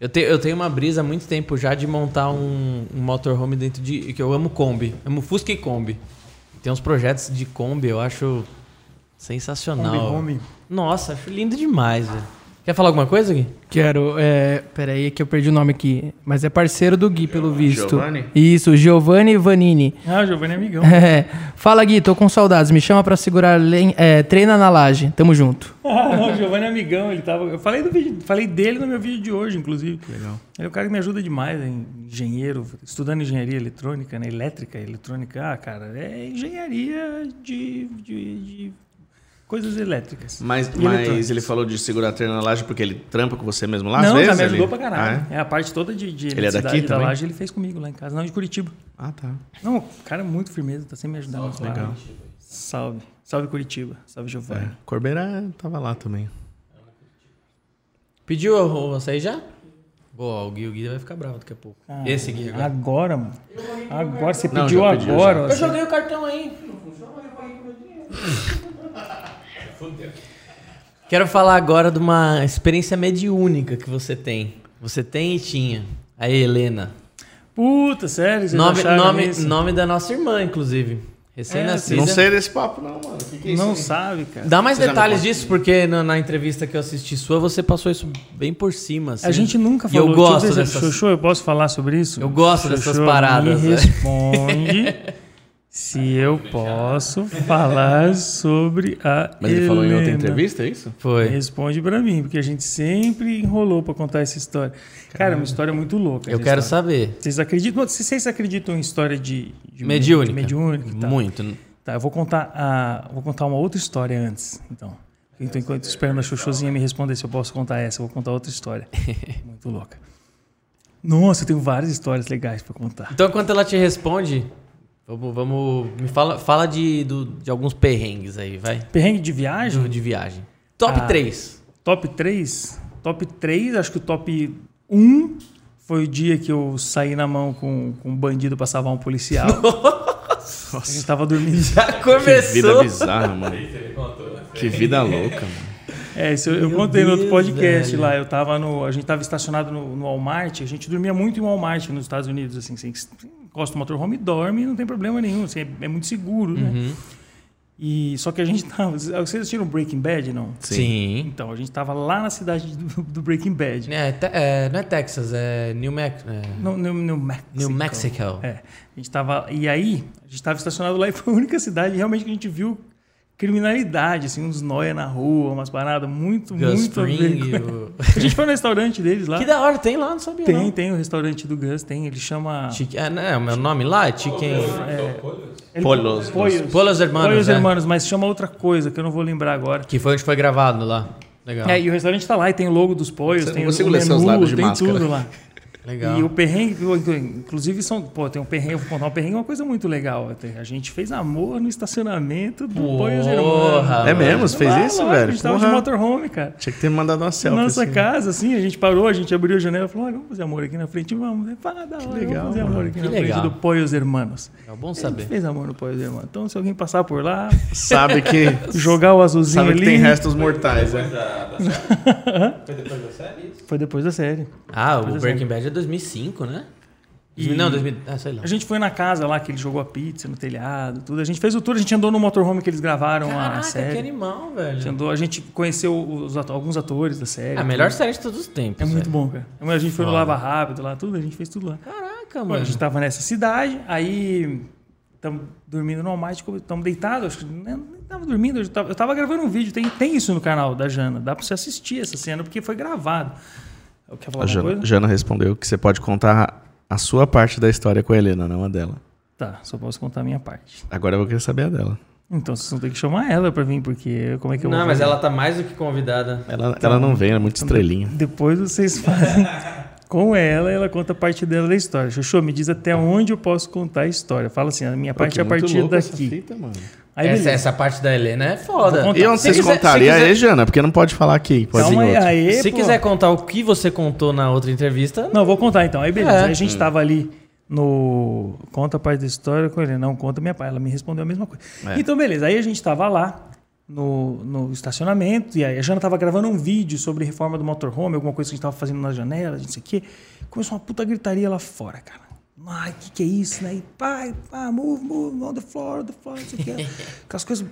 Eu, te, eu tenho uma brisa há muito tempo já de montar um, um motorhome dentro de. que eu amo Kombi. Amo Fusca e Kombi. Tem uns projetos de Kombi, eu acho sensacional. Kombi Home. Nossa, acho lindo demais, velho. Quer falar alguma coisa, Gui? Quero. É, peraí, que eu perdi o nome aqui. Mas é parceiro do Gui, pelo visto. Giovanni? Isso, Giovanni Vanini. Ah, o Giovanni é amigão. É. Fala, Gui, tô com saudades. Me chama pra segurar. len- É, treina na laje. Tamo junto. Ah, [laughs] não, o Giovanni é amigão, ele tava. Eu falei, do vídeo, falei dele no meu vídeo de hoje, inclusive. Legal. Ele é o cara que me ajuda demais, é engenheiro, estudando engenharia eletrônica, né? Elétrica, eletrônica. Ah, cara, é engenharia de, de, de coisas elétricas. Mas, mas ele falou de segurar a treina na laje porque ele trampa com você mesmo lá, às Não, vezes? já me ele- ajudou pra caralho. Ah, é? a parte toda de, de Ele é daqui da também? laje ele fez comigo lá em casa. Não, de Curitiba. é? Ah, tá. Não, o cara é muito firmeza, tá sempre me ajudando. lá. Legal. Salve. Salve Curitiba. Salve Giovanni. É. Corbeira tava lá também. Pediu o- açaí já? Boa, o Gui, o Gui vai ficar bravo daqui a pouco. Ah, Esse Gui agora. Agora, mano. Agora, você Não, pediu já pediu, agora. Eu você- joguei o cartão aí. [laughs] Quero falar agora de uma experiência mediúnica que você tem. Você tem e tinha. A Helena. Puta, sério? Vocês Nome, nome, isso? nome da nossa irmã, inclusive. Recém-nascida. Não sei desse papo, não, mano. O que, que é isso? Não aí? sabe, cara. Dá mais Você detalhes disso, porque na, na entrevista que eu assisti sua, você passou isso bem por cima. assim. A gente nunca E falou. eu gosto Deixa eu dizer, dessas- Chuchu, eu posso falar sobre isso? Eu gosto dessas paradas, Me né? responde [laughs] se eu posso falar sobre a Mas ele falou em outra Helena. entrevista, é isso? Foi. Responde pra mim, porque a gente sempre enrolou pra contar essa história. Cara, é uma história muito louca. Eu quero história. saber. Vocês acreditam? Vocês acreditam em história de, de Mediúnica. de mediúnica tal? Muito. Tá, eu vou contar, a, vou contar uma outra história antes, então. Então, enquanto esperando a Chuchuzinha me responder se eu posso contar essa, eu vou contar outra história. [laughs] Muito louca. Nossa, eu tenho várias histórias legais pra contar. Então, enquanto ela te responde, vamos. vamos me fala, fala de, do- de alguns perrengues aí, vai. Perrengue de viagem? De, de viagem. Top Ah. 3. Top 3? Top 3, acho que o top 1 foi o dia que eu saí na mão com, com um bandido pra salvar um policial. [laughs] A gente tava dormindo. Já Que vida começou. bizarra, mano. Que vida louca, mano. É, isso eu, eu contei no outro Deus, podcast velho. lá. Eu tava no. A gente tava estacionado no, no Walmart. A gente dormia muito em Walmart nos Estados Unidos, assim. Você encosta o motorhome e dorme e não tem problema nenhum. Assim, é, é muito seguro, né? Uhum. E, só que a gente tava. Vocês assistiram Breaking Bad, não? Sim. Então, a gente tava lá na cidade do, do Breaking Bad. É, te- é, não é Texas, é New, Mex é no, no Mexico. New Mexico. É. A gente tava. E aí, a gente tava estacionado lá e foi a única cidade realmente que a gente viu criminalidade, assim, uns noia na rua, umas paradas muito, Gus muito. a Fring. com- o- [laughs] A gente foi no restaurante deles lá. Que da hora, tem lá, não sabia Tem, não. tem o restaurante do Gus, tem. Ele chama. Chique, é, não é, o meu nome lá é Chicken... Ele- Polos. Poios. Polos Hermanos, Poios é. Hermanos, mas chama outra coisa que eu não vou lembrar agora. Que foi onde foi gravado lá. Legal. É, e o restaurante tá lá e tem o logo dos Poios, tem o consigo o ler seus menu, tem máscara. tudo lá. [laughs] Legal. E o perrengue, inclusive, são, pô, tem um perrengue, eu vou contar um perrengue, uma coisa muito legal. A gente fez amor no estacionamento do Poios Hermanos. Porra, É mesmo? Você fez Lá, isso, lá, velho? A gente tava de Porra. motorhome, cara. Tinha que ter mandado uma selfie. Nossa assim. casa, assim, a gente parou, a gente abriu a janela e falou: olha, vamos fazer amor aqui na frente, vamos. Ah, da hora, legal, vamos fazer amor mano. aqui Que na legal. frente do Poios Hermanos. É bom A gente saber. fez amor no Poios Hermanos. Então, se alguém passar por lá, Sabe que, [laughs] jogar o azulzinho sabe que ali. tem restos mortais, Depois né? Foi depois da série isso? Foi depois da série. Ah, Pois o é. Breaking Bad é 2005, né? E- Não, 2000... Ah, sei lá. A gente foi na casa lá que ele jogou a pizza no telhado, tudo. A gente fez o tour, a gente andou no motorhome que eles gravaram a Caraca, série. que animal, A gente, velho. andou, a gente conheceu os alguns atores da série. A melhor tudo. série de todos os tempos. É muito velho. bom, cara. A gente foi no. Lava Rápido lá, tudo, a gente fez tudo lá. Caraca, Bom, mano. a gente tava nessa cidade, aí estamos dormindo no mágico, estamos deitados, acho que nem nem tava dormindo, eu tava, eu tava gravando um vídeo, tem, tem isso no canal da Jana, dá pra você assistir essa cena, porque foi gravado. Eu quero falar A Jana, coisa? Jana respondeu que você pode contar a sua parte da história com a Helena, não a dela. Tá, só posso contar a minha parte. Agora eu vou querer saber a dela. Então vocês vão ter que chamar ela pra vir, porque como é que eu Não, vou mas fazer? ela tá mais do que convidada. Ela, ela não vem, ela é muito estrelinha. Depois vocês fazem [laughs] com ela, ela conta a parte dela da história. Xuxu, me diz até onde eu posso contar a história. Fala assim, a minha parte é a partir daqui. Aí, essa, essa parte da Helena é foda. E onde Se vocês quiser- contariam? quiser- aí, Jana? Porque não pode falar aqui. Pode Calma aí, aí, Se pô. quiser contar o que você contou na outra entrevista, Não, vou contar então. Aí beleza. É. Aí a gente tava ali no. Conta a parte da história com ele. Não, conta minha pai. Ela me respondeu a mesma coisa. É. Então, beleza. Aí a gente tava lá no, no estacionamento. E aí a Jana tava gravando um vídeo sobre reforma do motorhome, alguma coisa que a gente tava fazendo na janela, não sei o quê. Começou uma puta gritaria lá fora, cara. Ai, o que, que é isso, né? E pai, pá, move, move, on the floor, on the floor, não sei o quê. [laughs] Aquelas coisas,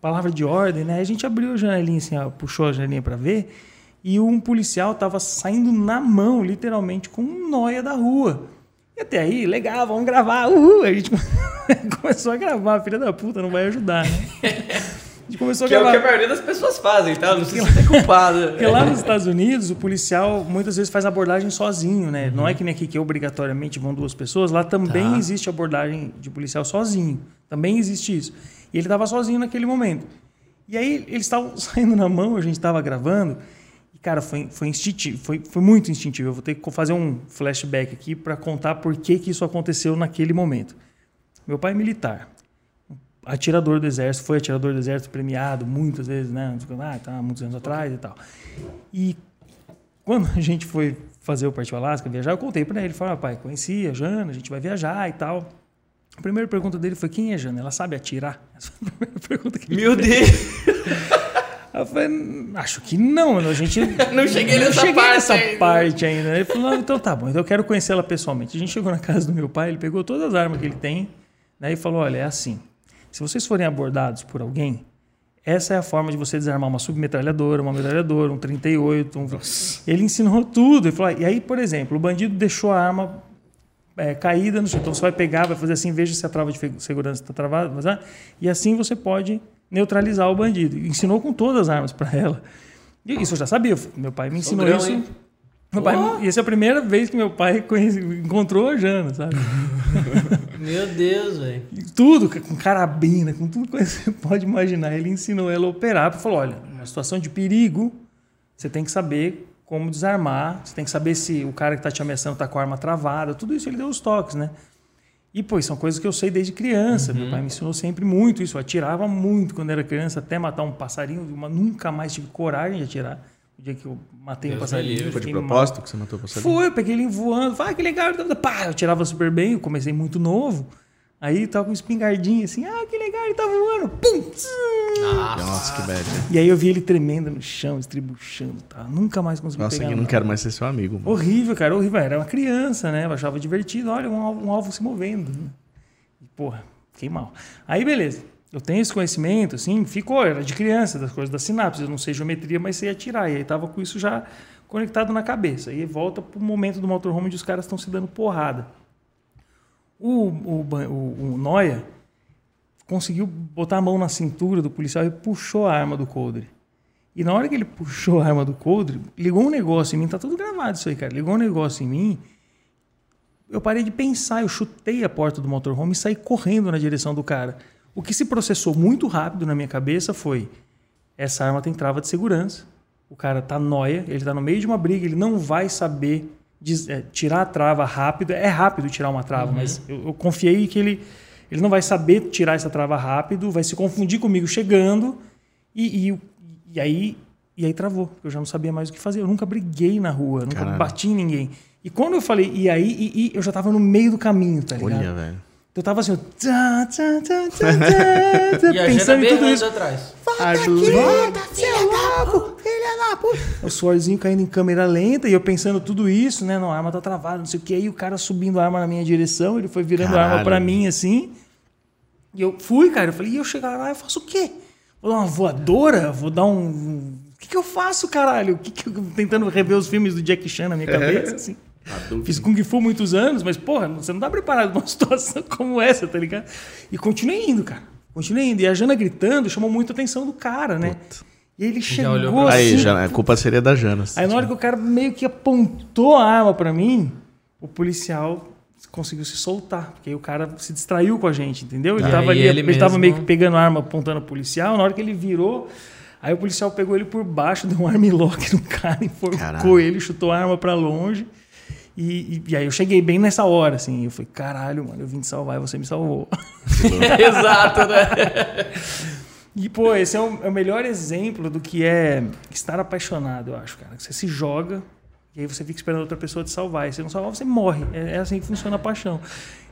palavra de ordem, né? A gente abriu a janelinha assim, ó, puxou a janelinha pra ver. E um policial tava saindo na mão, literalmente, com um noia da rua. E até aí, legal, vamos gravar, uhul! A gente [laughs] começou a gravar, filha da puta, não vai ajudar, né? [laughs] A gente começou a Que é o gravar. que a maioria das pessoas fazem, tá? Não se sinta culpado. Porque lá nos Estados Unidos, o policial muitas vezes faz abordagem sozinho, né? Não é que nem aqui que obrigatoriamente vão duas pessoas. Lá também Tá. existe abordagem de policial sozinho. Também existe isso. E ele estava sozinho naquele momento. E aí eles estavam [laughs] saindo na mão, a gente estava gravando. E, cara, foi, foi instintivo. Foi, foi muito instintivo. Eu vou ter que fazer um flashback aqui para contar por que, que isso aconteceu naquele momento. Meu pai é militar atirador do exército, foi atirador do exército premiado muitas vezes, né? Ah, tá, muitos anos atrás e tal. E quando a gente foi fazer o Partiu Alasca, viajar, eu contei para ele, falei, ah, pai, conheci a Jana, a gente vai viajar e tal. A primeira pergunta dele foi, quem é Jana? Ela sabe atirar? [laughs] Essa foi a primeira pergunta que ele Meu fez. Deus! [laughs] Eu falei, acho que não, a gente [laughs] Não cheguei nessa cheguei parte nessa ainda. parte ainda. Ele falou, não, então tá bom, então eu quero conhecer ela pessoalmente. A gente chegou na casa do meu pai, ele pegou todas as armas que ele tem, né, e falou, olha, é assim, se vocês forem abordados por alguém, essa é a forma de você desarmar uma submetralhadora, uma metralhadora, um 38, um... Ele ensinou tudo. Ele falou, e aí, por exemplo, o bandido deixou a arma é, caída no chão. Então você vai pegar, vai fazer assim, veja se a trava de segurança está travada, ah, e assim você pode neutralizar o bandido. Ensinou com todas as armas para ela. E isso eu já sabia. Meu pai me ensinou Sogrão, isso. hein? Meu pai, e essa é a primeira vez que meu pai [laughs] conhece- encontrou a Jana, sabe? [laughs] Meu Deus, velho. E tudo, com carabina, com tudo que você [laughs] pode imaginar. Ele ensinou ela a operar. Falou: olha, numa situação de perigo, você tem que saber como desarmar, você tem que saber se o cara que está te ameaçando está com a arma travada. Tudo isso ele deu os toques, né? E, pô, são coisas que eu sei desde criança. Meu pai me ensinou sempre muito isso. Eu atirava muito quando era criança, até matar um passarinho. Mas nunca mais tive coragem de atirar. O dia que eu matei um Deus me passarinho. Foi de fiquei mal. propósito que você matou o passarinho? Foi, eu peguei ele voando. Falei, ah, que legal. Pá, eu tirava super bem, eu comecei muito novo. Aí tava com um espingardinho assim, ah, que legal, ele tá voando. Pum! Nossa, que bad. né? E aí eu vi ele tremendo no chão, estribuchando, tá? Nunca mais consegui Nossa, pegar. eu não nada. quero mais ser seu amigo. mano. Horrível, cara, horrível. Era uma criança, né? Eu achava divertido. Olha, um alvo, um alvo se movendo. E, porra, fiquei mal. Aí, beleza. Eu tenho esse conhecimento, assim, ficou, era de criança, das coisas da sinapse. Eu não sei geometria, mas sei atirar. E aí tava com isso já conectado na cabeça. E volta pro momento do motorhome onde os caras estão se dando porrada. O, o, o, o Noia conseguiu botar a mão na cintura do policial e puxou a arma do coldre. E na hora que ele puxou a arma do coldre, ligou um negócio em mim, tá tudo gravado isso aí, cara. Ligou um negócio em mim. Eu parei de pensar, eu chutei a porta do motorhome e saí correndo na direção do cara. O que se processou muito rápido na minha cabeça foi: essa arma tem trava de segurança. O cara tá noia, ele tá no meio de uma briga, ele não vai saber é, tirar a trava rápido. É rápido tirar uma trava, mas eu, eu confiei que ele, ele não vai saber tirar essa trava rápido, vai se confundir comigo chegando e, e, e aí e aí travou. Eu já não sabia mais o que fazer. Eu nunca briguei na rua, nunca Caralho. bati em ninguém. E quando eu falei, e aí, e, e eu já tava no meio do caminho, tá ligado? Olha, velho. Eu tava assim, tá, tá, tá, tá, tá, E pensando em tudo isso. atrás. Volta, filha da puta, filha da puta. O suorzinho caindo em câmera lenta e eu pensando tudo isso, né? Não, a arma tá travada, não sei o que. Aí o cara subindo a arma na minha direção, ele foi virando a arma Caralho. pra mim assim. E eu fui, cara. Eu falei, e eu chegar lá, eu faço o quê? Vou dar uma voadora? Vou dar um. O que, que eu faço, caralho? O que que eu... Tentando rever os filmes do Jack Chan na minha cabeça, assim. Fiz Kung Fu muitos anos, mas, porra, você não tá preparado pra uma [laughs] situação como essa, tá ligado? E continuei indo, cara. Continuei indo. E a Jana gritando chamou muito a atenção do cara, né? E ele chegou olhou pra assim. Aí, já, a culpa seria da Jana. Aí na hora que o cara meio que apontou a arma pra mim, o policial conseguiu se soltar. Porque aí o cara se distraiu com a gente, entendeu? Ele Ah, tava e ali, ele ele, tava meio que pegando a arma, apontando o policial. Na hora que ele virou, aí o policial pegou ele por baixo, [laughs] deu um armlock no cara, enforcou Caralho. ele, chutou a arma pra longe. E, e- e aí eu cheguei bem nessa hora, assim. Eu falei, caralho, mano, eu vim te salvar e você me salvou. [laughs] Exato, né? E, pô, esse é o, é o melhor exemplo do que é estar apaixonado, eu acho, cara. Que Você se joga e aí você fica esperando outra pessoa te salvar. E se não salvar, você morre. É, é assim que funciona a paixão.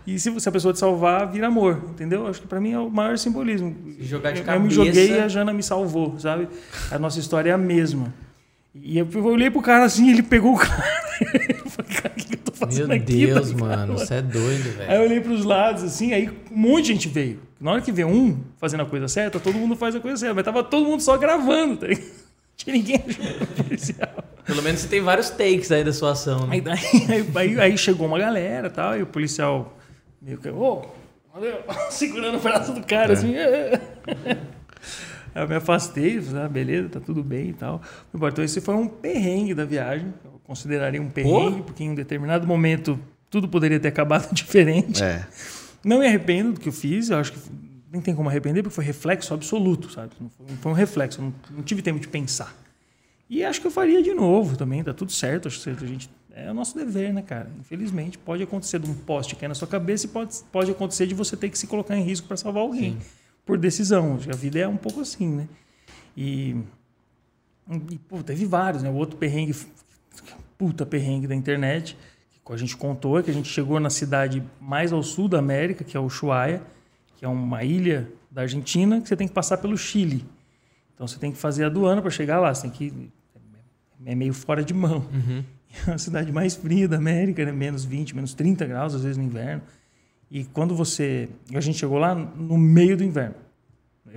E se, você- a pessoa te salvar, vira amor, entendeu? Acho que pra mim é o maior simbolismo. Jogar de eu, eu cabeça. me joguei e a Jana me salvou, sabe? A nossa história é a mesma. E eu, eu olhei pro cara assim, ele pegou o cara. [laughs] fazendo Meu aqui? tá Deus, ligado? mano. Você é doido, Aí eu velho. olhei pros lados, assim, aí um monte de gente veio. Na hora que vê um fazendo a coisa certa, todo mundo faz a coisa certa. Mas tava todo mundo só gravando, tá ligado? que ninguém ajudou o policial. Pelo menos você tem vários takes aí da sua ação. Né? Aí, aí, aí- aí chegou uma galera e tal, e o policial meio que, ô, valeu", [laughs] segurando o braço do cara, assim. Aí eu me afastei, falei, ah, beleza, tá tudo bem e tal. Então esse foi um perrengue da viagem, consideraria um perrengue, porque em um determinado momento tudo poderia ter acabado [laughs] diferente. É. Não me arrependo do que eu fiz, eu acho que nem tem como arrepender, porque foi reflexo absoluto, sabe? Não foi, um reflexo, não, não tive tempo de pensar. E acho que eu faria de novo também, tá tudo certo. Acho que a gente, é o nosso dever, né, cara? Infelizmente, pode acontecer de um poste cair na sua cabeça e pode, pode acontecer de você ter que se colocar em risco para salvar alguém. Por decisão. A vida é um pouco assim, né? E, e pô, teve vários, né? O outro perrengue, puta perrengue da internet, que a gente contou, é que a gente chegou na cidade mais ao sul da América, que é Ushuaia, que é uma ilha da Argentina, que você tem que passar pelo Chile. Então você tem que fazer a aduana para chegar lá. Você tem que. É meio fora de mão. [laughs] É a cidade mais fria da América, né? menos 20, menos 30 graus, às vezes no inverno. E quando você. A gente chegou lá no meio do inverno.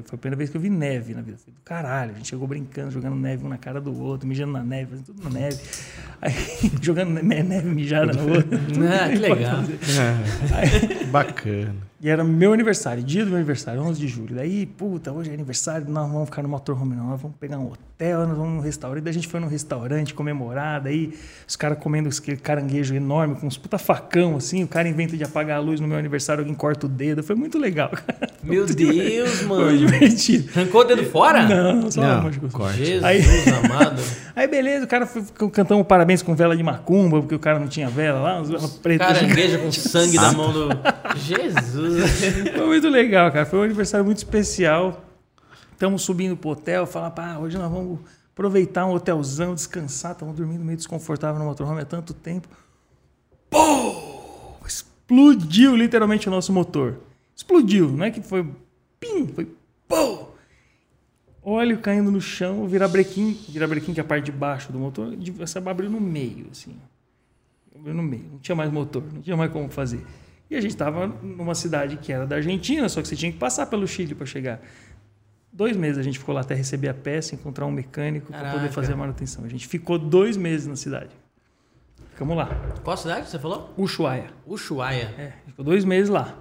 Foi a primeira vez que eu vi neve na vida. Do caralho. A gente chegou brincando, jogando neve um na cara do outro, mijando na neve, fazendo tudo na neve. Aí, [laughs] jogando ne- neve mijada no outro. tudo [laughs] Ah, que legal. fazer. Bacana. E era meu aniversário, dia do meu aniversário, 11 de julho. Daí, puta, hoje é aniversário, nós não vamos ficar no motorhome, não. Nós vamos pegar um hotel, nós vamos num restaurante. Daí a gente foi num restaurante comemorar, daí os caras comendo aquele caranguejo enorme, com uns puta facão, assim. O cara inventa de apagar a luz no meu aniversário, alguém corta o dedo. Foi muito legal, [laughs] cara. Meu Deus, Foi mano. divertido. Arrancou o dedo fora? Não, só Não, coisa. corte. Jesus Aí- amado. [laughs] Aí beleza, o cara foi, cantando parabéns com vela de macumba, porque o cara não tinha vela lá, uns vela preta. Carangueja com [laughs] sangue da mão do. Jesus. [laughs] Foi muito legal, cara. Foi um aniversário muito especial. Estamos subindo pro hotel, falar, pá, hoje nós vamos aproveitar um hotelzão, descansar. Estamos dormindo meio desconfortável no motorhome há tanto tempo. Pô! Explodiu literalmente o nosso motor. Explodiu, não é que foi pim, foi pô! Óleo caindo no chão, virabrequim, virabrequim que é a parte de baixo do motor, você abriu no meio, assim. Abriu no meio, não tinha mais motor, não tinha mais como fazer. E a gente estava numa cidade que era da Argentina, só que você tinha que passar pelo Chile para chegar. Dois meses a gente ficou lá até receber a peça, encontrar um mecânico para poder fazer a manutenção. A gente ficou dois meses na cidade. Ficamos lá. Qual cidade você falou? Ushuaia. Ushuaia. É, ficou dois meses lá.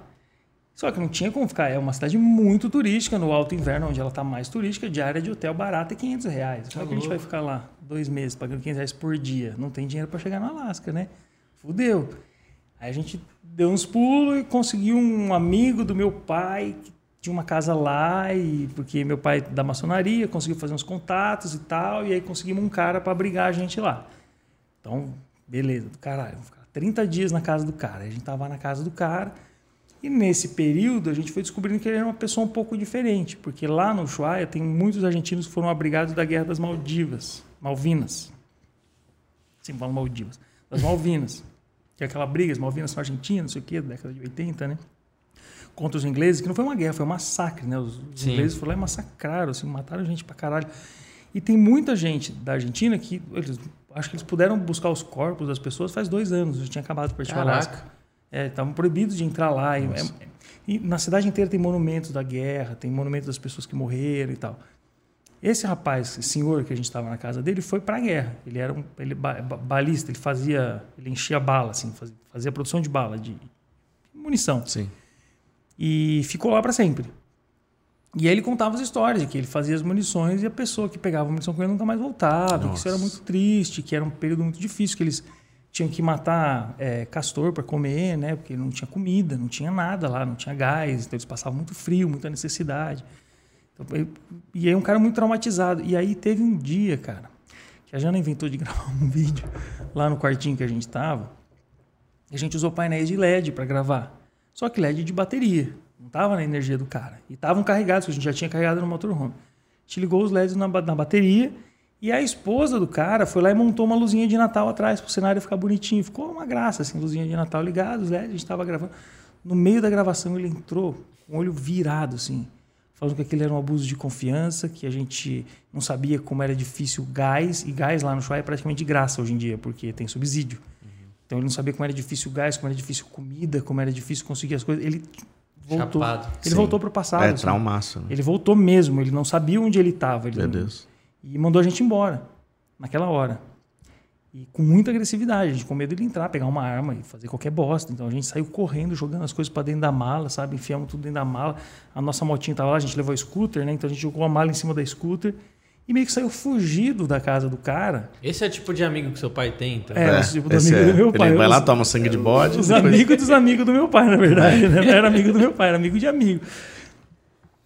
Só que não tinha como ficar. É uma cidade muito turística, no alto inverno, onde ela está mais turística, diária de hotel barata é 500 reais. Como é que a gente vai ficar lá dois meses pagando 500 reais por dia? Não tem dinheiro para chegar no Alasca, né? Fudeu. Aí a gente deu uns pulos e conseguiu um amigo do meu pai que tinha uma casa lá e porque meu pai é da maçonaria conseguiu fazer uns contatos e tal e aí conseguimos um cara para abrigar a gente lá. Então, beleza, do caralho, vamos ficar 30 dias na casa do cara. A gente tava na casa do cara e nesse período a gente foi descobrindo que ele era uma pessoa um pouco diferente, porque lá no Ushuaia tem muitos argentinos que foram abrigados da Guerra das Maldivas, Malvinas. Sempre falam Maldivas. Das Malvinas. Que é aquela briga, as Malvinas são argentinas, não sei o quê, da década de 80, né? Contra os ingleses, que não foi uma guerra, foi um massacre, né? Os, ingleses foram lá e massacraram, assim, mataram gente pra caralho. E tem muita gente da Argentina que eles, acho que eles puderam buscar os corpos das pessoas faz dois anos, já tinha acabado de partir. Alasca. É, estavam proibidos de entrar lá. E, é- e na cidade inteira tem monumentos da guerra, tem monumentos das pessoas que morreram e tal. Esse rapaz, esse senhor que a gente estava na casa dele, foi para a guerra. Ele era um ele, ba- ba- balista, ele fazia, ele enchia bala, assim, fazia, fazia produção de bala, de munição. Sim. E ficou lá para sempre. E aí ele contava as histórias de que ele fazia as munições e a pessoa que pegava a munição com ele nunca mais voltava, que isso era muito triste, que era um período muito difícil, que eles tinham que matar é, castor para comer, né? Porque não tinha comida, não tinha nada lá, não tinha gás, então eles passavam muito frio, muita necessidade. E aí um cara muito traumatizado. E aí teve um dia, cara, que a Jana inventou de gravar um [laughs] vídeo lá no quartinho que a gente estava. E a gente usou painéis de LED para gravar. Só que LED de bateria. Não tava na energia do cara. E estavam carregados, que a gente já tinha carregado no motorhome. A gente ligou os LEDs na, na bateria e a esposa do cara foi lá e montou uma luzinha de Natal atrás pro cenário ficar bonitinho. Ficou uma graça, assim, luzinha de Natal ligada, os LEDs, a gente tava gravando. No meio da gravação ele entrou com o olho virado, assim, falando que aquele era um abuso de confiança, que a gente não sabia como era difícil o gás, e gás lá no Chuá é praticamente de graça hoje em dia, porque tem subsídio. Então ele não sabia como era difícil o gás, como era difícil comida, como era difícil conseguir as coisas. Ele voltou. Chapado. Ele Sim. voltou para o passado. É, assim. traumaço. Né? Ele voltou mesmo, ele não sabia onde ele estava. Ele Meu não- Deus. E mandou a gente embora, naquela hora. E com muita agressividade, a gente com medo de ele entrar, pegar uma arma e fazer qualquer bosta. Então a gente saiu correndo, jogando as coisas para dentro da mala, sabe? Enfiamos tudo dentro da mala. A nossa motinha tava lá, a gente levou a scooter, né? Então a gente jogou a mala em cima da scooter e meio que saiu fugido da casa do cara. Esse é o tipo de amigo que seu pai tem, então. É, esse tipo esse amigo é. do meu pai. Ele vai lá, toma sangue de bode. Os depois- amigos dos amigos do meu pai, na verdade. Né? Não [laughs] era amigo do meu pai, era amigo de amigo.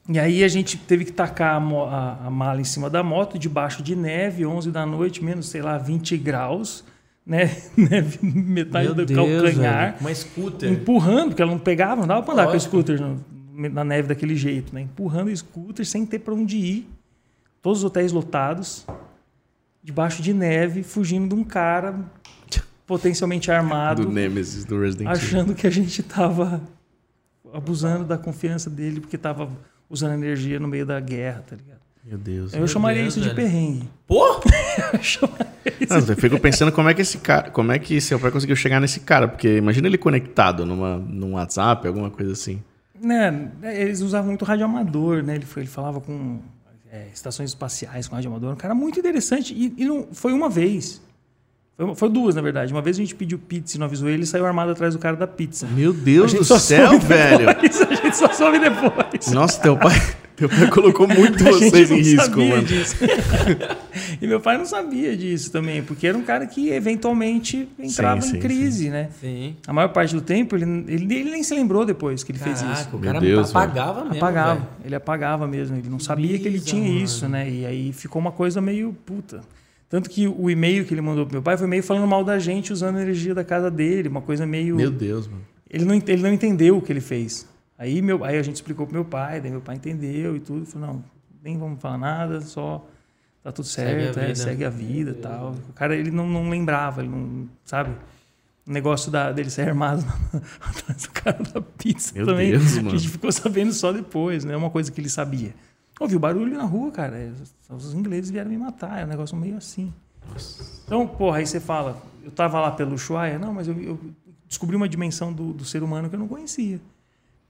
E aí a gente teve que tacar a, a- a mala em cima da moto, debaixo de neve, 11 da noite, menos, sei lá, 20 graus, né? [laughs] Neve metade Meu do Deus, calcanhar. velho. Uma scooter. Empurrando, porque ela não pegava, não dava pra andar Lógico. com o scooter no- na neve daquele jeito, né? Empurrando o scooter sem ter pra onde ir. Todos os hotéis lotados, debaixo de neve, fugindo de um cara potencialmente armado Do Nemesis, do Resident Evil. achando que a gente tava abusando da confiança dele porque tava usando energia no meio da guerra, tá ligado? Meu Deus. Eu chamaria Deus, isso de velho. perrengue. Pô! [laughs] Eu chamaria isso Não, eu fico pensando como é que esse cara, como é que seu pai conseguiu chegar nesse cara, porque imagina ele conectado numa, num WhatsApp, alguma coisa assim. né, eles usavam muito rádio amador, né? Ele, foi, ele falava com é, estações espaciais com rádio amador. Um cara muito interessante. E, e não, foi uma vez. Foi, foi duas, na verdade. Uma vez a gente pediu pizza e não avisou ele, ele saiu armado atrás do cara da pizza. Meu Deus do céu, velho. depois, a gente só soube depois. Nossa, teu pai, [laughs] teu pai colocou muito vocês em risco, sabia mano. disso. [laughs] e meu pai não sabia disso também, porque era um cara que eventualmente entrava Sim, sim, em crise, né? Sim. A maior parte do tempo ele, ele, ele nem se lembrou depois que ele fez isso. Caraca, o Meu cara Deus, apagava mesmo. apagava, velho. ele apagava mesmo, ele não sabia que ele tinha mano. isso, né? E aí ficou uma coisa meio puta. Tanto que o e-mail que ele mandou pro meu pai foi meio falando mal da gente usando a energia da casa dele, uma coisa meio. Meu Deus, mano. Ele não, ele não entendeu o que ele fez. Aí, meu, aí a gente explicou pro meu pai, daí meu pai entendeu e tudo. Falou, não, nem vamos falar nada, só tá tudo Segue a certo, é, vida. segue a vida e tal. O cara, ele não, não lembrava, ele não, sabe? O negócio da, dele ser armado [laughs] atrás do cara da pizza Meu também. Deus, a gente ficou sabendo só depois, não é uma coisa que ele sabia. Ouviu barulho na rua, cara. é, Os ingleses vieram me matar, é um negócio meio assim. Então, porra, aí você fala, eu tava lá pelo Ushuaia, não, mas eu, eu descobri uma dimensão do, do ser humano que eu não conhecia.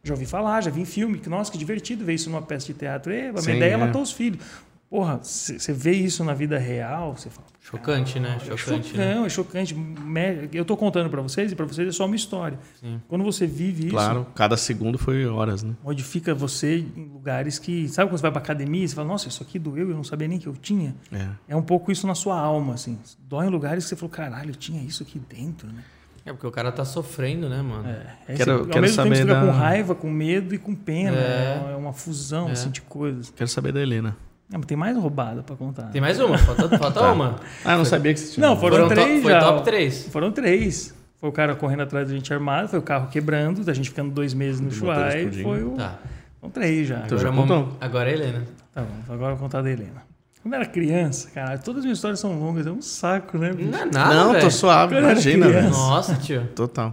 Já ouvi falar, já vi em filme, que nossa, que divertido ver isso numa peça de teatro. E, a Sim, minha ideia é. matou os filhos. Porra, você vê isso na vida real, você fala, Chocante, né? é Chocante, né? chocante, é chocante. Me- Eu tô contando pra vocês e pra vocês é só uma história. Sim. Quando você vive isso, Claro, cada segundo foi horas, né? modifica você em lugares que. Sabe quando você vai pra academia e você fala, nossa, isso aqui doeu, eu não sabia nem que eu tinha? É. É um pouco isso na sua alma, assim. Dói em lugares que você falou, caralho, eu tinha isso aqui dentro, né? É porque o cara tá sofrendo, né, mano? É. Quero- você, quero ao mesmo tempo saber você fica da- com raiva, com medo e com pena. É. É, é uma fusão, É. assim, de coisas. Quero saber da Helena. Ah, mas tem mais roubada pra contar. Tem mais uma? Falta, falta [laughs] Tá. uma. Ah, eu não sabia que você tinha. Não, foram, Foram to- três foi já. top três. Foram três. Foi o cara correndo atrás da gente armado, foi o carro quebrando, a gente ficando dois meses no Chuai, foi o... Tá. São três já. Então já Agora, contou. agora é Helena. Tá bom, agora eu vou contar da Helena. Quando eu era criança, cara, todas as minhas histórias são longas, é um saco, né? bicho? Não é nada, não, velho. tô suave, imagina. Nossa, tio. Total.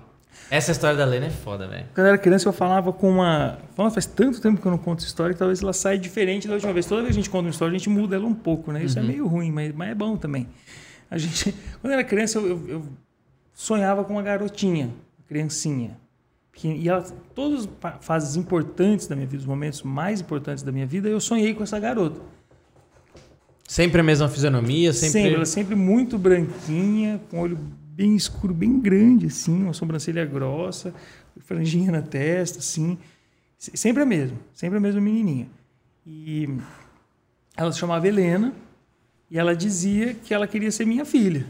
Essa história da Helena é foda, velho. Quando eu era criança, eu falava com uma. Nossa, faz tanto tempo que eu não conto história que talvez ela saia diferente da última vez. Toda vez que a gente conta uma história, a gente muda ela um pouco, né? Isso é meio ruim, mas, mas é bom também. A gente, [laughs] quando eu era criança, eu, eu- eu sonhava com uma garotinha, uma criancinha. E ela, todas as fases importantes da minha vida, os momentos mais importantes da minha vida, eu sonhei com essa garota. Sempre a mesma fisionomia, sempre. Sempre, ela é sempre muito branquinha, com olho bem escuro, bem grande, assim, uma sobrancelha grossa, franjinha na testa, assim. Se- Sempre a mesma, sempre a mesma menininha. E ela se chamava Helena e ela dizia que ela queria ser minha filha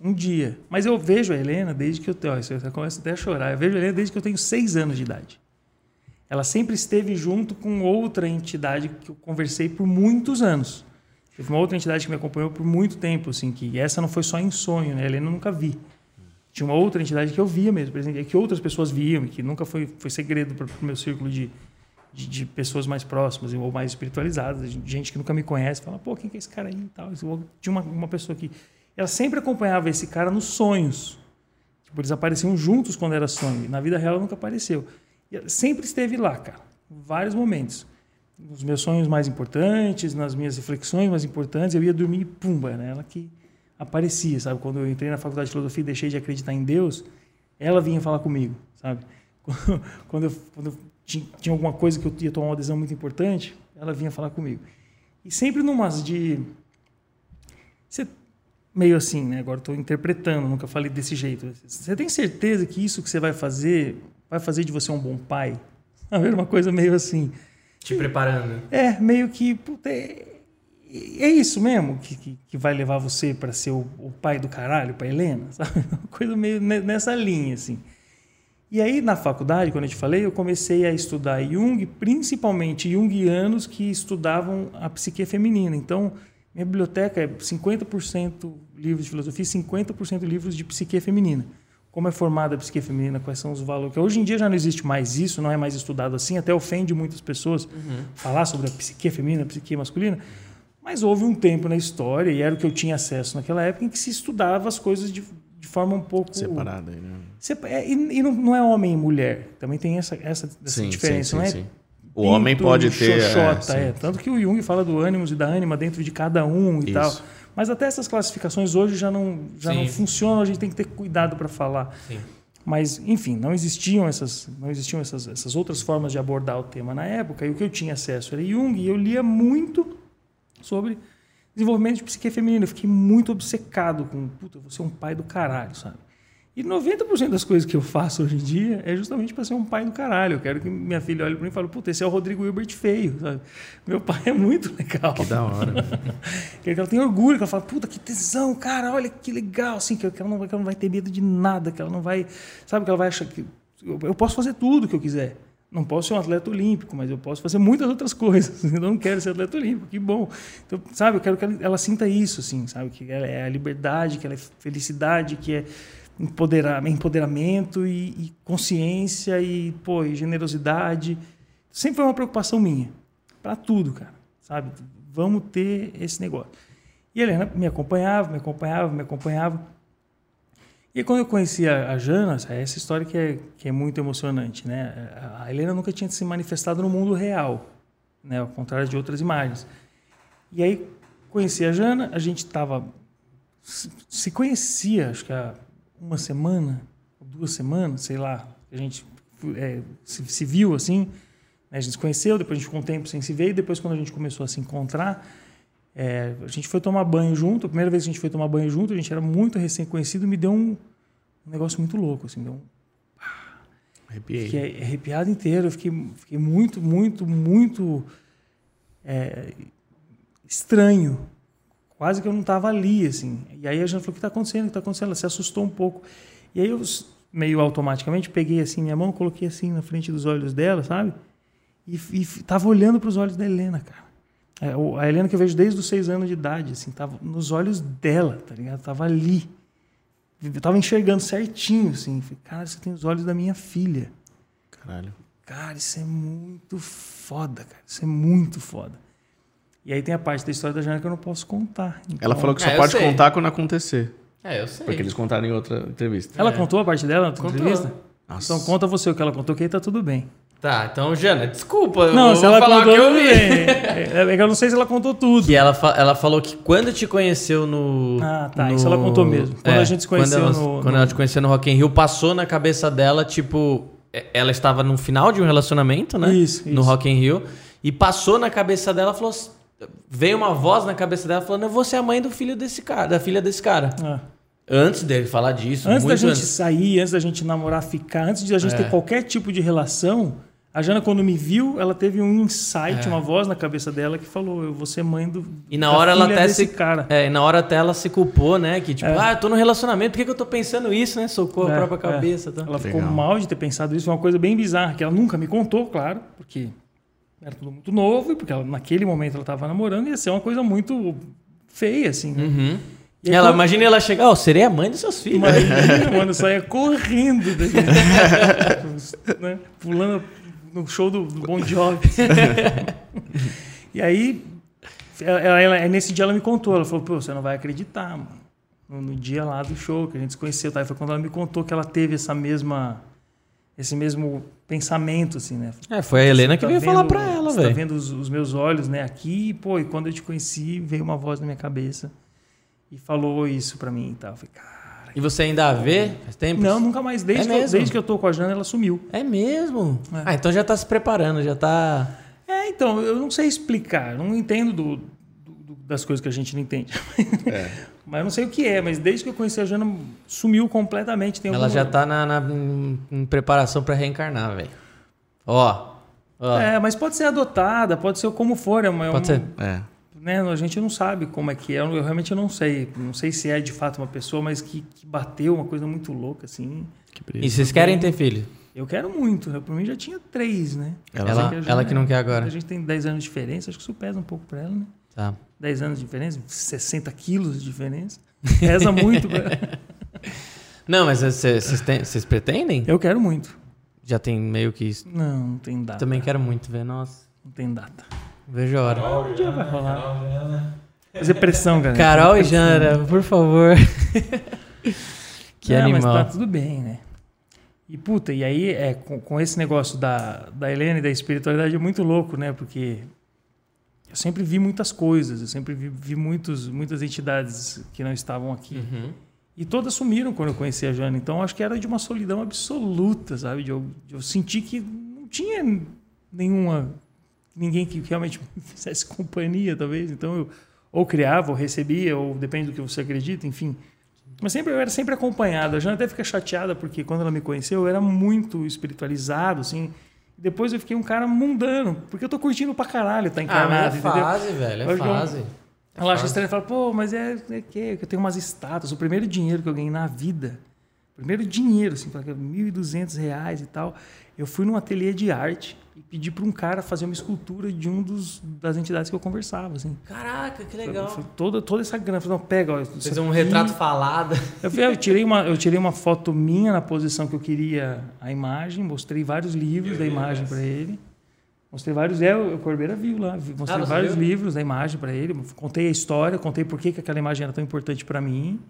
um dia. Mas eu vejo a Helena desde que eu tenho. Você começa até a chorar. Eu vejo a Helena desde que eu tenho seis anos de idade. Ela sempre esteve junto com outra entidade que eu conversei por muitos anos. Teve uma outra entidade que me acompanhou por muito tempo, assim, que essa não foi só em sonho, né? A Helena eu nunca vi. Tinha uma outra entidade que eu via mesmo, por exemplo, que outras pessoas viam, que nunca foi, foi segredo para o meu círculo de, de, de pessoas mais próximas ou mais espiritualizadas, gente que nunca me conhece, fala, pô, quem que é esse cara aí e tal. Tinha uma, uma pessoa que. Ela sempre acompanhava esse cara nos sonhos. Tipo, eles apareciam juntos quando era sonho. Na vida real nunca apareceu. E ela sempre esteve lá, cara. Em vários momentos. Nos meus sonhos mais importantes, nas minhas reflexões mais importantes, eu ia dormir e pumba, era ela que aparecia, sabe? Quando eu entrei na faculdade de filosofia e deixei de acreditar em Deus, ela vinha falar comigo, sabe? [laughs] Quando eu, quando eu ti- tinha alguma coisa que eu ia tomar uma decisão muito importante, ela vinha falar comigo. E sempre numas de Você, meio assim, né? Agora estou interpretando, nunca falei desse jeito. Você tem certeza que isso que você vai fazer vai fazer de você um bom pai? [laughs] Era uma coisa meio assim. Te preparando. É, meio que. puta, é, é isso mesmo que, que, que vai levar você para ser o, o pai do caralho, para Helena? [laughs] Sabe? Uma coisa meio ne- nessa linha, assim. E aí, na faculdade, quando eu te falei, eu comecei a estudar Jung, principalmente junguianos que estudavam a psique feminina. Então, minha biblioteca é 50% livros de filosofia e 50% livros de psique feminina. Como é formada a psique feminina, quais são os valores. Que hoje em dia já não existe mais isso, não é mais estudado assim, até ofende muitas pessoas falar sobre a psique feminina, a psique masculina. Mas houve um tempo na história, e era o que eu tinha acesso naquela época, em que se estudava as coisas de, de forma um pouco Separada né? Sepa- é, e, e não, não é homem e mulher. Também tem essa, essa, essa diferença, não é? O homem pode ter. Xoxota, é, é, sim. Tanto que o Jung fala do ânimos e da ânima dentro de cada um e Isso. tal. Mas até essas classificações hoje já não, já não funcionam, a gente tem que ter cuidado para falar. Sim. Mas, enfim, não existiam, essas, não existiam essas, essas outras formas de abordar o tema na época, e o que eu tinha acesso era Jung, e eu lia muito sobre desenvolvimento de psique feminina. Eu fiquei muito obcecado com, puta, eu vou ser um pai do caralho, sabe? E 90% das coisas que eu faço hoje em dia é justamente para ser um pai do caralho. Eu quero que minha filha olhe para mim e fale, puta, esse é o Rodrigo Hilbert feio, sabe? Meu pai é muito legal. Que da hora. [laughs] Que ela tem orgulho, que ela fala, puta, que tesão, cara, olha que legal, assim, que, ela não, vai- que ela não vai ter medo de nada, que ela não vai, sabe, que ela vai achar que eu, eu posso fazer tudo que eu quiser. Não posso ser um atleta olímpico, mas eu posso fazer muitas outras coisas. [laughs] Eu não quero ser atleta olímpico, que bom. Então, sabe, eu quero que ela, ela sinta isso, assim, sabe, que ela é a liberdade, que ela é felicidade, que é empoderamento e, e consciência e, pô, e generosidade. Sempre foi uma preocupação minha, para tudo, cara, sabe? Vamos ter esse negócio. E a Helena me acompanhava, me acompanhava, me acompanhava. E quando eu conheci a, a Jana, é essa história que é, que é muito emocionante, né? A Helena nunca tinha se manifestado no mundo real, né? Ao contrário de outras imagens. E aí, conheci a Jana, a gente estava... Se conhecia, acho que uma semana, duas semanas, sei lá. A gente é, se, se viu assim, né? a gente se conheceu, depois a gente ficou um tempo sem se ver, e depois quando a gente começou a se encontrar, é, a gente foi tomar banho junto. A primeira vez que a gente foi tomar banho junto, a gente era muito recém-conhecido, me deu um, um negócio muito louco, assim, deu um Arrepiei. Fiquei arrepiado inteiro. Eu fiquei, fiquei muito, muito, muito é, estranho. Quase que eu não estava ali, assim. E aí a gente falou, o que está acontecendo? O que está acontecendo? Ela se assustou um pouco. E aí eu, meio automaticamente, peguei assim minha mão, coloquei assim na frente dos olhos dela, sabe? E, e f- tava olhando para os olhos da Helena, cara. É, a Helena que eu vejo desde os seis anos de idade, assim, tava nos olhos dela, tá ligado? Tava ali. Eu tava enxergando certinho, assim. Falei, cara, você tem os olhos da minha filha. Caralho. Cara, isso é muito foda, cara. Isso é muito foda. E aí tem a parte da história da Jana que eu não posso contar. Então, Ela falou que só Ah, eu pode sei. contar quando acontecer. É, eu sei. Porque eles contaram em outra entrevista. Ela É. contou a parte dela na Contou. entrevista? Nossa. Então conta você o que ela contou, que aí tá tudo bem. Tá, então, Jana, desculpa. eu não, vou se ela falar o contou, que eu tudo vi. É, é que eu não sei se ela contou tudo. Que ela, fa- ela falou que quando te conheceu no. Ah, tá, no- isso ela contou mesmo. Quando a gente se conheceu quando ela, no- Quando no- ela te conheceu no Rock in Rio, passou na cabeça dela, tipo. é- Ela estava no final de um relacionamento, né? Isso, No isso. Rock in Rio. E passou na cabeça dela, falou. Veio uma voz na cabeça dela falando: Eu vou ser a mãe do filho desse cara, da filha desse cara. Ah. Antes dele falar disso. Antes da gente antes. sair, antes da gente namorar, ficar, antes de a gente É. ter qualquer tipo de relação, a Jana, quando me viu, ela teve um insight, uma voz na cabeça dela que falou: Eu vou ser mãe do. É. E na hora ela até desse se. cara. É, e na hora até ela se culpou, né? Que tipo, É. ah, eu tô no relacionamento, por que, que eu tô pensando isso, né? Socorro a É, própria é. cabeça. Tá? Ela ficou Legal. mal de ter pensado isso, uma coisa bem bizarra, que ela nunca me contou, claro, porque era tudo muito novo, porque ela, naquele momento ela estava namorando, ia ser uma coisa muito feia, assim. Né? Uhum. E aí, ela, quando- imagina ela chegar, ó, serei a mãe dos seus filhos. Imagina, mano, eu saía correndo daqui, né? Pulando no show do, do Bon Jovi. e aí, ela, ela- nesse dia ela me contou, ela falou, pô, você não vai acreditar, mano. No, no dia lá do show, que a gente se conheceu, tá? E foi quando ela me contou que ela teve essa mesma... Esse mesmo pensamento, assim, né? É, foi a Helena Você que tá veio falar vendo- pra ela, você Tá velho. vendo os, os meus olhos, né, aqui, e, pô, e quando eu te conheci, veio uma voz na minha cabeça e falou isso pra mim e tal. Eu falei, cara. E você ainda a vê? Faz tempo? Não, nunca mais. Desde, É que, eu, mesmo? desde que eu tô com a Jana, ela sumiu. É mesmo? É. Ah, então já tá se preparando, já tá. É, então, eu não sei explicar, eu não entendo do, do, do- das coisas que a gente não entende. É. [laughs] mas eu não sei o que é, mas desde que eu conheci a Jana, sumiu completamente. Tem Ela já tá na, na- em, preparação pra reencarnar, velho. Ó. Ó. É, mas pode ser adotada, pode ser como for. É uma, é Pode um- ser. É. né, a gente não sabe como é que é. Eu realmente não sei. Não sei se é de fato uma pessoa, mas que, que bateu uma coisa muito louca, assim. Que. E vocês querem ter filho? Eu quero muito, né? Por mim já tinha três, né? Ela- Ela, que ela que não quer agora. A gente tem 10 anos de diferença, acho que isso pesa um pouco pra ela, né? Tá. 10 anos de diferença, 60 quilos de diferença. Pesa muito pra. [laughs] Não, mas vocês pretendem? Eu quero muito. Já tem meio que isso. Não, não tem data. Também quero muito ver. Nossa, Não tem data. vejo a hora. Carol, Um dia vai rolar. Carol. Fazer pressão, galera. Carol e. Jana, por favor. [laughs] que Não, animal. Mas tá tudo bem, né? E puta, e aí é com, com esse negócio da, da Helena e da espiritualidade é muito louco, né? Porque eu sempre vi muitas coisas, eu sempre vi, vi muitos, muitas entidades que não estavam aqui. Uhum. E todas sumiram quando eu conheci a Jana. Então acho que era de uma solidão absoluta, sabe? De eu, de eu sentir que não tinha nenhuma. ninguém que realmente me [laughs] fizesse companhia, talvez. Então eu ou criava, ou recebia, ou depende do que você acredita, enfim. Mas sempre, eu era sempre acompanhado. A Jana até fica chateada, porque quando ela me conheceu, eu era muito espiritualizado, assim. Depois eu fiquei um cara mundano, porque eu tô curtindo pra caralho tá Ah, encarnado, mas é entendeu? fase, velho. É Hoje eu- fase. Ela acha estranho e fala, pô, mas é, é que eu tenho umas estátuas. O primeiro dinheiro que eu ganhei na vida, primeiro dinheiro, assim, é 1.200 reais e tal, eu fui num ateliê de arte e pedi para um cara fazer uma escultura de um dos das entidades que eu conversava, assim. Caraca, que Foi legal. toda, toda essa grana. Eu falei, não, pega, ó, Fez um retrato falado. eu, fui- eu tirei uma, eu tirei uma foto minha na posição que eu queria a imagem, mostrei vários livros da imagem para ele. Mostrei vários, é, o Corbeira viu lá, mostrei Ah, vários viu? livros da imagem para ele, contei a história, contei por que, que aquela imagem era tão importante para mim.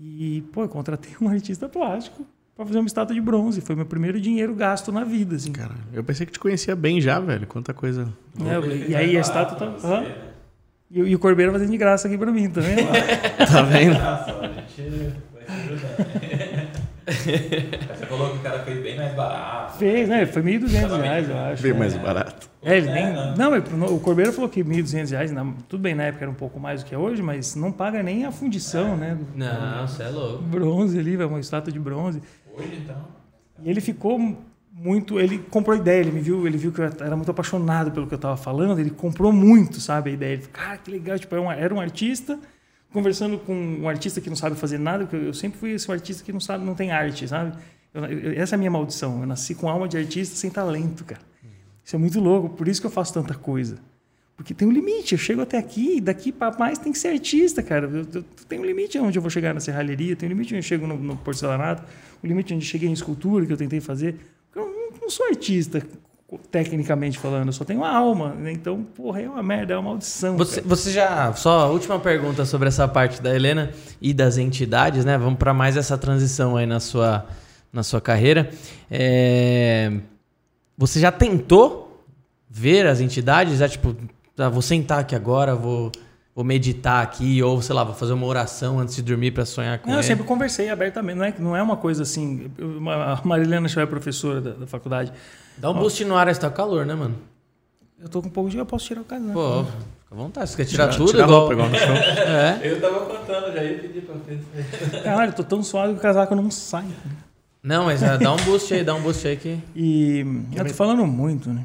E, pô, eu contratei um [laughs] artista plástico para fazer uma estátua de bronze. Foi meu primeiro dinheiro gasto na vida, assim. Caralho, eu pensei que te conhecia bem já, velho. Quanta coisa. É, e aí a estátua tá. Hã? E, o- e o Corbeira fazendo de graça aqui para mim também. Tá vendo? [laughs] Nossa, a gente vai se ajudando. Você falou que o cara fez bem mais barato. Fez, né? Foi 1.200 reais, eu acho. Bem mais barato. É, ele É, nem, não. não, o Corbeiro falou que 1.200 reais, tudo bem, na época era um pouco mais do que é hoje, mas não paga nem a fundição, né? do- Não, você é louco. Bronze ali, vai uma estátua de bronze. Então. E ele ficou muito, ele comprou a ideia, ele me viu, ele viu que eu era muito apaixonado pelo que eu estava falando, ele comprou muito, sabe, a ideia. Ele cara, que legal, tipo, era um, era um artista conversando com um artista que não sabe fazer nada, porque eu, eu sempre fui esse artista que não sabe, não tem arte, sabe? Eu- eu- essa é a minha maldição, eu nasci com alma de artista sem talento, cara. Isso é muito louco, por isso que eu faço tanta coisa. Porque tem um limite, eu chego até aqui, daqui para mais tem que ser artista, cara. Eu, eu, tem um limite onde eu vou chegar na serralheria, tem um limite onde eu chego no, no porcelanato, um limite onde cheguei em escultura que eu tentei fazer. Eu não, não sou artista, tecnicamente falando, eu só tenho uma alma, né? Então, porra, é uma merda, é uma maldição. Você, você já. Só a última pergunta sobre essa parte da Helena e das entidades, né? Vamos para mais essa transição aí na sua, na sua carreira. É, Você já tentou ver as entidades? É tipo, ah, vou sentar aqui agora, vou, vou meditar aqui, ou sei lá, vou fazer uma oração antes de dormir para sonhar com Não, eu ele. sempre conversei abertamente, não é, não é uma coisa assim. eu- a Marilena já é professora da, da faculdade. Dá um boost no ar, está calor, né, mano? Eu tô com um pouco de. Eu posso tirar o casaco. Pô, fica à vontade. Você quer tirar Tira- tudo tira a igual... roupa, igual no show. [laughs] É. Eu tava contando, já ia pedir pra Pedro. Caralho, eu tô tão suave que o casaco não sai. Não, mas ah, dá um boost aí, dá um boost aí que... E eu tô falando muito, né?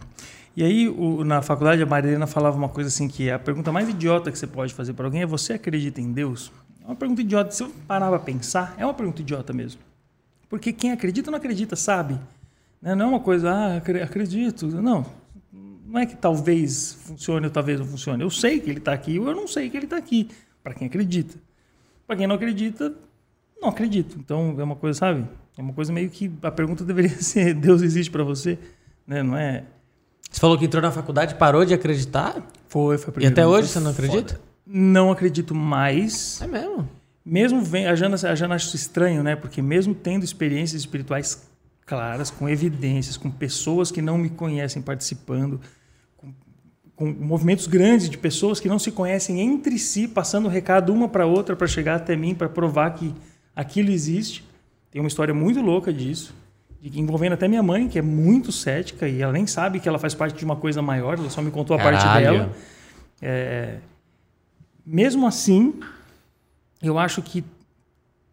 E aí, o- na faculdade, a Marilena falava uma coisa assim, que a pergunta mais idiota que você pode fazer para alguém é você acredita em Deus? É uma pergunta idiota. Se eu parar pra pensar, é uma pergunta idiota mesmo. Porque quem acredita não acredita, sabe? Né? Não é uma coisa, ah, acre- acredito. Não, não é que talvez funcione ou talvez não funcione. Eu sei que ele está aqui ou eu não sei que ele está aqui. Para quem acredita. Para quem não acredita, não acredito. Então, é uma coisa, sabe? É uma coisa meio que a pergunta deveria [laughs] ser: Deus existe para você? Né? Não é. Você falou que entrou na faculdade e parou de acreditar? Foi, foi a E até hoje você não acredita? Não acredito mais. É mesmo. Mesmo vem, a Jana, a Jana acha isso estranho, né? Porque mesmo tendo experiências espirituais claras, com evidências, com pessoas que não me conhecem participando, com, com movimentos grandes de pessoas que não se conhecem entre si, passando o recado uma para outra para chegar até mim, para provar que aquilo existe. Tem uma história muito louca disso, envolvendo até minha mãe, que é muito cética e ela nem sabe que ela faz parte de uma coisa maior, ela só me contou a parte Caralho. dela. É, mesmo assim, eu acho que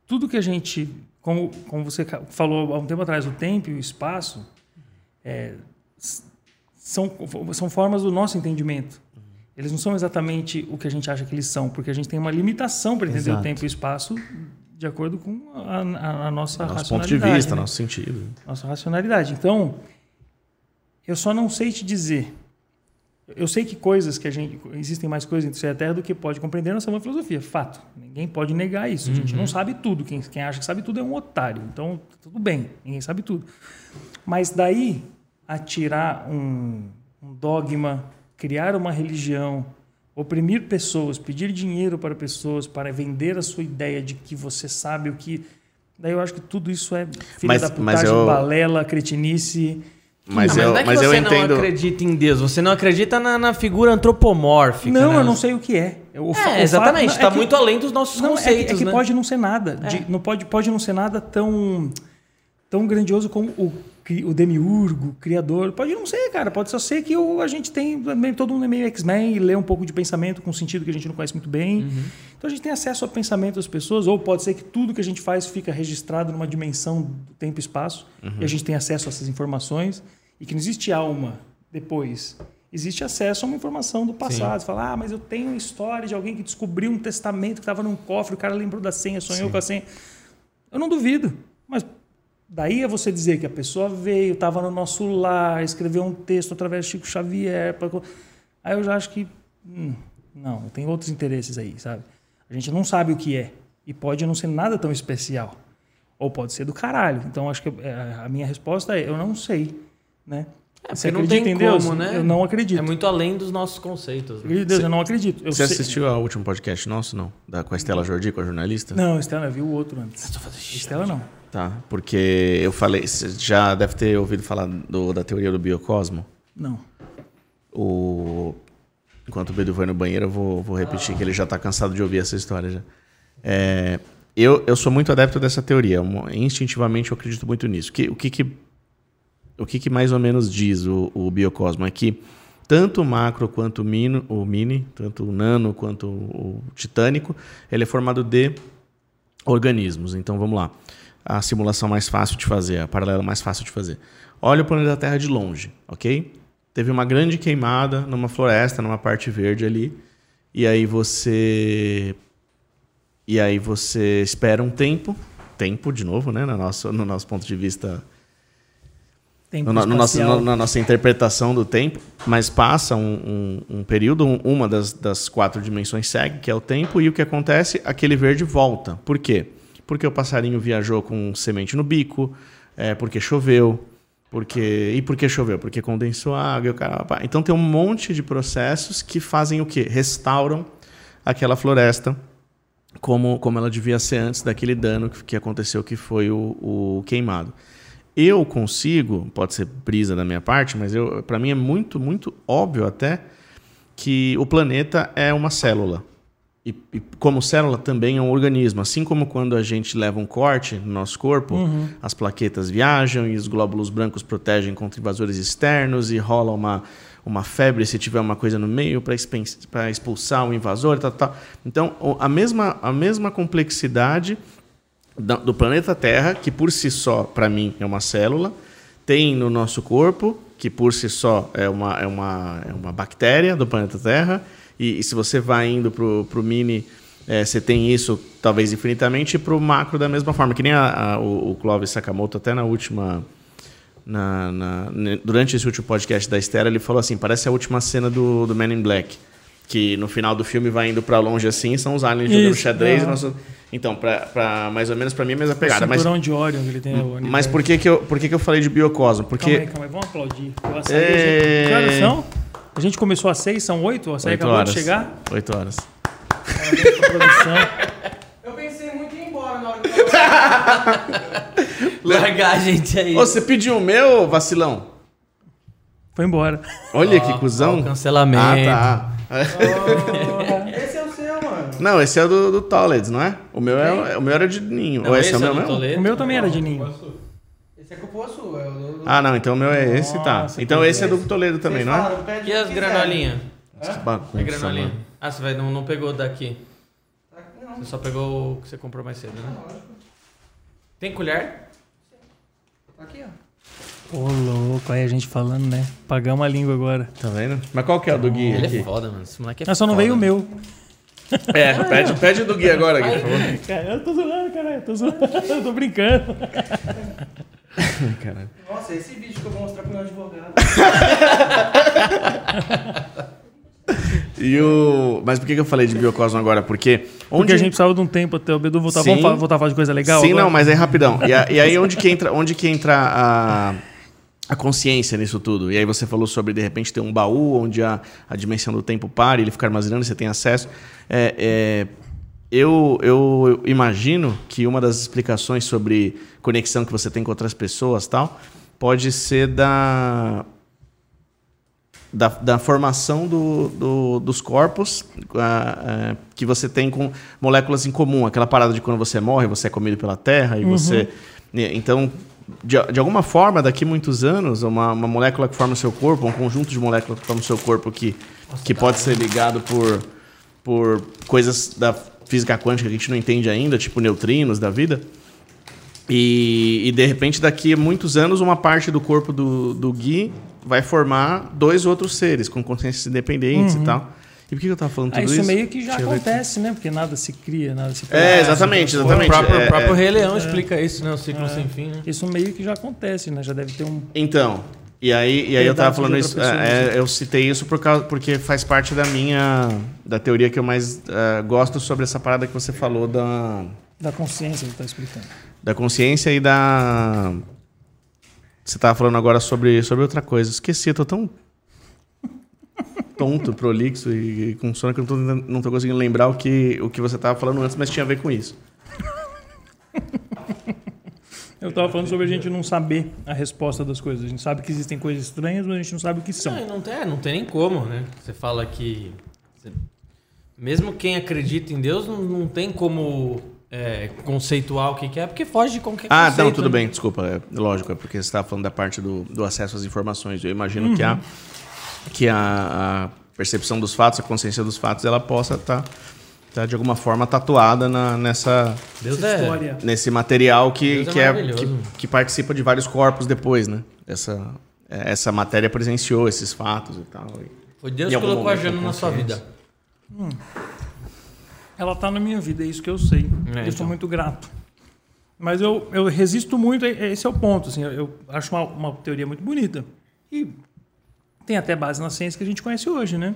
tudo que a gente, como, como você falou há um tempo atrás, o tempo e o espaço, é, são, são formas do nosso entendimento. Eles não são exatamente o que a gente acha que eles são, porque a gente tem uma limitação para entender Exato. o tempo e o espaço de acordo com a, a- a nossa Nosso ponto de racionalidade. vista, né? nosso sentido. nossa racionalidade. Então, eu só não sei te dizer. Eu sei que coisas que a gente existem mais coisas entre o céu e a terra do que pode compreender na sua filosofia, fato. Ninguém pode negar isso. A gente não sabe tudo. Quem, quem acha que sabe tudo é um otário. Então, tudo bem. Ninguém sabe tudo. Mas daí a tirar um, um dogma, criar uma religião, oprimir pessoas, pedir dinheiro para pessoas para vender a sua ideia de que você sabe o que. Daí eu acho que tudo isso é filha Mas- da mas putagem, eu- balela, cretinice. Mas, Ah, eu, não é que mas você eu não entendo. acredita em Deus, você não acredita na, na figura antropomórfica. não, né? eu não sei o que é. O É, exatamente, não, está que- muito além dos nossos Não, é que, conceitos, é que né? pode não ser nada. de- não pode, pode não ser nada tão, tão grandioso como o, o demiurgo, o criador. Pode não ser, cara. Pode só ser que o, a gente tem. também Todo mundo é meio X-Men e lê um pouco de pensamento com sentido que a gente não conhece muito bem. Uhum. Então a gente tem acesso ao pensamento das pessoas, ou pode ser que tudo que a gente faz fica registrado numa dimensão do tempo e espaço, e a gente tem acesso a essas informações, e que não existe alma depois. Existe acesso a uma informação do passado. Você fala, ah, mas eu tenho uma história de alguém que descobriu um testamento que estava num cofre, o cara lembrou da senha, sonhou com a senha. Eu não duvido, daí é você dizer que a pessoa veio, estava no nosso lar, escreveu um texto através de Chico Xavier. pra- Aí eu já acho que. hum, não, tem outros interesses aí, sabe? A gente não sabe o que é. E pode não ser nada tão especial. Ou pode ser do caralho. Então acho que é, a minha resposta é: eu não sei. Né? É, Você não acredita tem em Deus? como, né? Eu não acredito. É muito além dos nossos conceitos. né? Deus, eu não acredito. Eu Você sei- assistiu ao último podcast nosso, não? Da, com a Estela Jordi, com a jornalista? Não, Estela, eu vi o outro antes. Estela não. Tá, porque eu falei, você já deve ter ouvido falar do- da teoria do biocosmo. Não. O... Enquanto o Bedu vai no banheiro, eu vou, vou repetir que ele já está cansado de ouvir essa história já. É, eu, eu sou muito adepto dessa teoria. Instintivamente eu acredito muito nisso. Que, o que, que, o que, que mais ou menos diz o, o biocosmo? É que tanto o macro quanto o, mino, o mini, tanto o nano quanto o titânico, ele é formado de organismos. Então vamos lá. A simulação mais fácil de fazer, a paralela mais fácil de fazer. Olha o planeta Terra de longe, ok? Teve uma grande queimada numa floresta, numa parte verde ali, e aí você e aí você espera um tempo, tempo de novo, né, no nosso no nosso ponto de vista Tempo no, no nosso, no- na nossa interpretação do tempo, mas passa um, um- um período, um- uma das, das quatro dimensões segue, que é o tempo, e o que acontece? Aquele verde volta. Por quê? Porque o passarinho viajou com semente no bico, é, porque choveu, porque e por que choveu? Porque condensou água. Cara, então tem um monte de processos que fazem o quê? Restauram aquela floresta como, como ela devia ser antes daquele dano que, que aconteceu, que foi o, o queimado. Eu consigo, pode ser brisa da minha parte, mas para mim é muito, muito óbvio até que o planeta é uma célula. E, e como célula também é um organismo. Assim como quando a gente leva um corte no nosso corpo, as plaquetas viajam e os glóbulos brancos protegem contra invasores externos e rola uma, uma febre se tiver uma coisa no meio para expulsar o invasor e tal. Então, a mesma, a mesma complexidade da- do planeta Terra, que por si só, para mim, é uma célula, tem no nosso corpo, que por si só é uma, é uma, é uma bactéria do planeta Terra, e, e se você vai indo para o mini, eh, você tem isso talvez infinitamente, e para o macro da mesma forma, que nem a- a- o, o Clóvis Sakamoto, até na última. na- na- durante esse último podcast da Estera, ele falou assim: parece a última cena do, do Man in Black. Que no final do filme vai indo para longe assim, são os aliens jogando Isso, xadrez. é. nós- Então, pra, pra- mais ou menos para mim é a mesma pegada. o Mas, cinturão de Orion que ele tem. o mas por que, que, eu, por que, que eu falei de biocosmo? Porque. Calma aí, calma aí, vamos aplaudir. Açaí, É. Que horas são? A gente começou às seis, são oito? O açaí Oito acabou horas. de chegar? Oito horas. [laughs] Eu pensei muito em ir embora na hora que eu. [laughs] Largar a gente aí. Ô, você pediu o meu, vacilão? Foi embora. Olha que cuzão. o cancelamento. Ah, tá. Esse é o seu, mano. Não, esse é do, do Tolleds, não é? O meu, é, o meu era de ninho. Não, Ou esse, é o do meu mesmo? O meu também era de ninho. Esse é. É o do... do... Ah, não, então o meu é esse, tá. Nossa, Então esse é do Toledo também, não é? E o as granolinhas? Que bagunça, E granolinha? mano. Ah, você vai, não, não pegou daqui. Tá não. Você só pegou o que você comprou mais cedo, né? Tem colher? Tá aqui, ó. Ô, louco, aí a gente falando, né? Pagamos a língua agora. Tá vendo? Mas qual que é o do Gui Ele aqui? é foda, mano. Esse moleque é Mas só não foda. veio o meu. É, pede, pede do Gui agora, Gui, por favor. Cara, eu tô zoando, cara. Eu tô zoando. [laughs] Eu tô brincando. [laughs] [laughs] Caralho. Nossa, esse vídeo que eu vou mostrar pro meu advogado. E o... Mas por que que eu falei de Biocosmo agora? Porque onde... Porque a gente precisava de um tempo até o Bedu voltar. Sim. Vamos voltar a falar de coisa legal? Sim, agora? não, mas é rapidão. E, a- e aí onde que entra, onde que entra a, a consciência nisso tudo? E aí você falou sobre, de repente, ter um baú onde a, a dimensão do tempo para e ele fica armazenando, você tem acesso. É, é, eu, eu imagino que uma das explicações sobre conexão que você tem com outras pessoas tal, pode ser da, da, da formação do, do- dos corpos ah, ah, que você tem com moléculas em comum. Aquela parada de quando você morre, você é comido pela terra e você. e- Então, de, de alguma forma, daqui a muitos anos, uma, uma molécula que forma o seu corpo, um conjunto de moléculas que forma o seu corpo que, que pode ser ligado por, por coisas da física quântica que a gente não entende ainda, tipo neutrinos da vida. E, e, de repente, daqui a muitos anos, uma parte do corpo do, do Gui vai formar dois outros seres com consciências independentes e tal. E por que eu tava falando Ah, tudo isso isso? meio que já Deixa acontece, né? Porque nada se cria, nada se É, exatamente, O exatamente. próprio, É, o próprio é. Rei Leão explica isso, né? O ciclo sem fim, né? Isso meio que já acontece, né? Já deve ter um. Então, e aí, e aí eu tava falando isso, é, é, eu citei isso por causa, porque faz parte da minha, da teoria que eu mais é, gosto sobre essa parada que você falou da, Da consciência que tá explicando. da consciência e da... Você tava falando agora sobre, sobre outra coisa. Esqueci, eu tô tão tonto, prolixo e, e com sono que eu não tô, não tô conseguindo lembrar o que, o que você tava falando antes, mas tinha a ver com isso. Eu tava falando sobre a gente não saber a resposta das coisas. A gente sabe que existem coisas estranhas, mas a gente não sabe o que são. Não, não, tem, não tem nem como, né? Você fala que. você- mesmo quem acredita em Deus não, não tem como é, conceituar o que, que é, porque foge de qualquer Ah, conceito. não, tudo né? bem, desculpa. É, lógico, é porque você estava falando da parte do, do acesso às informações. Eu imagino que, a, que a, a percepção dos fatos, a consciência dos fatos, ela possa estar de alguma forma tatuada na- nessa, Deus é. história. nesse material que, Deus é que, é, maravilhoso. que, que participa de vários corpos depois, né? Essa, essa matéria presenciou esses fatos e tal. e- Foi Deus que colocou a Jana na sua vida. Ela tá na minha vida, é isso que eu sei. É, eu então. sou muito grato. Mas eu, eu resisto muito, a- esse é o ponto. Assim, eu, eu acho uma, uma teoria muito bonita. E tem até base na ciência que a gente conhece hoje, né?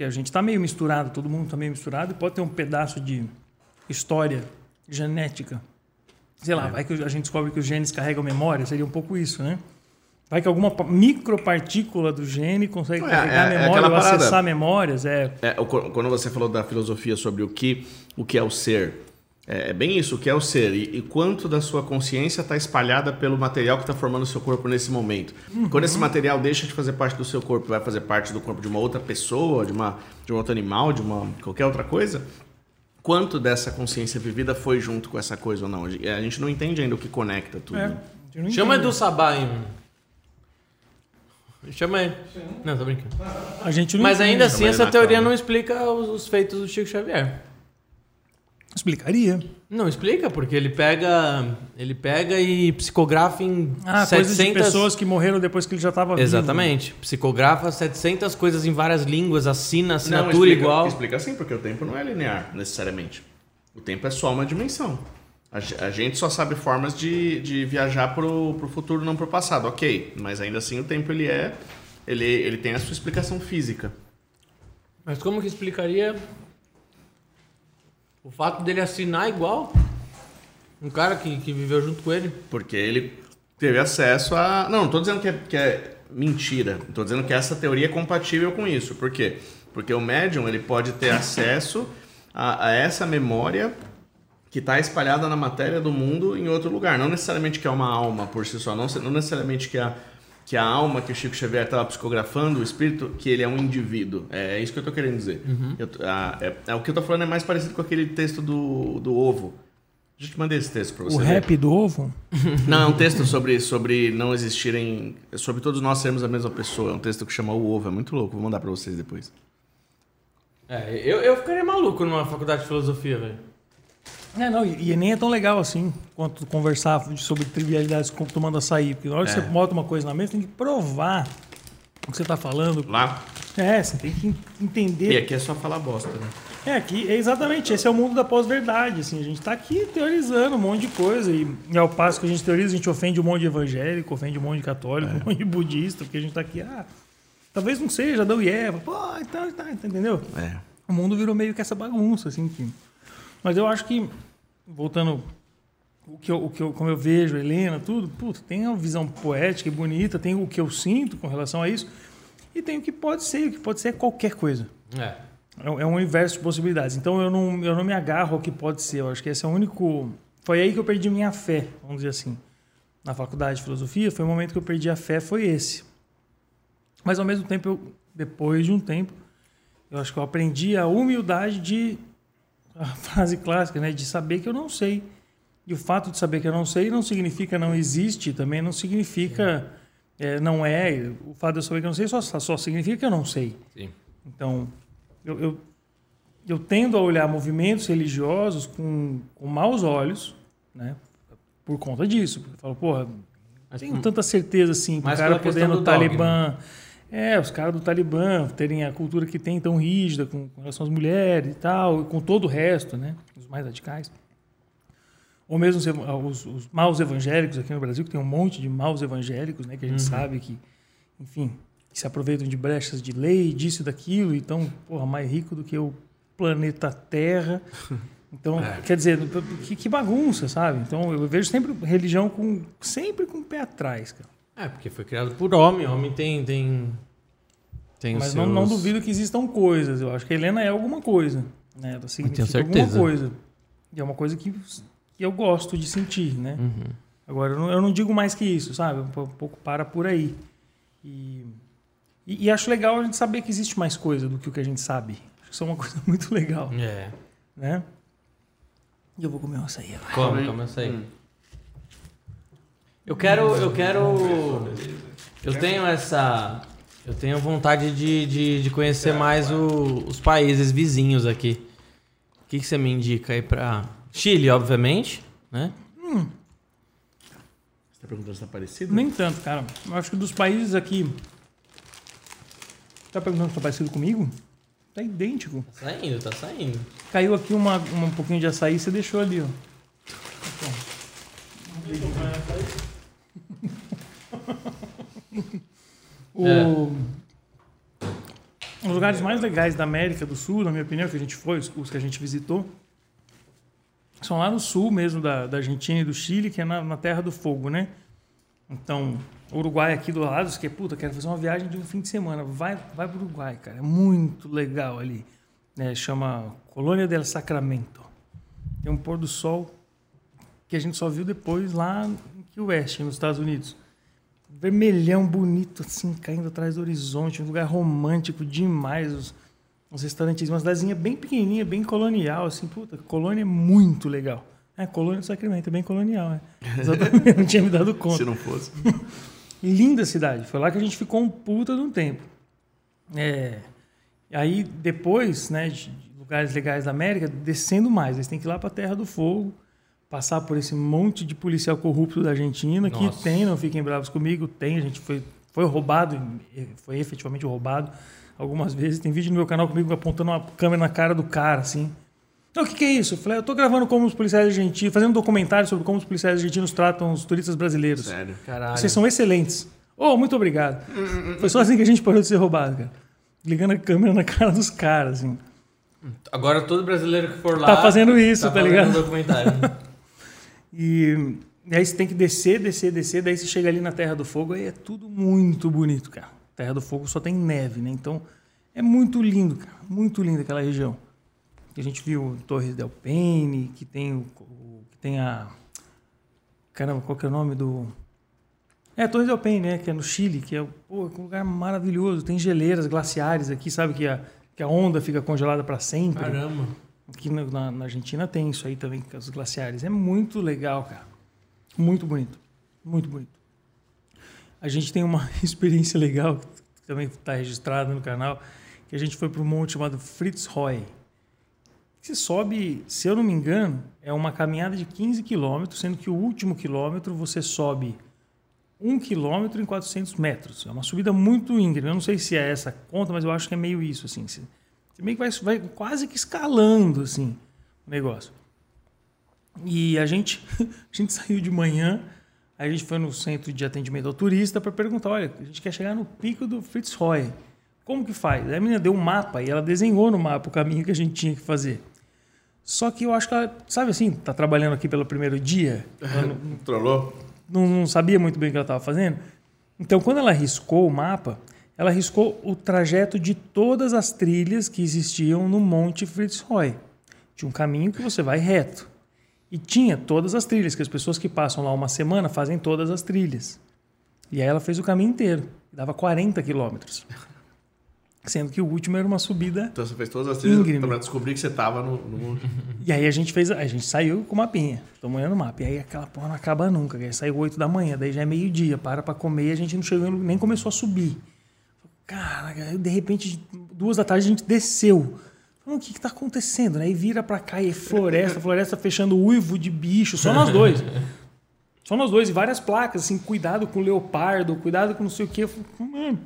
Que a gente está meio misturado, todo mundo está meio misturado, e pode ter um pedaço de história genética. Sei É. lá, vai que a gente descobre que os genes carregam memória, seria um pouco isso, né? Vai que alguma pa- micropartícula do gene consegue É, carregar é- é memória ou acessar memórias. É, É, quando você falou da filosofia sobre o que, o que é o ser, é, é bem isso, o que é o ser e, e quanto da sua consciência está espalhada pelo material que está formando o seu corpo nesse momento. Quando esse material deixa de fazer parte do seu corpo, e vai fazer parte do corpo de uma outra pessoa, de, uma, de um outro animal, de uma qualquer outra coisa, quanto dessa consciência vivida foi junto com essa coisa ou não? A gente não entende ainda o que conecta tudo. é, Chama. Edu Sabá aí. Chama aí. Não, tô brincando. A gente não Mas entende. ainda assim, Chama ele essa teoria não explica os, os feitos do Chico Xavier. Explicaria. Não explica, porque ele pega, ele pega e psicografa em Ah, 700... coisas de pessoas que morreram depois que ele já estava vivo. Exatamente. Psicografa 700 coisas em várias línguas, assina Não, assinatura explica, igual. Explica assim, porque o tempo não é linear, necessariamente. O tempo é só uma dimensão. A gente só sabe formas de, de viajar pro, pro futuro, não pro passado. Ok, mas ainda assim o tempo ele é... Ele, ele tem a sua explicação física. Mas como que explicaria o fato dele assinar igual um cara que, que viveu junto com ele? Porque ele teve acesso a... Não, não tô dizendo que é, que é mentira. Tô dizendo que essa teoria é compatível com isso. Por quê? Porque o médium ele pode ter acesso a, a essa memória que está espalhada na matéria do mundo em outro lugar. Não necessariamente que é uma alma por si só. Não, não necessariamente que a, que a alma que o Chico Xavier estava psicografando, o espírito, que ele é um indivíduo. É, isso que eu tô querendo dizer. Eu tô- a- é- é, o que eu tô falando é mais parecido com aquele texto do, do ovo. A gente mandei esse texto para você O ver. rap do ovo? Não, é um texto sobre, sobre não existirem. Sobre todos nós sermos a mesma pessoa. É um texto que chama O Ovo. É muito louco. Vou mandar pra vocês depois. É, eu, eu ficaria maluco numa faculdade de filosofia, velho. É, não, e, e nem é tão legal assim quanto conversar sobre trivialidades como tomando açaí. Porque na hora que você bota uma coisa na mesa, tem que provar o que você está falando. Lá. É, você tem que en- entender E aqui é só falar bosta, né? É, aqui, é exatamente, esse é o mundo da pós-verdade, assim, a gente tá aqui teorizando um monte de coisa, e, e ao passo que a gente teoriza, a gente ofende um monte de evangélico, ofende um monte de católico, um monte de budista, porque a gente tá aqui, ah, talvez não seja Adão e Eva, pô, então, tá, entendeu? É. O mundo virou meio que essa bagunça, assim, que... mas eu acho que, voltando, o que eu, o que eu, como eu vejo Helena, tudo, puta, tem uma visão poética e bonita, tem o que eu sinto com relação a isso, e tem o que pode ser, o que pode ser qualquer coisa. É. É um é um universo de possibilidades. Então eu não, eu não me agarro ao que pode ser. Eu acho que esse é o único. Foi aí que eu perdi minha fé, vamos dizer assim. Na faculdade de filosofia, foi o momento que eu perdi a fé, foi esse. Mas ao mesmo tempo, eu, depois de um tempo, eu acho que eu aprendi a humildade de. A [laughs] frase clássica, né? De saber que eu não sei. E o fato de saber que eu não sei não significa não existe, também não significa. é, não é. O fato de eu saber que eu não sei só, só significa que eu não sei. Sim. Então, eu, eu, eu tendo a olhar movimentos religiosos com, com maus olhos, né? Por conta disso. Porque eu falo, porra, Mas, tenho tanta certeza assim, que o cara podendo do o Talibã. É, os caras do Talibã terem a cultura que tem tão rígida com, com relação às mulheres e tal, e com todo o resto, né? Os mais radicais. Ou mesmo os, os, maus evangélicos aqui no Brasil, que tem um monte de maus evangélicos, né? Que a gente sabe que, enfim, que se aproveitam de brechas de lei, disso e daquilo, e estão, porra, mais rico do que o planeta Terra. [laughs] Então, quer dizer, que, que bagunça, sabe? Então, eu vejo sempre religião com sempre com o pé atrás, cara. É, porque foi criado por homem. Homem tem. tem, tem os Mas não, não seus- duvido que existam coisas. Eu acho que a Helena é alguma coisa. Né? Ela significa certeza. alguma coisa. E é uma coisa que, que eu gosto de sentir, né? Uhum. Agora, eu não, eu não digo mais que isso, sabe? Um po- pouco para por aí. E, e, e acho legal a gente saber que existe mais coisa do que o que a gente sabe. Acho que isso é uma [laughs] coisa muito legal, É. né? E eu vou comer um açaí agora. Como? Começa aí. Eu quero. Eu quero. Eu tenho essa. Eu tenho vontade de, de, de conhecer mais o- os países vizinhos aqui. O que, que você me indica aí pra. Chile, obviamente, né? Você tá perguntando se tá parecido? Nem tanto, cara. Eu acho que dos países aqui. Tá perguntando se tá parecido comigo? Tá idêntico. Tá saindo, tá saindo. Caiu aqui uma, uma- um pouquinho de açaí você deixou ali, ó. O- Os lugares mais legais da América do Sul, na minha opinião, que a gente foi, os, que a gente visitou, são lá no sul mesmo da, da Argentina e do Chile, que é na, na Terra do Fogo, né? Então, Uruguai aqui do lado, você quer, puta, quero fazer uma viagem de um fim de semana. Vai, vai pro Uruguai, cara. É muito legal ali. né? chama Colônia del Sacramento. Tem um pôr do sol que a gente só viu depois lá em Key West, nos Estados Unidos. Vermelhão, bonito, assim, caindo atrás do horizonte. Um lugar romântico demais. Os, os restaurantes, uma cidadezinha bem pequenininha, bem colonial, assim. Puta, colônia é muito legal. É, Colônia do Sacramento, é bem colonial, é. [laughs] Exatamente, não tinha me dado conta. Se não fosse. [laughs] Linda cidade. Foi lá que a gente ficou um puta de um tempo. É, aí depois, né, de de lugares legais da América, descendo mais. Eles têm que ir lá para a Terra do Fogo, passar por esse monte de policial corrupto da Argentina, que Nossa. tem, não fiquem bravos comigo, tem. A gente foi, foi roubado, foi efetivamente roubado algumas vezes. Tem vídeo no meu canal comigo apontando uma câmera na cara do cara, assim. Então, o que, que é isso? Eu falei, eu tô gravando como os policiais argentinos, fazendo um documentário sobre como os policiais argentinos tratam os turistas brasileiros. Sério. Caralho. Vocês são excelentes. Oh, muito obrigado. Foi só assim que a gente parou de ser roubado, cara. Ligando a câmera na cara dos caras, assim. Agora todo brasileiro que for lá. Tá fazendo isso, tá fazendo ligado? um documentário. [laughs] E, e aí você tem que descer, descer, descer. Daí você chega ali na Terra do Fogo, aí é tudo muito bonito, cara. Terra do Fogo só tem neve, né? Então é muito lindo, cara. Muito lindo aquela região. A gente viu Torres del Paine, que tem, o, que tem a. Caramba, qual que é o nome do. É, Torres del Paine, né? Que é no Chile, que é pô, um lugar maravilhoso. Tem geleiras glaciares aqui, sabe? Que a, que a onda fica congelada para sempre. Caramba. Aqui na, na- na Argentina tem isso aí também, com os glaciares. É muito legal, cara. Muito bonito. Muito bonito. A gente tem uma [laughs] experiência legal, que também está registrada no canal, que a gente foi para um monte chamado Fitzroy. Você sobe, se eu não me engano, é uma caminhada de 15 quilômetros, sendo que o último quilômetro você sobe 1 quilômetro em 400 metros. É uma subida muito íngreme. Eu não sei se é essa conta, mas eu acho que é meio isso. Assim. Você meio que vai, vai quase que escalando assim, o negócio. E a gente, [laughs] a gente saiu de manhã, a gente foi no centro de atendimento ao turista para perguntar: olha, a gente quer chegar no pico do Fitzroy. Como que faz? Aí a menina deu um mapa e ela desenhou no mapa o caminho que a gente tinha que fazer. Só que eu acho que ela, sabe assim, tá trabalhando aqui pelo primeiro dia, não, [laughs] Trollou? não, não sabia muito bem o que ela estava fazendo. Então, quando ela riscou o mapa, ela riscou o trajeto de todas as trilhas que existiam no Monte Fitzroy. Tinha um caminho que você vai reto. E tinha todas as trilhas, que as pessoas que passam lá uma semana fazem todas as trilhas. E aí ela fez o caminho inteiro. Dava 40 quilômetros. Sendo que o último era uma subida Então você fez todas as trilhas pra descobrir que você tava no. no... [laughs] E aí a gente fez, a gente saiu com o mapinha, tomando o mapa. E aí aquela porra não acaba nunca. Aí saiu 8 da manhã, daí já é meio-dia, para pra comer e a gente não chegou, nem começou a subir. Caraca, de repente, duas da tarde a gente desceu. Falei, o que tá acontecendo? Aí vira pra cá e é floresta, [laughs] floresta fechando uivo de bicho, só nós dois. Só nós dois, e várias placas, assim, cuidado com leopardo, cuidado com não sei o quê. Mano,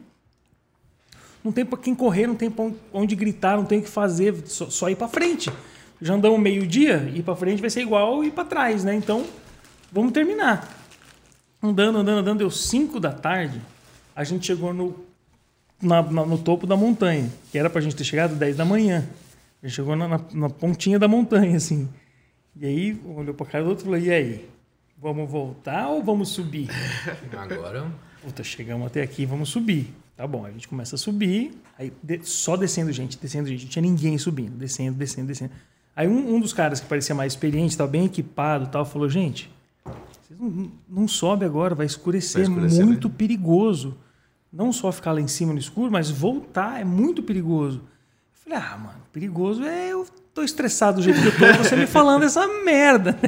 não tem pra quem correr, não tem pra onde gritar, não tem o que fazer, só, só ir pra frente. Já andamos meio-dia, ir pra frente vai ser igual ir pra trás, né? Então, vamos terminar. Andando, andando, andando, deu 5 da tarde, a gente chegou no, na- na- no topo da montanha, que era pra gente ter chegado 10 da manhã. A gente chegou na, na- pontinha da montanha, assim. E aí, olhou pra cara do outro e falou, e aí? Vamos voltar ou vamos subir? [laughs] Agora. Puta, chegamos até aqui, vamos subir. Tá bom, a gente começa a subir, aí de- só descendo gente, descendo gente, não tinha ninguém subindo, descendo, descendo, descendo. Aí um, um dos caras que parecia mais experiente, estava bem equipado e tal, falou, gente, vocês não, não sobe agora, vai escurecer, Vai escurecer, muito perigoso. Não só ficar lá em cima no escuro, mas voltar é muito perigoso. Eu falei, ah, mano, perigoso é eu tô estressado do jeito que eu tô, você me falando essa merda.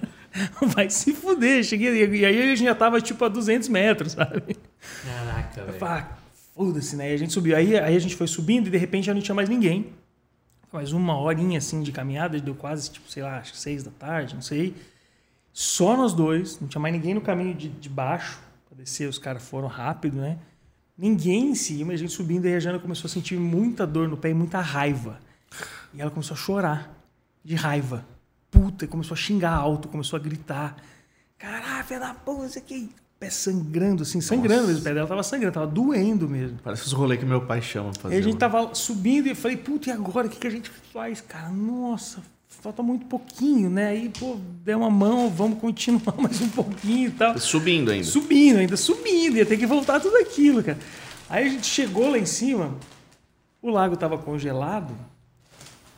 [laughs] Vai se fuder. Cheguei, e aí a gente já tava tipo a 200 metros, sabe? Caraca, velho. Ah, foda-se, né? E a gente subiu. Aí, aí a gente foi subindo e de repente já não tinha mais ninguém. Mais uma horinha assim de caminhada, deu quase, tipo, sei lá, acho que seis da tarde, não sei. Só nós dois, não tinha mais ninguém no caminho de, de baixo pra descer, os caras foram rápido, né? Ninguém em cima, a gente subindo e a Jana começou a sentir muita dor no pé e muita raiva. E ela começou a chorar de raiva. Puta, e começou a xingar alto, começou a gritar. Caralho, filha da puta, isso aqui. Pé sangrando, assim, sangrando mesmo. O pé dela tava sangrando, tava doendo mesmo. Parece os rolês que meu pai chama pra fazer. Aí a gente um- tava subindo e eu falei, puta, e agora? O que, que a gente faz, cara? Nossa, falta muito pouquinho, né? Aí, pô, deu uma mão, vamos continuar [laughs] mais um pouquinho e tal. Subindo ainda. Subindo, ainda subindo, ia ter que voltar tudo aquilo, cara. Aí a gente chegou lá em cima, o lago tava congelado,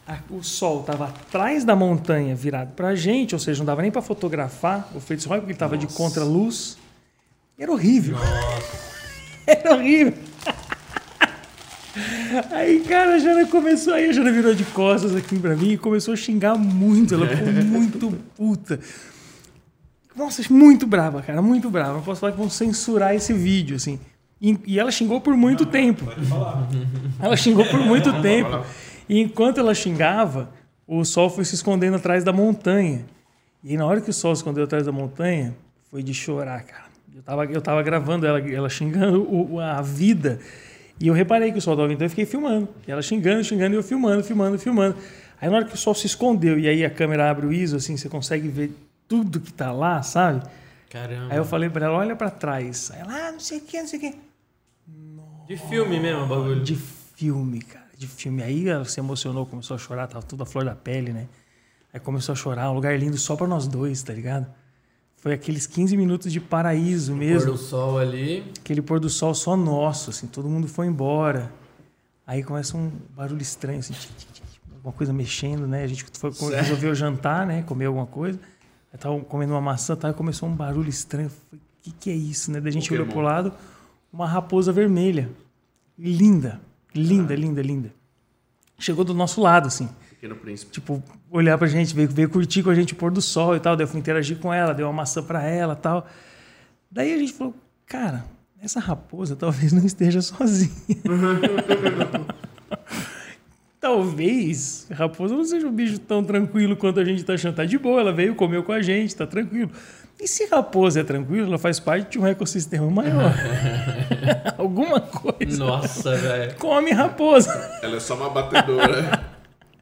a- o sol tava atrás da montanha virado pra gente, ou seja, não dava nem pra fotografar o Fitzroy, porque ele tava de contraluz. Era horrível. [laughs] Era horrível. Aí, cara, a Jana começou, aí a Jana virou de costas aqui pra mim e começou a xingar muito. Ela ficou muito puta. Nossa, muito brava, cara, muito brava. Não posso falar que vão censurar esse vídeo, assim. E, e ela xingou por muito tempo. Ela xingou por muito [laughs] tempo. E enquanto ela xingava, o sol foi se escondendo atrás da montanha. E na hora que o sol se escondeu atrás da montanha, foi de chorar, cara. Eu tava, eu tava gravando ela, ela xingando o- a vida. E eu reparei que o sol estava então eu fiquei filmando. E ela xingando, xingando, e eu filmando, filmando, filmando. Aí na hora que o sol se escondeu, e aí a câmera abre o ISO, assim, você consegue ver tudo que tá lá, sabe? Caramba. Aí eu falei pra ela, olha pra trás. Aí ela, ah, não sei o que, não sei o que. De filme mesmo, bagulho. De filme, cara, de filme. Aí ela se emocionou, começou a chorar, tava tudo a flor da pele, né? Aí começou a chorar, um lugar lindo só pra nós dois, tá ligado? Foi aqueles 15 minutos de paraíso Pôr mesmo. do sol ali. Aquele pôr do sol só nosso, assim, todo mundo foi embora. Aí começa um barulho estranho, assim, tic, tic, tic, alguma coisa mexendo, né? A gente foi, resolveu jantar, né? Comer alguma coisa. Aí tava comendo uma maçã, tá? e começou um barulho estranho. O que, que é isso, né? Daí a gente olhou pro lado, uma raposa vermelha. Linda, linda, linda, linda. Chegou do nosso lado, assim Pequeno príncipe. tipo, olhar pra gente, veio, veio curtir com a gente o pôr do sol e tal. Daí eu fui interagir com ela, dei uma maçã pra ela e tal. Daí a gente falou, cara, essa raposa talvez não esteja sozinha. [laughs] talvez a raposa não seja um bicho tão tranquilo quanto a gente tá achando. Tá de boa, ela veio, comeu com a gente, tá tranquilo. E se raposa é tranquila, ela faz parte de um ecossistema maior. [laughs] [laughs] Alguma coisa. Nossa, velho. Come raposa. Ela é só uma batedora.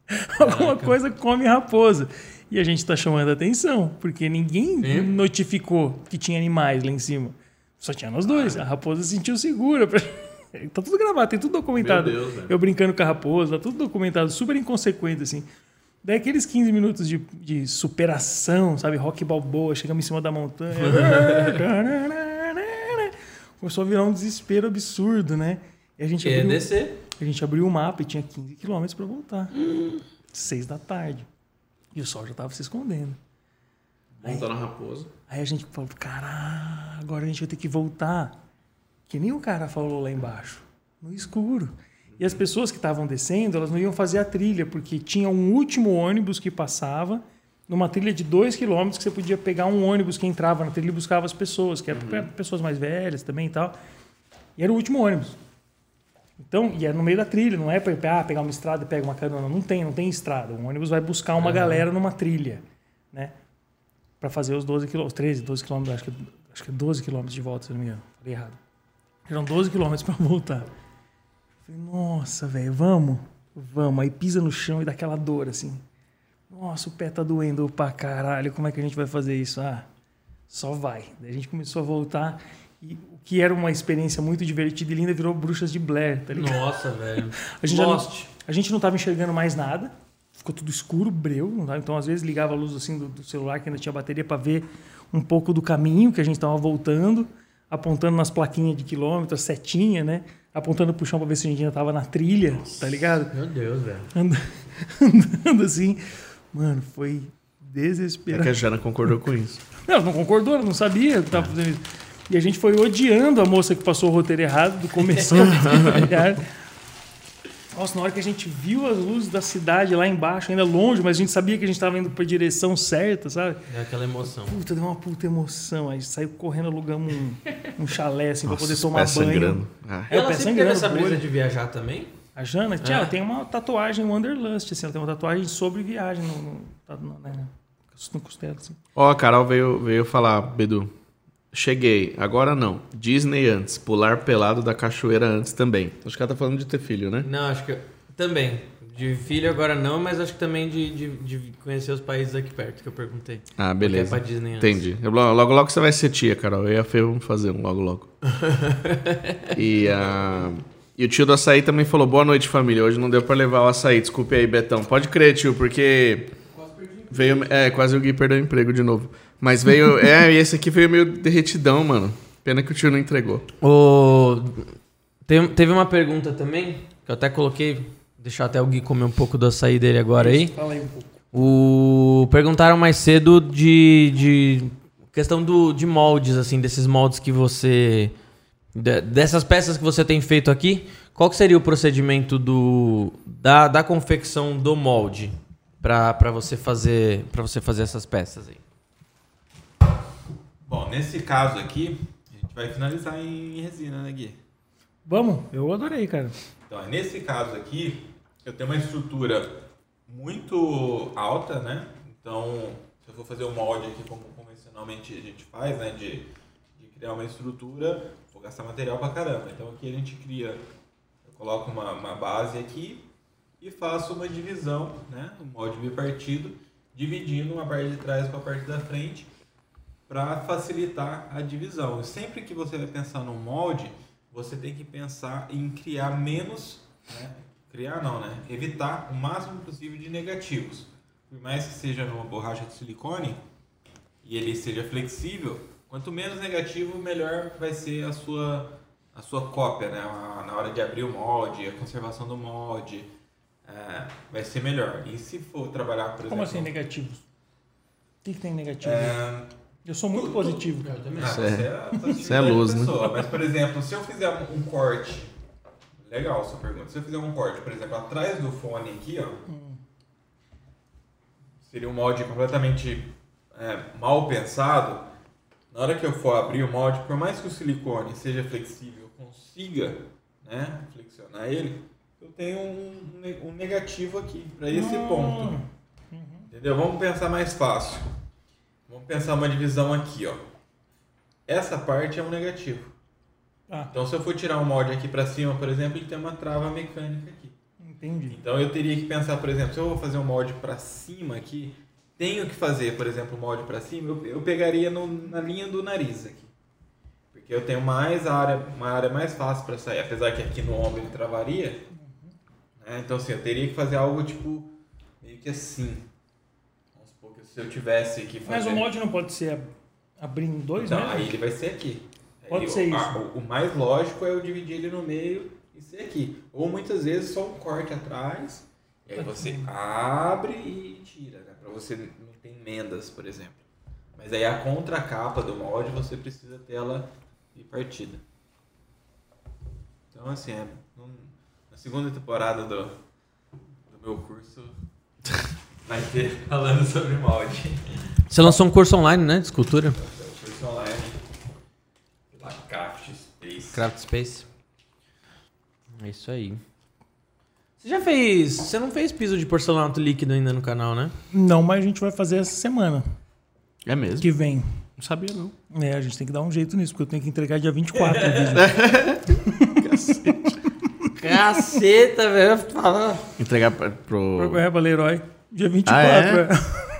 [laughs] Alguma coisa come raposa. E a gente tá chamando a atenção, porque ninguém Sim. notificou que tinha animais lá em cima. Só tinha nós dois. A raposa se sentiu segura. pra- [laughs] Tá tudo gravado, tem tudo documentado. Meu Deus, velho. Eu brincando com a raposa, tá tudo documentado, super inconsequente, assim. Daí aqueles 15 minutos de, de superação, sabe? Rock balboa, chegamos em cima da montanha. [laughs] Começou a virar um desespero absurdo, né? E a gente Quer abriu- descer? A gente abriu o mapa e tinha 15 quilômetros para voltar. Seis da tarde. E o sol já tava se escondendo. Montando a raposa. Aí a gente falou, caralho, agora a gente vai ter que voltar. Que nem o cara falou lá embaixo. No escuro. E as pessoas que estavam descendo, elas não iam fazer a trilha, porque tinha um último ônibus que passava, numa trilha de dois quilômetros, que você podia pegar um ônibus que entrava na trilha e buscava as pessoas, que era para pessoas mais velhas também e tal. E era o último ônibus. Então, e é no meio da trilha, não é para ah, pegar uma estrada e pega uma carona. Não tem, não tem estrada. O ônibus vai buscar uma galera numa trilha, né? Para fazer os 12 quilômetros, 13, 12 quilômetros, acho que, acho que é 12 quilômetros de volta, se não me engano. Falei errado. Eram 12 quilômetros para voltar. Falei, nossa, velho, vamos? Vamos. Aí pisa no chão e dá aquela dor, assim. Nossa, o pé tá doendo pra caralho, como é que a gente vai fazer isso? Ah, só vai. Daí a gente começou a voltar e o que era uma experiência muito divertida e linda virou Bruxas de Blair, tá ligado? Nossa, [laughs] velho. A gente, não, a gente não tava enxergando mais nada, ficou tudo escuro, breu, não tava- então às vezes ligava a luz assim do, do celular que ainda tinha bateria para ver um pouco do caminho que a gente tava voltando, apontando nas plaquinhas de quilômetros, setinha, né? Apontando pro chão para ver se a gente ainda tava na trilha, tá ligado? Meu Deus, velho. Anda- [laughs] andando assim. Mano, foi É desesperador. que a Jana concordou com isso. Não, não concordou, ela não sabia que tava fazendo isso. E a gente foi odiando a moça que passou o roteiro errado do começo. Nossa, na hora que a gente viu as luzes da cidade lá embaixo, ainda longe, mas a gente sabia que a gente estava indo para a direção certa, sabe? É aquela emoção. Puta, deu uma puta emoção. Aí saiu correndo, alugamos um, um chalé assim, para poder tomar banho. sangrando. Ah. É, ela pé sempre teve essa brisa de viajar também? A Jana, tia, Ah. ela tem uma tatuagem Wanderlust, assim, ela tem uma tatuagem sobre viagem no, no, tá no, né, no costela, assim. Ó, a Carol veio, veio falar, Bedu. Cheguei, agora não. Disney antes, pular pelado da cachoeira antes também. Acho que ela tá falando de ter filho, né? Não, acho que. Também. De filho agora não, mas acho que também de, de, de conhecer os países aqui perto, que eu perguntei. Ah, é beleza. pra Disney antes. Entendi. Eu- Logo, logo você vai ser tia, Carol. Eu e a Fê vamos fazer um logo, logo. [laughs] e, a... e o tio do açaí também falou: boa noite, família. Hoje não deu pra levar o açaí. Desculpe aí, Betão. Pode crer, tio, porque. Veio. É, quase o Gui perdeu o emprego de novo. Mas veio. [laughs] é, e esse aqui veio meio derretidão, mano. Pena que o tio não entregou. O... Tem- teve uma pergunta também, que eu até coloquei, deixar até o Gui comer um pouco do açaí dele agora aí. Fala aí um pouco. O... Perguntaram mais cedo de, de questão do, de moldes, assim, desses moldes que você. de- dessas peças que você tem feito aqui. Qual que seria o procedimento do, da, da confecção do molde para você fazer para você fazer essas peças aí? Bom, nesse caso aqui, a gente vai finalizar em resina, né, Gui? Vamos, eu adorei, cara. Então, nesse caso aqui, eu tenho uma estrutura muito alta, né? Então, se eu for fazer um molde aqui como convencionalmente a gente faz, né? De, de criar uma estrutura, vou gastar material pra caramba. Então, aqui a gente cria, eu coloco uma, uma base aqui e faço uma divisão, né? Um molde bipartido, dividindo uma parte de trás com a parte da frente para facilitar a divisão. Sempre que você vai pensar num molde, você tem que pensar em criar menos, né? criar não, né? Evitar o máximo possível de negativos. Por mais que seja numa borracha de silicone e ele seja flexível, quanto menos negativo, melhor vai ser a sua a sua cópia, né? Na hora de abrir o molde, a conservação do molde, é, vai ser melhor. E se for trabalhar, por Como exemplo, assim negativos? O que, que tem negativo? é, Eu sou muito positivo. cara. Ah, Você é- você é você é luz, né? pessoa. Mas, por exemplo, se eu fizer um corte. Legal sua pergunta. Se eu fizer um corte, por exemplo, atrás do fone aqui, ó. Seria um molde completamente é, mal pensado. Na hora que eu for abrir o molde, por mais que o silicone seja flexível, consiga né, flexionar ele, eu tenho um, um negativo aqui, para esse ponto. Entendeu? Vamos pensar mais fácil. Vamos pensar uma divisão aqui, ó. Essa parte é um negativo. Ah. Então, se eu for tirar um mod aqui para cima, por exemplo, ele tem uma trava mecânica aqui. Entendi. Então eu teria que pensar, por exemplo, se eu vou fazer um molde para cima aqui, tenho que fazer, por exemplo, um molde para cima, eu, eu pegaria no- na linha do nariz aqui. Porque eu tenho mais área, uma área mais fácil para sair, apesar que aqui no ombro ele travaria. né? Então assim, eu teria que fazer algo tipo meio que assim. Se eu tivesse que fazer. Mas o molde não pode ser ab- abrindo dois, Então, né? aí ele vai ser aqui. Pode ser isso. a- o, o mais lógico é eu dividir ele no meio e ser aqui. Ou muitas vezes só um corte atrás. E aí você abre e tira, né? Pra você não ter emendas, por exemplo. Mas aí a contracapa do molde você precisa ter ela bipartida. Então assim, é, na segunda temporada do, do meu curso [laughs] vai ter falando sobre molde. Você lançou um curso online, né? De escultura. Curso online pela Craft Space. Craft Space. É isso aí. Você já fez. Você não fez piso de porcelanato líquido ainda no canal, né? Não, mas a gente vai fazer essa semana É mesmo? que vem. Não sabia, não. É, a gente tem que dar um jeito nisso, porque eu tenho que entregar dia 24 o vídeo. [laughs] Caceta, velho. Entregar pra- pro. Pra Leroy. Dia 24. Ah, é?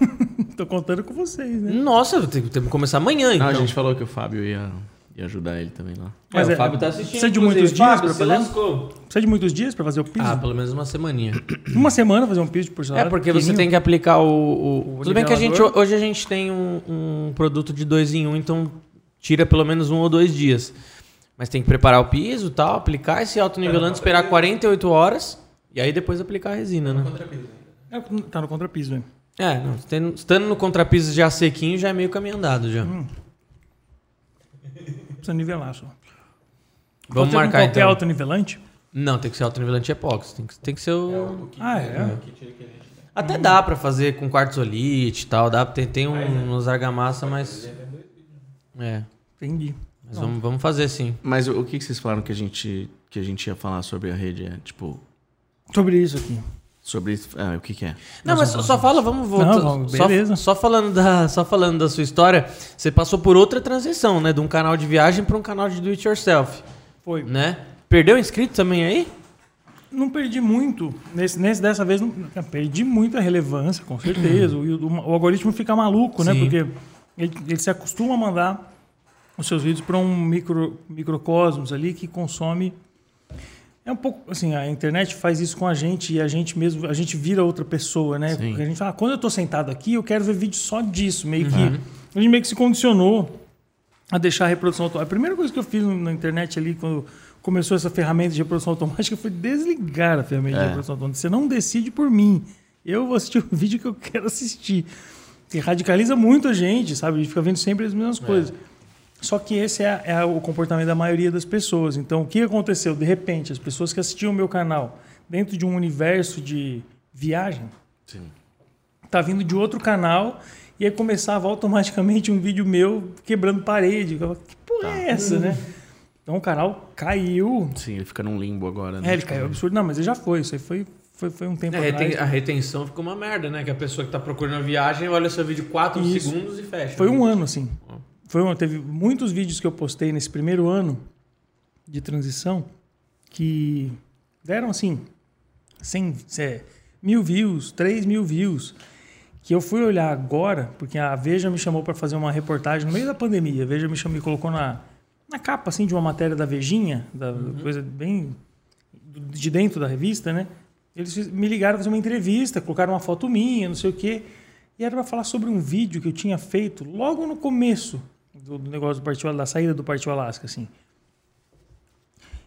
é. [laughs] Tô contando com vocês, né? Nossa, tem que tem que começar amanhã, então. Não, a gente falou que o Fábio ia, ia ajudar ele também lá. Mas é, é, o Fábio tá assistindo. precisa de muitos dias Fábio, pra fazer? lascou. Precisa de muitos dias pra fazer o piso? Ah, pelo menos uma semaninha. [clears throat] Uma semana fazer um piso de É porcelanato? porque você tem que aplicar o. o- O Tudo bem que a gente, hoje a gente tem um, um produto de dois em um, então tira pelo menos um ou dois dias. Mas tem que preparar o piso tal, aplicar esse autonivelante, esperar 48 horas e aí depois aplicar a resina, né? É, tá no contrapiso, né? É, não, tendo- estando no contrapiso já sequinho já é meio caminho andado já. Precisa nivelar só. Vamos Pode ser com marcar qualquer então. autonivelante? Não, tem que ser autonivelante epóxi, tem que, tem que ser o... Ah, é? Até dá pra fazer com quartzolite e tal, dá, tem, tem um, uns argamassa, mas... É, Entendi. mas vamos, vamos fazer sim. Mas o, o que, que vocês falaram que a gente, que a gente ia falar sobre a rede? É, tipo, Sobre isso aqui. Sobre isso. Ah, o que, que é? Não, mas só, só fala, vamos voltar. Não, vamos, só, beleza. só falando da, só falando da sua história, você passou por outra transição, né? De um canal de viagem para um canal de do it yourself, Foi. né? Perdeu inscrito também aí? Não perdi muito. Nesse, nesse, dessa vez, não, não, perdi muita relevância, com certeza. o, o, o algoritmo fica maluco, né? Sim. Porque ele, ele se acostuma a mandar os seus vídeos para um micro, microcosmos ali que consome. É um pouco assim, a internet faz isso com a gente e a gente mesmo, a gente vira outra pessoa, né? Sim. Porque a gente fala, quando eu tô sentado aqui, eu quero ver vídeo só disso, meio que a gente meio que se condicionou a deixar a reprodução automática. A primeira coisa que eu fiz na internet ali quando começou essa ferramenta de reprodução automática foi desligar a ferramenta de É. reprodução automática. Você não decide por mim. Eu vou assistir [laughs] o vídeo que eu quero assistir. Que radicaliza muito a gente, sabe? A gente fica vendo sempre as mesmas coisas. Só que esse é, é o comportamento da maioria das pessoas. Então, o que aconteceu? De repente, as pessoas que assistiam o meu canal dentro de um universo de viagem, Sim. tá vindo de outro canal e aí começava automaticamente um vídeo meu quebrando parede. Eu falava, que porra é essa, né? Então o canal caiu. Sim, ele fica num limbo agora. Né? É, ele caiu absurdo. Não, mas ele já foi. Isso aí foi, foi, foi um tempo É, atrás. a retenção ficou uma merda, né? Que a pessoa que tá procurando a viagem olha seu vídeo 4 Isso. segundos e fecha. Foi um ano, assim. Foi um, teve muitos vídeos que eu postei nesse primeiro ano de transição que deram, assim, 100, é, mil views, 3 mil views. Que eu fui olhar agora, porque a Veja me chamou para fazer uma reportagem no meio da pandemia. A Veja me chamou e colocou na, na capa, assim, de uma matéria da Vejinha, da coisa bem de dentro da revista, né? Eles me ligaram para fazer uma entrevista, colocaram uma foto minha, não sei o quê. E era para falar sobre um vídeo que eu tinha feito logo no começo do, do negócio do Partiu, da saída do Partiu Alasca, assim.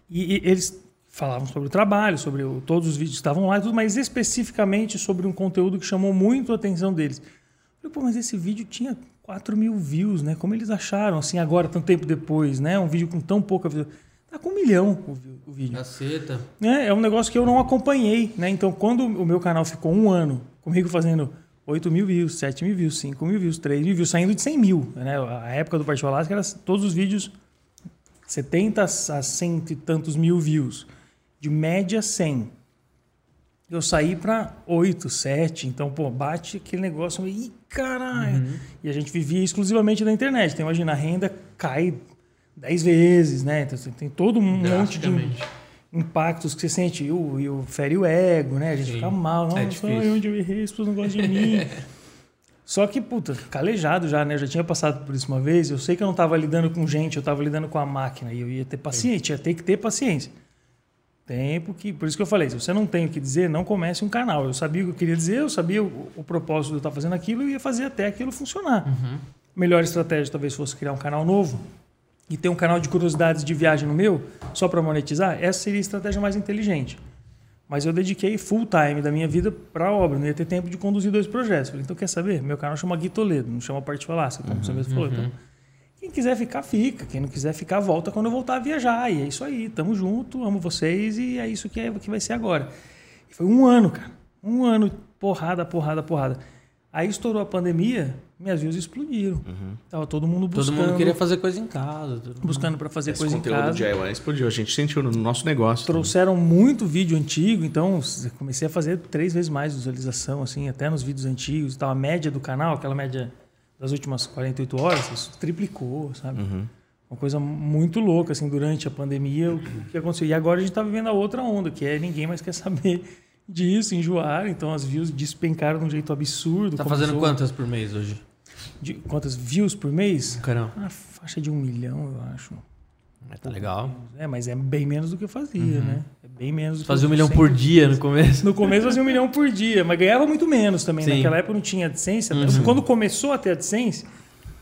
E, e eles falavam sobre o trabalho, sobre o, todos os vídeos que estavam lá tudo, mas especificamente sobre um conteúdo que chamou muito a atenção deles. Eu falei, pô, mas esse vídeo tinha 4 mil views, né? Como eles acharam, assim, agora, tanto tempo depois, né? Um vídeo com tão pouca view. Tá com um milhão o, o vídeo. Caceta. É, é um negócio que eu não acompanhei, né? Então, quando o meu canal ficou um ano comigo fazendo 8 mil views, 7 mil views, 5 mil views, 3 mil views, saindo de 100 mil, né? A época do Partido Alasca era todos os vídeos 70 a 100 e tantos mil views. De média, 100. Eu saí para 8, 7, então, pô, bate aquele negócio, ih, caralho. E a gente vivia exclusivamente da internet. Então, imagina, a renda cai 10 vezes, né? Então, você tem todo um monte de. Impactos que você sente. E o, e o fere o ego, né? A gente Sim. fica mal. É Nossa, difícil. ai, onde eu errei, as pessoas não gostam de mim. [laughs] Só que, puta, calejado já, né? Eu já tinha passado por isso uma vez. Eu sei que eu não estava lidando com gente, eu estava lidando com a máquina. E eu ia ter paciência, ia ter que ter paciência. Tempo que. Por isso que eu falei: se você não tem o que dizer, não comece um canal. Eu sabia o que eu queria dizer, eu sabia o, o propósito de eu estar fazendo aquilo e ia fazer até aquilo funcionar. Melhor estratégia talvez fosse criar um canal novo e ter um canal de curiosidades de viagem no meu, só para monetizar. Essa seria a estratégia mais inteligente. Mas eu dediquei full time da minha vida para a obra, não ia ter tempo de conduzir dois projetos. Falei, então quer saber? Meu canal chama Gui Toledo, não chama Parte Falácia, como você mesmo falou. Então, quem quiser ficar, fica. Quem não quiser ficar, volta quando eu voltar a viajar. E é isso aí, tamo junto, amo vocês e é isso que, é, que vai ser agora. E foi um ano, cara. Um ano, porrada, porrada, porrada. Aí estourou a pandemia, minhas views explodiram. Tava todo mundo Todo buscando. mundo queria fazer coisa em casa. Buscando para fazer Esse coisa em conteúdo casa. DIY explodiu. A gente sentiu no nosso negócio. Trouxeram muito vídeo antigo, então comecei a fazer três vezes mais visualização, assim, até nos vídeos antigos. e tal. A média do canal, aquela média das últimas 48 horas, isso triplicou, sabe? Uma coisa muito louca, assim, durante a pandemia, o que aconteceu. E agora a gente está vivendo a outra onda, que é ninguém mais quer saber [laughs] disso, enjoar. Então as views despencaram de um jeito absurdo. Tá fazendo quantas por mês hoje? De- quantas views por mês? Caramba. Na faixa de um milhão, eu acho. É, tá legal. É, mas é bem menos do que eu fazia, né? É bem menos do que Fazia um milhão por dia no começo. No começo fazia um milhão por dia, mas ganhava muito menos também. Sim. Naquela época não tinha AdSense. Uhum. Quando começou a ter AdSense,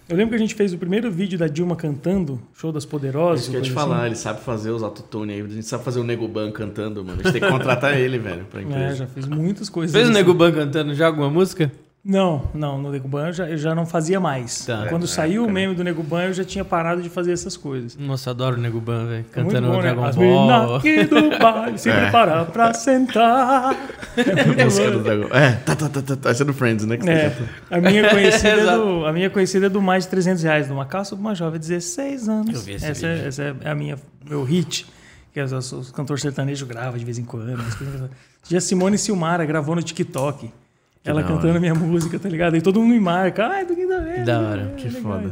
eu lembro que a gente fez o primeiro vídeo da Dilma cantando, Show das Poderosas. Isso que eu ia te assim. falar, ele sabe fazer os autotune aí. A gente sabe fazer o Nego Ban cantando, mano. A gente tem que contratar ele, velho, pra [laughs] É, empresa. já fiz muitas coisas. Fez o assim. Nego Ban cantando já alguma música? Não, não, no Nego Ban eu já, eu já não fazia mais. Tá. Quando É, saiu o cara. meme do Nego Ban, eu já tinha parado de fazer essas coisas. Nossa, adoro o Nego Ban, velho. É Cantando bom, né? Dragon As Ball. aqui do baile sempre É. parar pra sentar. [laughs] É música bom. do Dragon- É, tá, tá, tá, tá, tá. Esse é do Friends, né? É, a minha [laughs] conhecida é do, a minha conhecida é do mais de 300 reais, de uma calça de uma jovem de 16 anos. Eu vi esse essa, vídeo. é, essa é a minha meu hit, que os, cantores sertanejos gravam de vez em quando. coisas assim. Já Simone Silmara gravou no TikTok. Ela da cantando hora. minha música, tá ligado? E todo mundo me marca. Ai, do que da Que da hora, que foda.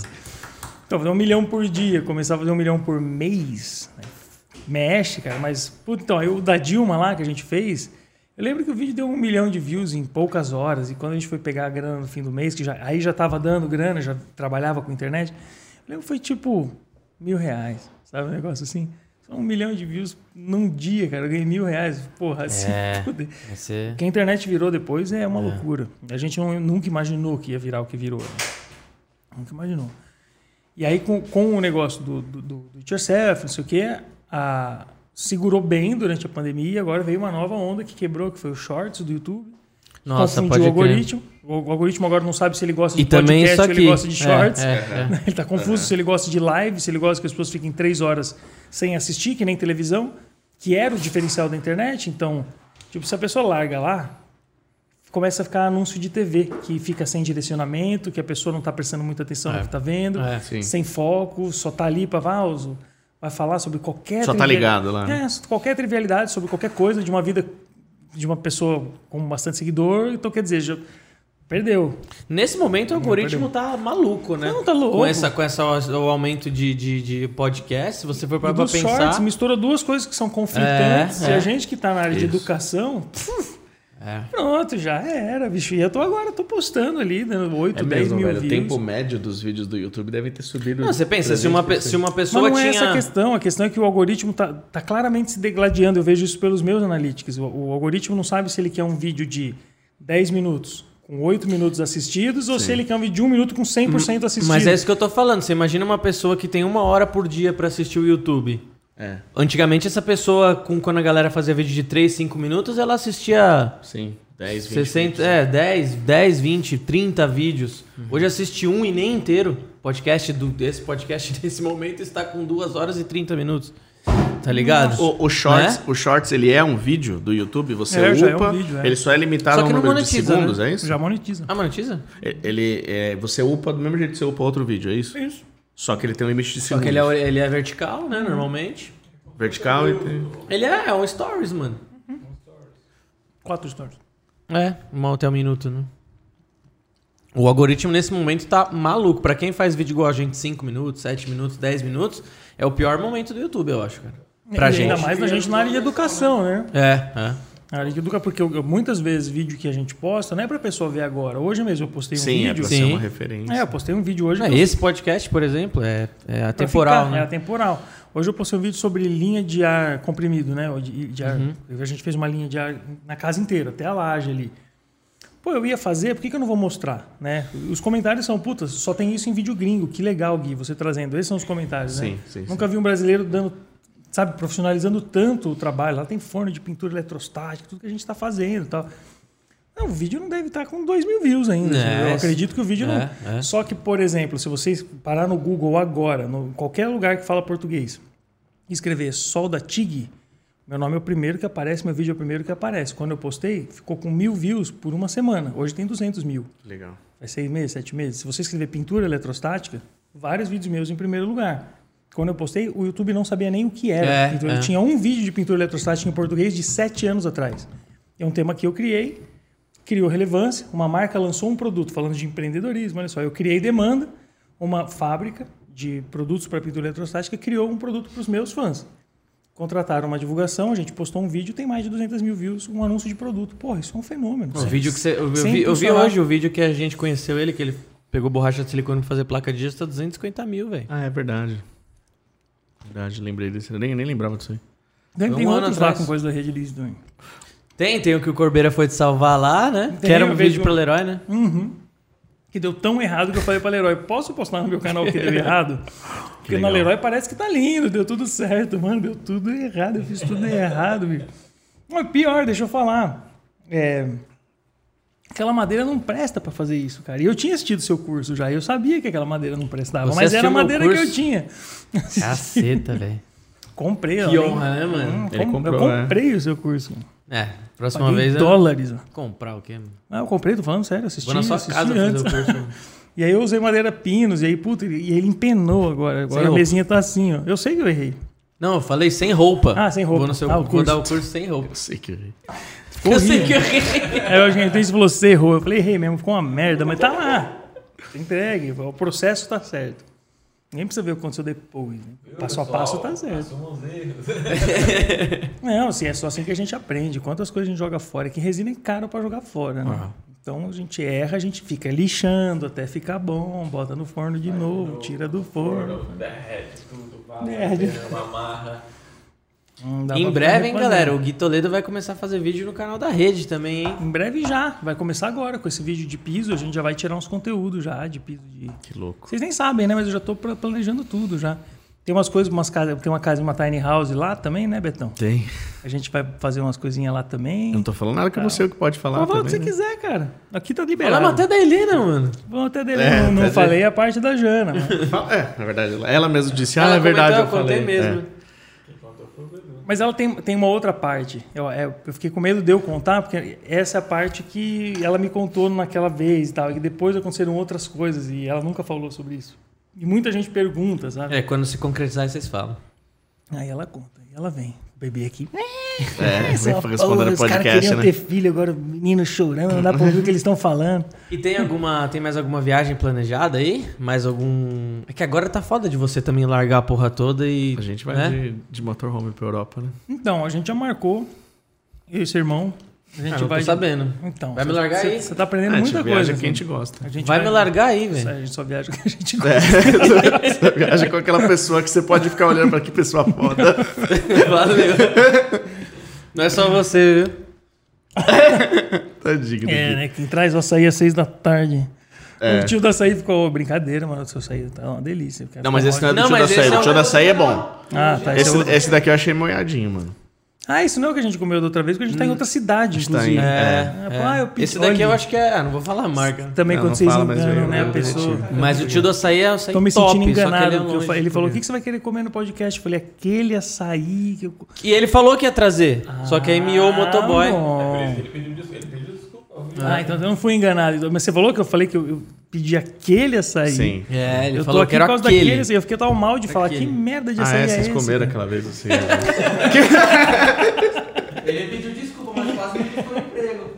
Então, fazer um milhão por dia, começar a fazer um milhão por mês. né? Mexe, cara, mas. Puta, então, aí o da Dilma lá que a gente fez. Eu lembro que o vídeo deu um milhão de views em poucas horas. E quando a gente foi pegar a grana no fim do mês, que já, aí já tava dando grana, já trabalhava com internet. Eu lembro que foi tipo mil reais, sabe? Um negócio assim. Só um milhão de views num dia, cara. Eu ganhei mil reais. Porra, assim. É. fuder. Vai ser... O que a internet virou depois é uma loucura. A gente não- nunca imaginou que ia virar o que virou. né? Nunca imaginou. E aí, com, com o negócio do, do, do, do it yourself, não sei o quê, a, segurou bem durante a pandemia e agora veio uma nova onda que quebrou, que foi o Shorts do YouTube. Nossa, Confundiu pode o crer. algoritmo. O algoritmo agora não sabe se ele gosta de E também podcast aqui. ele gosta de shorts. É, é, é. [laughs] Ele tá confuso se ele gosta de live, se ele gosta que as pessoas fiquem três horas sem assistir, que nem televisão, que era o diferencial da internet. Então, tipo, se a pessoa larga lá, começa a ficar anúncio de TV, que fica sem direcionamento, que a pessoa não está prestando muita atenção É. no que está vendo, É. Sem foco, só tá ali para vai falar sobre qualquer Só tá ligado lá. É, qualquer trivialidade sobre qualquer coisa de uma vida de uma pessoa com bastante seguidor, então quer dizer, perdeu. Nesse momento o algoritmo tá maluco, né? Não, tá louco. Com, essa, com essa, o aumento de, de, de podcast, se você for E dos pensar... shorts mistura duas coisas que são conflitantes. É, e é. a gente que está na área de Isso. educação, puf, É. pronto, já era, bicho. E eu tô agora, tô postando ali, dando 8, É 10 mesmo, mil velho. O views. tempo médio dos vídeos do YouTube deve ter subido. Não, você pensa, se uma, pe- 300%. se uma Mas pessoa não é tinha... essa a questão. A questão é que o algoritmo tá, tá claramente se degladiando. Eu vejo isso pelos meus analytics. O, o algoritmo não sabe se ele quer um vídeo de 10 minutos com 8 minutos assistidos ou se ele quer um vídeo de 1 minuto com 100% assistido. Mas é isso que eu tô falando. Você imagina uma pessoa que tem uma hora por dia pra assistir o YouTube. É, Antigamente, essa pessoa, com, quando a galera fazia vídeo de 3, 5 minutos, ela assistia sim. 10, 20. 60, é, 10, 10, 20, 30 vídeos. Hoje assiste um e nem inteiro. Podcast do, esse podcast [laughs] nesse momento está com 2 horas e 30 minutos. Tá ligado? O, o Shorts, Né? o Shorts, ele é um vídeo do YouTube, você É, já é um upa, vídeo, é. ele só é limitado Só ao número de monetiza, segundos, né? é isso? Já monetiza. Ah, monetiza? Ele, é, você upa do mesmo jeito que você upa outro vídeo, é isso? É isso. Só que ele tem um limite de Só segundos. que ele é, ele é vertical, né? Normalmente. Vertical e tem... Ele é, é um stories, mano. Quatro stories. É, uma até um minuto, né? O algoritmo nesse momento tá maluco. Pra quem faz vídeo igual a gente, 5 minutos, 7 minutos, 10 minutos, é o pior momento do YouTube, eu acho, cara. Pra E gente. Ainda mais na gente na área de educação, né? É, é. Na área de educação, porque eu- muitas vezes vídeo que a gente posta não é pra pessoa ver agora. Hoje mesmo eu postei um Sim, é vídeo. pra Sim. ser uma referência. É, eu postei um vídeo hoje. É, eu- esse podcast, por exemplo, é, é atemporal, ficar, É né? atemporal. Hoje eu postei um vídeo sobre linha de ar comprimido, né? De, de ar. Uhum. A gente fez uma linha de ar na casa inteira, até a laje ali. Pô, eu ia fazer, por que, que eu não vou mostrar? Né? Os comentários são, puta, só tem isso em vídeo gringo. Que legal, Gui, você trazendo. Esses são os comentários, né? Sim, sim, Nunca vi um brasileiro dando, sabe, profissionalizando tanto o trabalho. Lá tem forno de pintura eletrostática, tudo que a gente está fazendo e tal. Não, o vídeo não deve estar com 2 mil views ainda. É, eu acredito que o vídeo é, não. é. Só que, por exemplo, se vocês parar no Google agora, no qualquer lugar que fala português, e escrever Sol da Tig, meu nome é o primeiro que aparece, meu vídeo é o primeiro que aparece. Quando eu postei, ficou com mil views por uma semana. Hoje tem 200 mil. Legal. Faz seis meses, sete meses. Se você escrever pintura eletrostática, vários vídeos meus em primeiro lugar. Quando eu postei, o YouTube não sabia nem o que era. É, pintura. é. Tinha um vídeo de pintura eletrostática em português de sete anos atrás. É um tema que eu criei, criou relevância. Uma marca lançou um produto falando de empreendedorismo. Olha só, eu criei demanda. Uma fábrica de produtos para pintura eletrostática criou um produto para os meus fãs. Contrataram uma divulgação, a gente postou um vídeo, tem mais de 200 mil views, um anúncio de produto. Porra, isso é um fenômeno. O vídeo que você. Eu, vi, eu vi hoje o vídeo que a gente conheceu ele, que ele pegou borracha de silicone pra fazer placa de gesso, tá 250 mil, velho. Ah, é verdade. Verdade, lembrei desse. Eu nem, nem lembrava disso aí. Tem, Um tem ano outros lá com coisa da rede Liz também. Tem, tem o que o Corbeira foi te salvar lá, né? Tem, que era um vídeo vejo- pro Leroy, né? Uhum. Que deu tão errado que eu falei pra Leroy, posso postar no meu canal que deu errado? Porque na legal. Leroy parece que tá lindo, deu tudo certo. Mano, deu tudo errado, eu fiz tudo [laughs] errado, bicho. Mas pior, deixa eu falar. É, Aquela madeira não presta pra fazer isso, cara. E eu tinha assistido seu curso já, e eu sabia que aquela madeira não prestava, Você mas era a madeira que eu tinha. [laughs] Caceta, velho. Comprei, Que ó, honra, né, mano? Hum, Ele com- comprou, eu comprei o seu curso. É, próxima Paguei vez eu. dólares. ó. Comprar o quê, mano? Ah, eu comprei, tô falando sério, assisti, Vou na sua assisti casa antes. fazer o curso. [laughs] E aí eu usei madeira pinos, e aí, puta, e ele empenou agora. Agora Sem a roupa. mesinha tá assim, ó. Eu sei que eu errei. Não, eu falei sem roupa. Ah, sem roupa. Vou, no seu, Ah, o vou curso. dar o curso sem roupa. Eu sei que eu errei. Eu sei que eu Aí eu entrei e falou, você errou. Eu falei, errei mesmo, ficou uma merda, mas tá lá. Tá entregue, o processo tá certo. Nem precisa ver o que aconteceu depois. Né? Passo a passo tá certo. [laughs] Não, assim, é só assim que a gente aprende. Quantas coisas a gente joga fora? Que resina é caro pra jogar fora, né? Ah. Então a gente erra, a gente fica lixando até ficar bom, bota no forno de novo, tira do forno. Derrete tudo, vale Derrete. a pena, uma amarra. Em breve, hein, galera? O Gui Toledo vai começar a fazer vídeo no canal da rede também, hein? Em breve já, vai começar agora com esse vídeo de piso, a gente já vai tirar uns conteúdos já de piso de. Que louco. Vocês nem sabem, né? Mas eu já tô pla- planejando tudo já. Tem umas coisas, umas casas, tem uma casa, uma tiny house lá também, né, Betão? Tem. A gente vai fazer umas coisinhas lá também. Eu não tô falando nada que eu não sei o que pode falar. Pode falar o que você né? quiser, cara. Aqui tá liberado. Falamos até da Helena, mano. Vamos até dele. É, não não falei a parte da Jana. mas- [laughs] Fala- É, na verdade, ela- mesma disse, ah, Ela é verdade, eu falei. mesmo. É. Mas ela tem, tem uma outra parte. Eu, é, eu fiquei com medo de eu contar, porque essa é a parte que ela me contou naquela vez e tal. E depois aconteceram outras coisas e ela nunca falou sobre isso. E muita gente pergunta, sabe? É, quando se concretizar, vocês falam. Aí ela conta, aí ela vem. O bebê aqui. É, Essa vem respondendo porra, no os caras podcast, queriam né? ter filho, agora o menino chorando, não dá pra ouvir o que eles estão falando. E tem alguma. Tem mais alguma viagem planejada aí? Mais algum. É que agora tá foda de você também largar a porra toda e. A gente vai né? de, de motorhome pra Europa, né? Então, a gente já marcou. Eu e seu irmão. A gente Ah, vai. tô sabendo. Então, Vai me largar você, aí? Você tá aprendendo a gente muita viaja coisa. que a assim. gente gosta. A gente Vai me largar aí, velho. A gente só viaja que a gente É, gosta. [laughs] você viaja com aquela pessoa que você pode ficar olhando pra que pessoa foda. [laughs] Valeu. Não é só você, viu? [laughs] Tá digno. É, né? Quem traz o açaí às seis da tarde. É. O tio do açaí ficou brincadeira, mano. O seu açaí tá uma delícia. Não, mas esse não é do Não, tio da açaí. é O o- tio da açaí é bom. Ah, tá. Esse Esse, é esse daqui eu achei moiadinho, mano. Ah, isso não é o que a gente comeu da outra vez, porque a gente tá em outra cidade, tá inclusive. em- É, É, é. ah, eu pedi- Esse daqui eu acho que é. Ah, não vou falar a marca. Também Não, quando não vocês fala, enganam, eu- né, eu a pessoa. Mas o tio do açaí é o açaí Tô me top, sentindo só que enganado. ele é longe. ele falou: o que que você vai querer comer no podcast? Eu falei: aquele açaí que eu. E ele falou que ia trazer. só que aí miou o motoboy. Ah, bom. Ele pediu desculpa. Ele pediu. Ah, então eu não fui enganado. Mas você falou que eu falei que eu, eu pedi aquele açaí. Sim. É, ele Eu tô falou aqui que era por causa aquele. daquele açaí. Eu fiquei tão mal de falar: Aquele. que merda de Ah, açaí é, é, vocês esse? comeram cara?" aquela vez assim. [laughs] Ele pediu desculpa, mas quase me foi preso.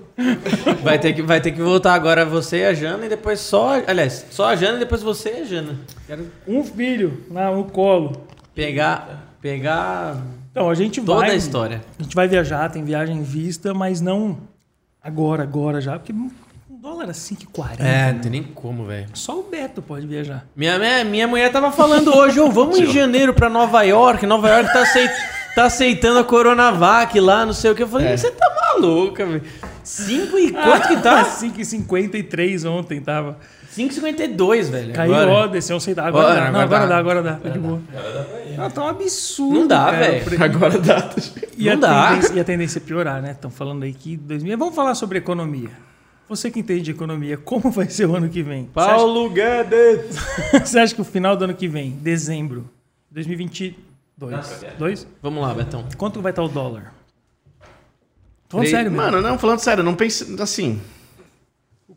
Vai ter, que, vai ter que voltar agora você e a Jana e depois só. Aliás, só a Jana e depois você e a Jana. Quero Um filho na, no colo. pegar. Pegar Então, a gente toda vai. a história. A gente vai viajar, tem viagem em vista, mas não agora, agora já, porque um dólar a 5,40. É, não tem nem como, velho. Só o Beto pode viajar. Minha, minha, minha mulher tava falando hoje, ô, vamos [laughs] em janeiro pra Nova York. Nova York tá, aceit, tá aceitando a Coronavac lá, não sei o que. Eu falei, você tá maluca, velho. 5 e quanto que tá? [laughs] 5,53 ontem tava. 5,52, velho. Caiu, agora. ó, desceu um centavo. Agora, Agora, dá. Não, agora agora dá. dá, agora dá. Tá de boa. Ah, tá um absurdo. Não dá, velho. Agora dá. E, Não a dá. Tendência, e a tendência é piorar, né? Estão falando aí que 2000. Vamos falar sobre economia. Você que entende de economia, como vai ser o ano que vem? Você acha- Paulo Guedes. [laughs] Você acha que o final do ano que vem, dezembro, 2022, dois, Vamos lá, Betão. quanto vai estar o dólar? Tô falando Três- sério, mesmo. Mano, não, falando sério, não pense. Assim,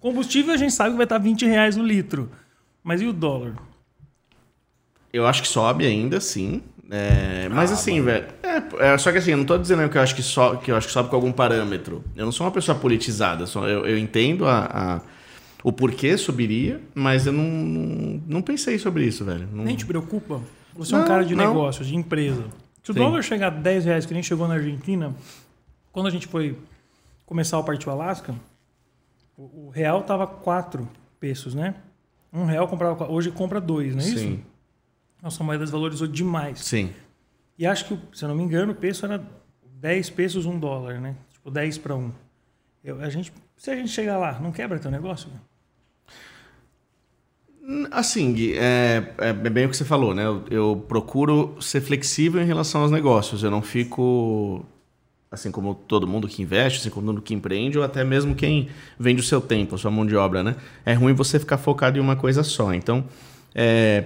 combustível a gente sabe que vai estar 20 reais o litro. Mas e o dólar? eu acho que sobe ainda, sim. É, mas assim, velho. É, é, só que assim, eu não tô dizendo que eu acho que, so, que eu acho que sobe com algum parâmetro. Eu não sou uma pessoa politizada. só- eu, eu entendo a, a- o porquê subiria, mas eu não, não, não pensei sobre isso, velho. Não- Nem te preocupa? Você é um Não, cara de não. negócios, de empresa. Se o Sim. dólar chegar a 10 reais, que nem chegou na Argentina, quando a gente foi começar o Partiu Alasca, o, real tava 4 pesos, né? Um real comprava. Hoje compra dois, não é isso? Sim, Nossa moeda desvalorizou demais. sim. E acho que, se eu não me engano, o peso era 10 pesos, um dólar, né? Tipo, 10 para 1. Eu, a gente, se a gente chegar lá, não quebra teu negócio? Assim, Gui, é, é bem o que você falou, né? Eu, eu procuro ser flexível em relação aos negócios. Eu não fico, assim como todo mundo que investe, assim como todo mundo que empreende, ou até mesmo quem vende o seu tempo, a sua mão de obra, né? É ruim você ficar focado em uma coisa só. Então, é,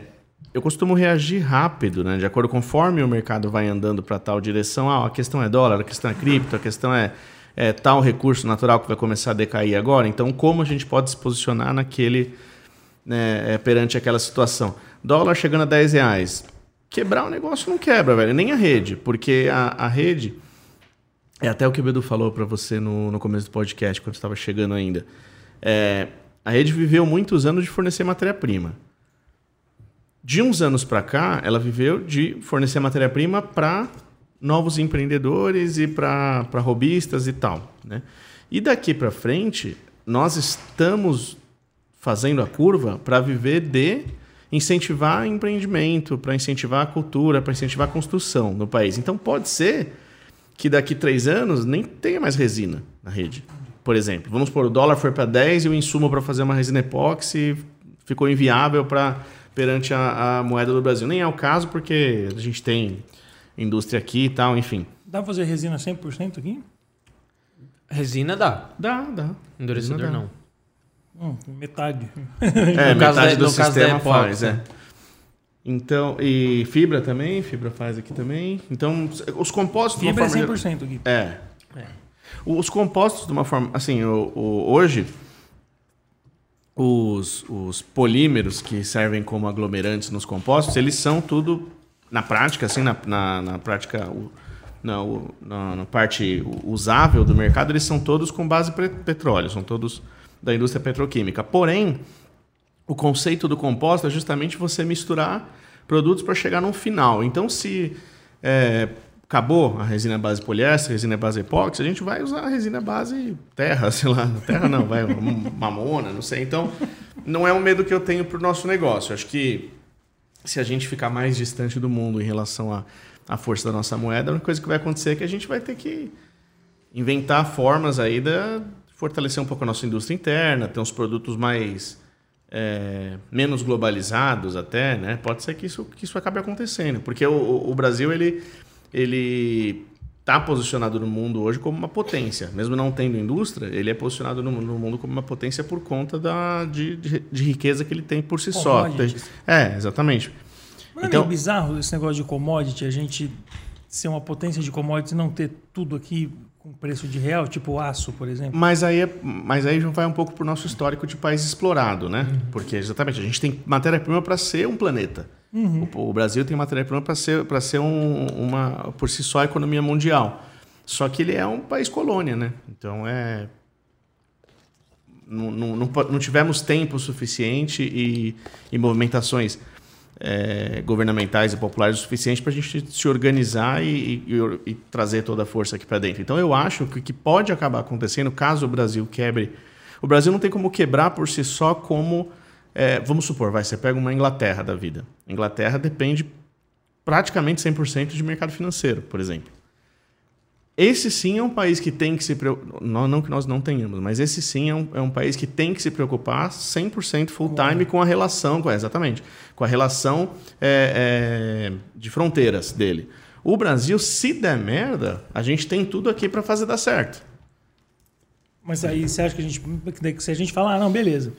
eu costumo reagir rápido, né? De acordo conforme o mercado vai andando para tal direção. Ah, a questão é dólar, a questão é cripto, a questão é, é tal recurso natural que vai começar a decair agora. Então, como a gente pode se posicionar naquele né, é, perante aquela situação. Dólar chegando a 10 reais. Quebrar o negócio não quebra, velho. Nem a rede, porque a, a rede. É até o que o Bedu falou para você no, no começo do podcast, quando estava chegando ainda. É, a rede viveu muitos anos de fornecer matéria-prima. De uns anos para cá, ela viveu de fornecer matéria-prima para novos empreendedores e para robistas e tal. Né? E daqui para frente, nós estamos fazendo a curva para viver de incentivar empreendimento, para incentivar a cultura, para incentivar a construção no país. Então pode ser que daqui três anos nem tenha mais resina na rede. Por exemplo, vamos supor, o dólar foi para 10 e o insumo para fazer uma resina epóxi ficou inviável para perante a, a moeda do Brasil. Nem é o caso porque a gente tem indústria aqui e tal, enfim. Dá pra fazer resina 100% aqui? Resina dá. Dá, dá. Endurecedor dá. não. Hum, metade. É, No caso metade da- do no caso da sistema epóxi. faz, é. Então, e fibra também, fibra faz aqui também. Então, os compostos de uma Fibra é forma 100% aqui. É. Os compostos, de uma forma. Assim, o, o- hoje, os, os polímeros que servem como aglomerantes nos compostos, eles são tudo, na prática, assim, na, na, na prática, o- na, na, na parte usável do mercado, eles são todos com base petróleo, são todos da indústria petroquímica. Porém, o conceito do composto é justamente você misturar produtos para chegar num final. Então, se é, acabou a resina base poliéster, resina base epóxi, a gente vai usar a resina base terra, [laughs] sei lá, terra não, vai mamona, não sei. Então, não é um medo que eu tenho para o nosso negócio. Acho que se a gente ficar mais distante do mundo em relação à, à força da nossa moeda, a única coisa que vai acontecer é que a gente vai ter que inventar formas aí de fortalecer um pouco a nossa indústria interna, ter uns produtos mais é, menos globalizados até, né? Pode ser que isso, que isso acabe acontecendo, porque o, o- Brasil ele ele está posicionado no mundo hoje como uma potência, mesmo não tendo indústria, ele é posicionado no, no mundo como uma potência por conta da de, de, de riqueza que ele tem por si só. É, exatamente. Não é Então- meio bizarro esse negócio de commodity, a gente ser uma potência de commodities e não ter tudo aqui com preço de real, tipo aço, por exemplo? Mas aí, é- mas aí já vai um pouco pro nosso histórico de país explorado, né? Porque exatamente, a gente tem matéria-prima para ser um planeta. O, o Brasil tem matéria-prima para ser, pra ser um- uma, por si só, a economia mundial. Só que ele é um país colônia, né? Então é. não, não, não, não tivemos tempo suficiente e, e movimentações é, governamentais e populares o suficiente para a gente se organizar e, e- e trazer toda a força aqui para dentro. Então eu acho que o que pode acabar acontecendo caso o Brasil quebre, o Brasil não tem como quebrar por si só como é, vamos supor, vai você pega uma Inglaterra da vida. Inglaterra depende praticamente 100% de mercado financeiro, por exemplo. Esse sim é um país que tem que se preocupar. Não, que nós não tenhamos, mas esse sim é um, é um país que tem que se preocupar 100% full time com a relação, com, exatamente, com a relação é, é, de fronteiras dele. O Brasil, se der merda, a gente tem tudo aqui para fazer dar certo. Mas aí você acha que a gente. Se a gente falar, ah, não, beleza.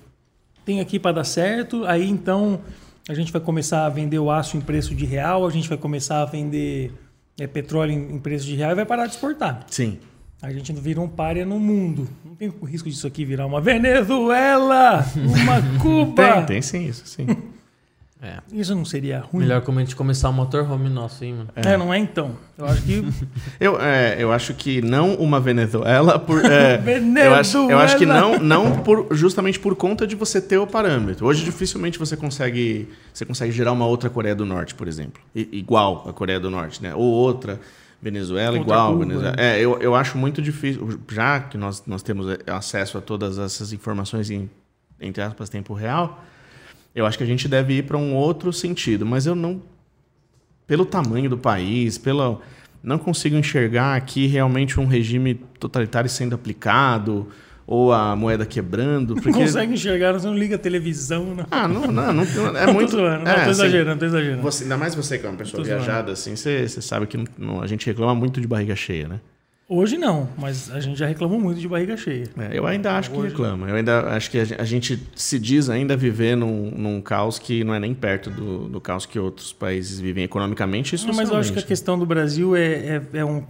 Tem aqui para dar certo, aí então a gente vai começar a vender o aço em preço de real, a gente vai começar a vender é, petróleo em, em preço de real e vai parar de exportar. Sim. A gente não vira um párea no mundo. Não tem risco disso aqui virar uma Venezuela, uma [laughs] Cuba. Tem, tem sim, isso sim. É. Isso não seria ruim? Melhor como a gente começar o motorhome nosso, hein, mano? É. não é então. Eu acho que [laughs] Eu, é, eu acho que não uma Venezuela por. é, Venezuela! [laughs] eu, acho, eu acho que não, não por, justamente por conta de você ter o parâmetro. Hoje dificilmente você consegue, você consegue gerar uma outra Coreia do Norte, por exemplo. I- igual a Coreia do Norte, né? Ou outra Venezuela Outra igual. Cuba, Venezuela. É, eu, eu acho muito difícil, já que nós, nós temos acesso a todas essas informações em, entre aspas, tempo real, eu acho que a gente deve ir para um outro sentido. Mas eu não pelo tamanho do país, pela não consigo enxergar aqui realmente um regime totalitário sendo aplicado ou a moeda quebrando, não porque consegue enxergar, você não liga a televisão. Não. ah, não, não, não, é [laughs] Não, muito tô zoando, não, é, tô assim, exagerando, tô exagerando. você, ainda mais você que é uma pessoa viajada assim, você, você sabe que não- não- a gente reclama muito de barriga cheia, né? Hoje não, mas a gente já reclamou muito de barriga cheia. É, eu ainda acho que reclama. Eu ainda acho que a gen- a gente se diz ainda viver num, num caos que não é nem perto do, do caos que outros países vivem economicamente e Não, mas eu acho que a socialmente. questão do Brasil é, é, é um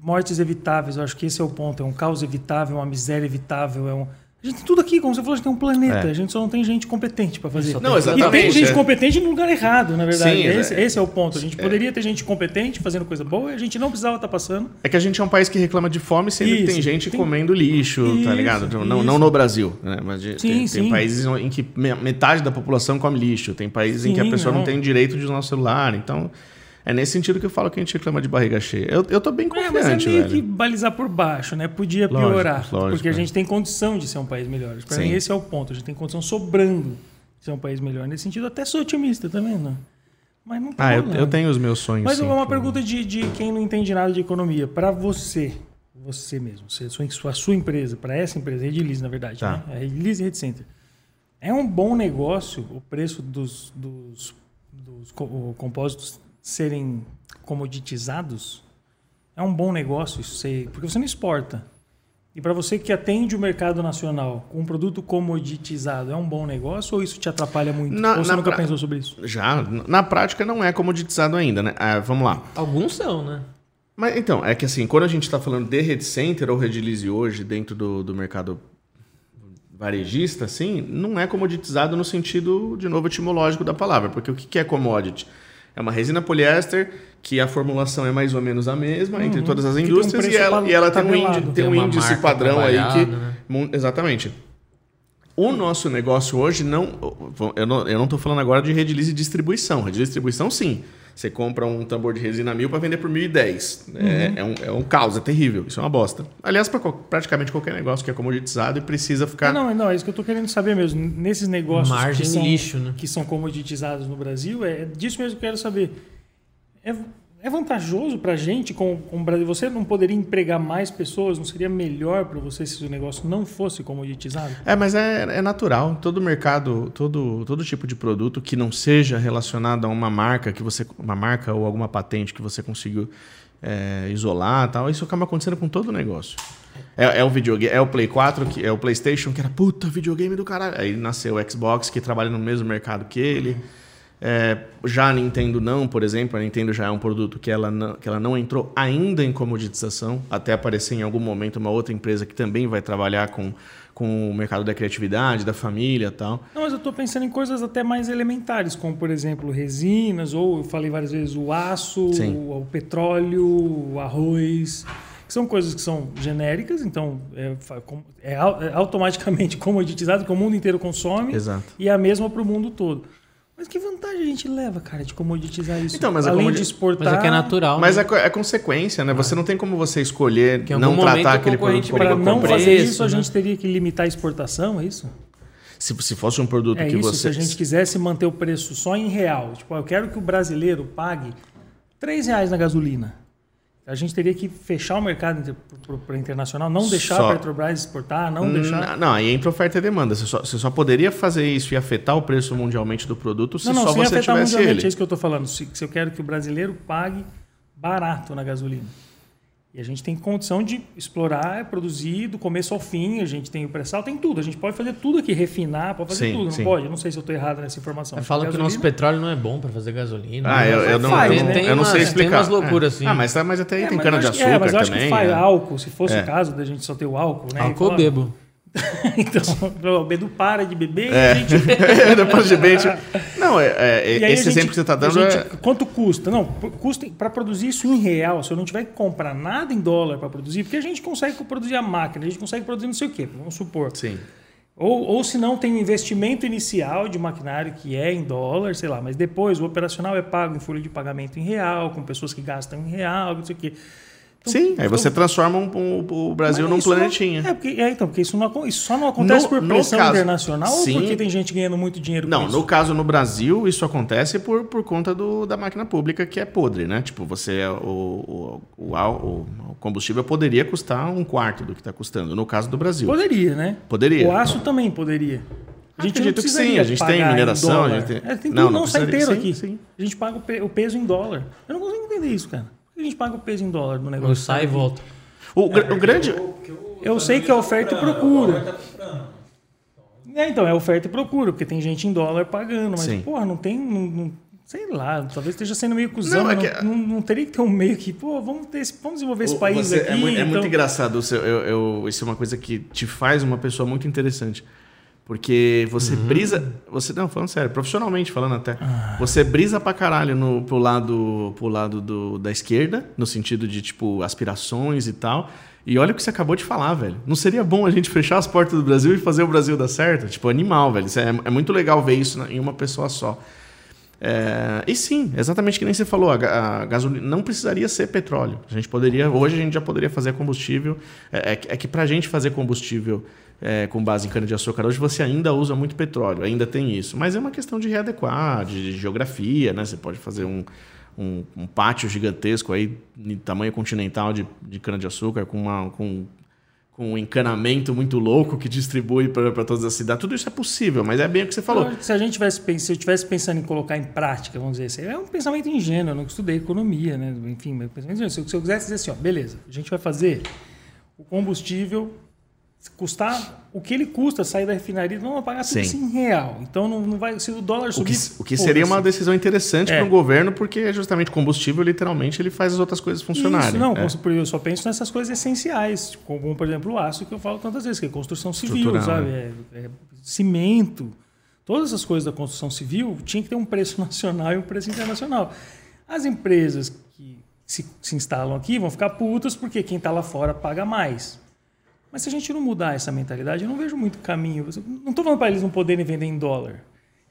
mortes evitáveis. Eu acho que esse é o ponto. É um caos evitável, uma miséria evitável. É um... A gente tem tudo aqui, como você falou, a gente tem um planeta. É. A gente só não tem gente competente para fazer. Não, tem- E tem exatamente. gente é. competente no lugar errado, na verdade. Sim, esse, é. esse é o ponto. A gente poderia ter gente competente fazendo coisa boa e a gente não precisava estar passando. É que a gente é um país que reclama de fome, sendo que Isso, tem gente tem- comendo lixo, tá Isso, ligado? Não, isso. não no Brasil, né? Mas Sim, tem, tem sim. países em que me- metade da população come lixo, tem países em que a Sim, pessoa não. não. tem direito de usar o celular. Então, é nesse sentido que eu falo que a gente reclama de barriga cheia. Eu, eu tô bem É, confiante, mas é meio velho. que balizar por baixo, né? Podia Lógico, piorar. lógico, porque a é. gente tem condição de ser um país melhor. Para mim, esse é o ponto. A gente tem condição sobrando de ser um país melhor. Nesse sentido, até sou otimista, tá vendo? Mas não tá Ah, eu, eu tenho os meus sonhos. Mas sim, uma pergunta de, de quem não entende nada de economia. Para você, você mesmo, você, sua, sua, sua empresa, para essa empresa, Redilize, na verdade, Tá. né? É Redilize e Red Center. É um bom negócio o preço dos, dos, dos compósitos serem comoditizados? É um bom negócio isso ser, porque você não exporta. E para você que atende o mercado nacional com um produto comoditizado, é um bom negócio ou isso te atrapalha muito? Na- ou você nunca pra- pensou sobre isso? Já, na prática não é comoditizado ainda, né? Ah, vamos lá. Alguns são, né? Mas então, é que assim, quando a gente está falando de Red Center ou Redilize hoje dentro do, do mercado varejista, assim, não é comoditizado no sentido, de novo, etimológico da palavra. Porque o que que é commodity? É uma resina poliéster que a formulação é mais ou menos a mesma entre todas as tem um indústrias e ela, e ela tem um, índice, tem um índice padrão aí que. né? Exatamente. O nosso negócio hoje não. Eu não, tô falando agora de redilize e distribuição. Redilize e distribuição, sim. Você compra um tambor de resina mil para vender por 1.010. É, é, um, é um caos, é terrível. Isso é uma bosta. Aliás, para praticamente qualquer negócio que é comoditizado e precisa ficar. Não, não, é isso que eu tô querendo saber mesmo. Nesses negócios Margem que, são, lixo, né? que são comoditizados no Brasil, é disso mesmo que eu quero saber. É, é vantajoso pra gente, como, como Brasil, você não poderia empregar mais pessoas? Não seria melhor para você se o negócio não fosse comoditizado? É, mas é, é natural. Todo mercado, todo, todo tipo de produto que não seja relacionado a uma marca que você, uma marca ou alguma patente que você conseguiu é, isolar, tal, isso acaba acontecendo com todo o negócio. É, é o videogame, é o Play 4, que é o PlayStation que era puta videogame do caralho. Aí nasceu o Xbox que trabalha no mesmo mercado que ele. É, já a Nintendo não, por exemplo, a Nintendo já é um produto que ela, não, que ela não entrou ainda em comoditização, até aparecer em algum momento uma outra empresa que também vai trabalhar com, com o mercado da criatividade, da família e tal. Não, mas eu estou pensando em coisas até mais elementares, como, por exemplo, resinas, ou eu falei várias vezes, o aço, o, o petróleo, o arroz. que são coisas que são genéricas, então é, é é automaticamente [laughs] comoditizado, que o mundo inteiro consome, Exato. e é a mesma para o mundo todo. Mas que vantagem a gente leva, cara, de comoditizar isso? Então, mas a Além comodi- de exportar... Mas é que é natural. Mas né? é, co- é consequência, né? Você não tem como você escolher Que não tratar o aquele produto como Para não com fazer preço, isso, a né? gente teria que limitar a exportação, é isso? Se, se fosse um produto É que isso, se você. a gente quisesse manter o preço só em real. Tipo, eu quero que o brasileiro pague 3 reais na gasolina. A gente teria que fechar o mercado para internacional, não deixar Só- a Petrobras exportar, não deixar... Não, aí entra oferta e demanda. Você só, você só poderia fazer isso e afetar o preço mundialmente do produto se Não, não, só sem você afetar tivesse mundialmente, ele. é isso que eu estou falando. Se, se eu quero que o brasileiro pague barato na gasolina. E a gente tem condição de explorar, produzir do começo ao fim. A gente tem o pré-sal, tem tudo. A gente pode fazer tudo aqui, refinar, pode fazer Sim, tudo. Não sim. pode? Eu não sei se eu estou errado nessa informação. Falam que o nosso petróleo não é bom pra fazer gasolina. Ah, eu, eu não, Faz, eu não, né? eu não sei Tem umas- explicar. tem umas loucuras, É. assim. Ah, mas, tá- mas até aí É, tem mas cana eu de acho que- açúcar É, mas eu acho também. que faz é. álcool, se fosse É. o caso da gente só ter o álcool, né? Álcool eu bebo. [laughs] então, o Bedu para de beber É. e a gente... [laughs] Depois de bem. tipo- Não, é, é, E aí esse a gente- exemplo que você está dando gente- é. Quanto custa? Não, custa para produzir isso em real. Se eu não tiver que comprar nada em dólar para produzir, porque a gente consegue produzir a máquina, a gente consegue produzir não sei o quê, vamos supor. Sim. Ou, ou se não, tem um investimento inicial de maquinário que é em dólar, sei lá, mas depois o operacional é pago em folha de pagamento em real, com pessoas que gastam em real, não sei o quê. Então, Sim, aí então- você transforma um- um- o Brasil num não- planetinha. é, porque, é, então, porque isso, não, isso só não acontece No- por pressão caso- internacional Sim. ou porque tem gente ganhando muito dinheiro Não, com isso? no caso no Brasil, isso acontece por, por conta do, da máquina pública que é podre, né? Tipo, você o, o, o, o- combustível poderia custar um quarto do que está custando, no caso do Brasil. Poderia, né? Poderia. O aço também poderia. A gente não Acredito que sim, a gente tem mineração, a gente tem- É, tem Não, tudo não não, sai inteiro sim, aqui. sim. A gente paga o peso em dólar. Eu não consigo entender isso, cara. A gente paga o peso em dólar no negócio? Eu saio e volto. O, gr- o grande. Eu sei que é oferta e procura. É, então, é oferta e procura, porque tem gente em dólar pagando, mas, Sim. porra, não tem. Não, não- sei lá, talvez esteja sendo meio cuzão. Não, é Não, que- não, não teria que ter um meio que, pô, vamos, ter esse- vamos desenvolver esse país Você- aqui. é, muito, é muito então- engraçado. o seu- eu, eu- isso é uma coisa que te faz uma pessoa muito interessante. Porque você Uhum. brisa. Você, não, falando sério, profissionalmente falando até. Ah. Você brisa pra caralho no, pro lado, pro lado do, da esquerda, no sentido de, tipo, aspirações e tal. E olha o que você acabou de falar, velho. Não seria bom a gente [laughs] fechar as portas do Brasil e fazer o Brasil dar certo? Tipo, animal, velho. É, é muito legal ver isso em uma pessoa só. É, e sim, exatamente que nem você falou, a, a gasolina não precisaria ser petróleo. A gente poderia, hoje a gente já poderia fazer combustível. É, é que- é que para a gente fazer combustível é, com base em cana-de-açúcar hoje você ainda usa muito petróleo, ainda tem isso. Mas é uma questão de readequar, de, de geografia, né? Você pode fazer um, um, um pátio gigantesco aí, de tamanho continental de, de cana-de-açúcar, com, uma, com, com um encanamento muito louco que distribui para todas as cidades. Tudo isso é possível, mas é bem o que você falou. Se a gente tivesse, se eu tivesse pensando em colocar em prática, vamos dizer assim, é um pensamento ingênuo, eu não estudei economia, né? Enfim, meu pensamento ingênuo. Se eu quisesse dizer assim, ó, beleza, a gente vai fazer o combustível custar o que ele custa sair da refinaria, não vai pagar tudo Sim. em real. Então não, não vai, se o dólar O subir, que, o que seria uma decisão interessante É. para o governo, porque é justamente combustível, literalmente, ele faz as outras coisas funcionarem. Isso, não, É. eu só penso nessas coisas essenciais, como por exemplo o aço que eu falo tantas vezes, que é construção civil, sabe? É, é cimento, todas essas coisas da construção civil tinha que ter um preço [laughs] nacional e um preço internacional. As empresas que se, se instalam aqui vão ficar putas porque quem está lá fora paga mais. Mas se a gente não mudar essa mentalidade, eu não vejo muito caminho. Não estou falando para eles não poderem vender em dólar.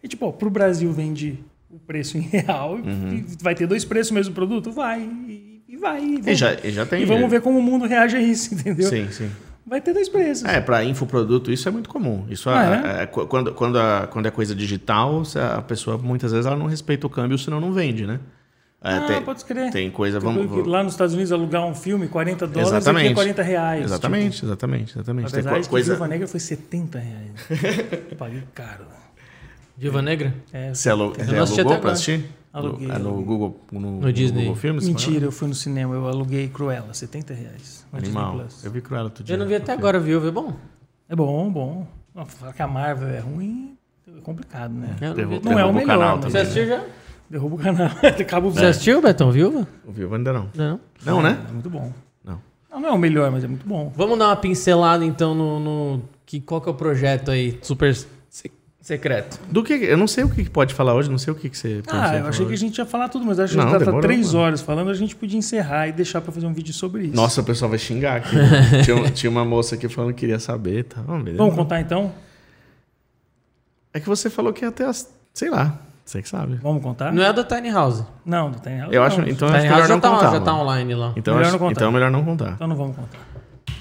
E tipo, para o Brasil vende o preço em real e vai ter dois preços mesmo produto? Vai. E, e vai. E, E já, e já tem. e vamos ver como o mundo reage a isso, [laughs] entendeu? Sim, sim. Vai ter dois preços. É, para infoproduto isso é muito comum. Isso Ah, é- é, qu- quando, quando, a- quando é coisa digital, a pessoa muitas vezes ela não respeita o câmbio, senão não vende, né? É, ah, tem, pode crer. tem coisa. Porque Vamos, Lá nos Estados Unidos, alugar um filme, 40 dólares, aqui Exatamente. é 40 reais. Exatamente, exatamente, Tipo, exatamente. Tem apesar co- de que coisa. Viúva Negra foi 70 reais. [laughs] Eu Paguei caro. Viúva Negra? É, Você alu- alugou agora. assistir? Aluguei, No, é no. Google, no, No Disney. Google Filmes? Mentira, eu fui no cinema, eu aluguei Cruella, 70 reais. no Disney Animal. Plus. Eu vi Cruella outro dia. Eu não vi até agora, Viúva. É bom? É bom, bom. Falar que a Marvel é ruim é complicado, né? Eu não é o melhor, canal mas- Você também, assistiu já? Derruba o canal. [laughs] Acaba o Você assistiu, Betão, Viúva? O Viúva ainda não. Não. Não, né? É muito bom. Não. Não, não é o melhor, mas é muito bom. Vamos dar uma pincelada então no. no- que, qual que é o projeto aí? Super. Secreto. Do que? Eu não sei o que que pode falar hoje, não sei o que, que você pensou Ah, eu achei que a hoje. gente ia falar tudo, mas acho que Não, a gente tá demorou, três mano. horas falando, a gente podia encerrar e deixar pra fazer um vídeo sobre isso. Nossa, o pessoal vai xingar aqui. [laughs] tinha, tinha uma moça aqui falando que queria saber. Tá. Vamos contar então? É que você falou que ia até as. Sei lá, você que sabe. Vamos contar? Não é da Tiny House. Não, não tem Eu acho, não. então eu acho Tiny melhor House já não tá, contar. já tá online lá. Então, Melhor acho- não contar. então é melhor não contar. Então não vamos contar.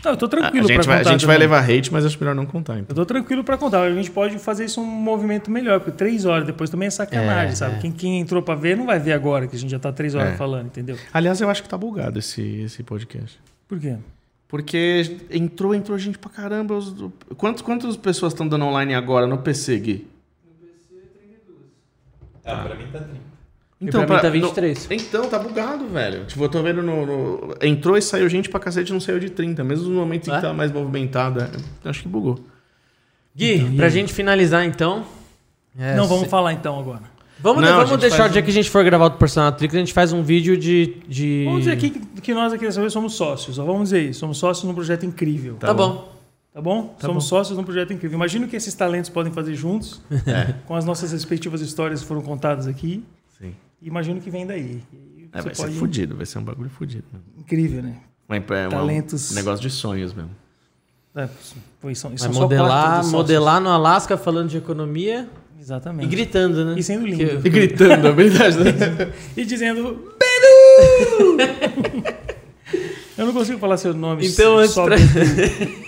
Não, eu tô A, a tranquilo gente, pra vai, a contar gente vai também. levar hate, mas acho melhor não contar. Então. Eu tô tranquilo pra contar. A gente pode fazer isso um movimento melhor, porque três horas depois também é sacanagem, É, sabe? é. Quem, quem entrou pra ver não vai ver agora, que a gente já tá três horas É. falando, entendeu? Aliás, eu acho que tá bugado esse, esse podcast. Por quê? Porque entrou, entrou gente pra caramba. Os, quantos, quantas pessoas estão dando online agora no PC, Gui? Ah, pra mim tá 30. E pra mim tá 23. no- então, tá bugado, velho. Tipo, eu tô vendo no, no- Entrou e saiu gente pra cacete não saiu de 30. Mesmo no momento em É? que tá mais movimentado. é, Acho que bugou. Gui, Então, e pra aí? gente finalizar então. é, não, vamos se- falar então agora. Vamos, Não, vamos deixar o dia um- que a gente for gravar o Personal Tricks, a gente faz um vídeo de. de... Vamos dizer aqui que, que nós aqui dessa vez somos sócios. Só vamos dizer isso. Somos sócios num projeto incrível. Tá, bom. Tá bom? somos sócios num projeto incrível. Imagina o que esses talentos podem fazer juntos, [laughs] com as nossas respectivas histórias que foram contadas aqui. Sim. E imagina o que vem daí. E aí É, vai ser pode- fudido, vai ser um bagulho fudido. Mesmo. Incrível, né? É um Talentos. negócio de sonhos mesmo. É, foi, são, são modelar, modelar no Alasca falando de economia e Exatamente. gritando, né? E sendo lindo. Que- E gritando, é verdade. né? [laughs] E dizendo, Bedu! [laughs] Eu não consigo falar seu nome. Então, antes só pra- Bedu.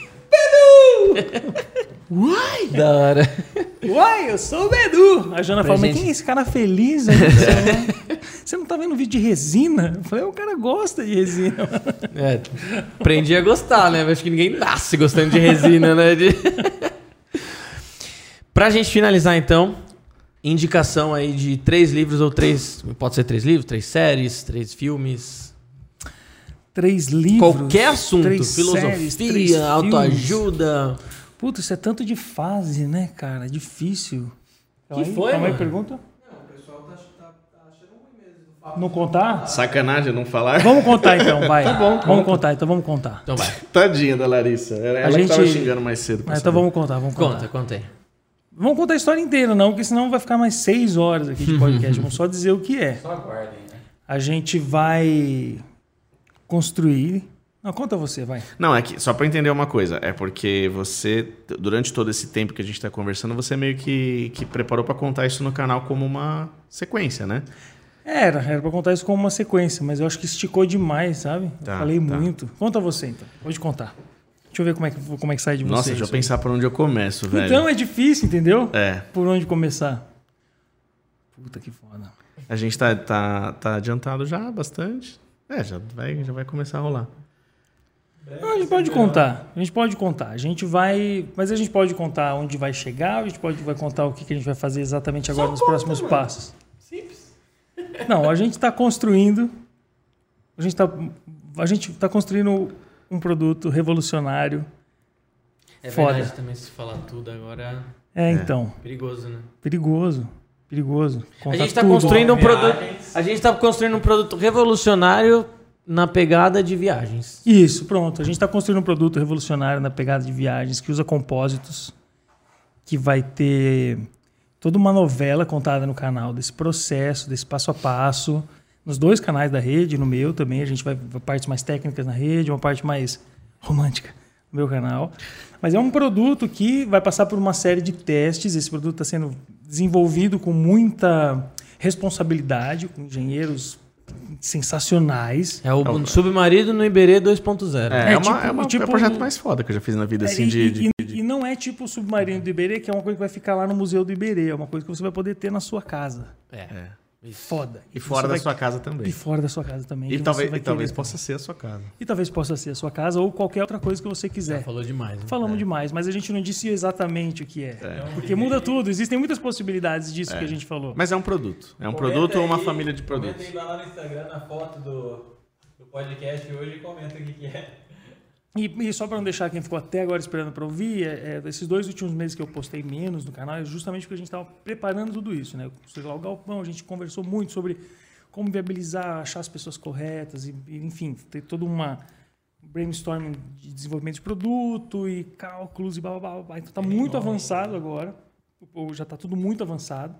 [laughs] Da hora. Uai, eu sou o Bedu. A Jana Pra fala, mas quem é esse cara feliz? aí? Você não tá vendo vídeo de resina? Eu falei, o cara gosta de resina. É, aprendi a gostar, né? Acho que ninguém nasce gostando de resina, né? De... [laughs] pra gente finalizar, então, indicação aí de três livros ou três. Pode ser três livros, três séries, três filmes. Três livros. qualquer assunto. três filosofia, séries, três filmes. Puta, isso é tanto de fase, né, cara? Difícil. Que Aí, foi, Calma aí, pergunta. Não, o pessoal tá, tá, tá achando ruim mesmo. Não contar? Sacanagem não falar. Vamos contar então, vai. [laughs] Tá bom, Vamos conta. contar, então vamos contar. Então vai. [laughs] Tadinha da Larissa. Ela, ela gente- que tava xingando mais cedo. Ah, então vamos contar, vamos contar. Conta, conta aí. Vamos contar a história inteira, não, porque senão vai ficar mais seis horas aqui de [laughs] podcast. vamos só dizer o que é. Só aguardem, né? A gente vai construir. Não, conta você, vai. Não, é que só pra entender uma coisa, é porque você, durante todo esse tempo que a gente tá conversando, você meio que, que preparou pra contar isso no canal como uma sequência, né? Era, era pra contar isso como uma sequência, mas eu acho que esticou demais, sabe? Tá, falei tá. muito. Conta você então, pode contar. Deixa eu ver como é que, como é que sai de você. Nossa, deixa eu aí. pensar por onde eu começo, velho. Então é difícil, entendeu? É, Por onde começar. Puta que foda. a gente tá, tá, tá adiantado já bastante. É, já vai, já vai começar a rolar. Não, a gente pode contar. A gente pode contar. A gente vai. Mas a gente pode contar onde vai chegar, a gente pode vai contar o que, que a gente vai fazer exatamente agora nos próximos passos. Simples. [laughs] Não, a gente está construindo. A gente está a gente tá construindo um produto revolucionário. É Foda. verdade também se falar tudo agora É, É. então, perigoso, né? perigoso. Perigoso. A gente tá tudo. construindo um produto. A gente tá construindo um produto revolucionário na pegada de viagens. Isso, pronto. A gente está construindo um produto revolucionário na pegada de viagens que usa compósitos, que vai ter toda uma novela contada no canal desse processo, desse passo a passo, nos dois canais da rede, no meu também. A gente vai partes mais técnicas na rede, uma parte mais romântica no meu canal. Mas é um produto que vai passar por uma série de testes. Esse produto está sendo desenvolvido com muita responsabilidade, com engenheiros sensacionais. É o Submarino no Iberê 2.0. É, é, É, uma, tipo- é, uma- tipo- é o projeto mais foda que eu já fiz na vida, assim, É, e, de... e- de- e- de- e não é tipo o submarino do Iberê, que é uma coisa que vai ficar lá no Museu do Iberê. É uma coisa que você vai poder ter na sua casa. É. É. Foda. E fora você da vai- sua casa também. E fora da sua casa também. E talvez, e talvez possa ser a sua casa. E talvez possa ser a sua casa ou qualquer outra coisa que você Já quiser. falou demais. né? Falamos É. demais, mas a gente não disse exatamente o que é. Porque muda tudo. Existem muitas possibilidades disso que a gente falou. Mas é um produto. É um Comenta produto ou uma aí- família de Comenta produtos. aí lá no Instagram, na foto do, do podcast hoje e comenta o que, que é. E, e só para não deixar quem ficou até agora esperando para ouvir, é, é, esses dois últimos meses que eu postei menos no canal é justamente porque a gente estava preparando tudo isso, né? Construir lá o galpão, a gente conversou muito sobre como viabilizar, achar as pessoas corretas, e, e, enfim, ter toda uma brainstorming de desenvolvimento de produto e cálculos e blá blá blá. blá. Então está muito avançado agora. ou já está tudo muito avançado.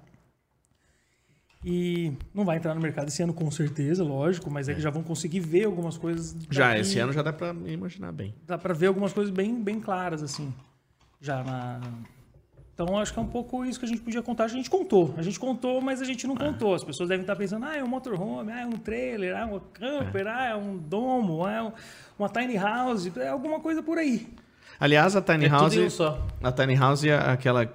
E não vai entrar no mercado esse ano com certeza, lógico, mas é, que já vão conseguir ver algumas coisas. Já, daqui- esse ano já dá pra imaginar bem. dá para ver algumas coisas bem, bem claras, assim. Já na. Então, acho que é um pouco isso que a gente podia contar. A gente contou. A gente contou, mas a gente não contou. As pessoas devem estar pensando, ah, é um motorhome, ah, é um trailer, ah, é um camper, ah, é um domo, ah, é um- uma tiny house, é alguma coisa por aí. Aliás, a Tiny É House. tudo só. A Tiny House é aquela.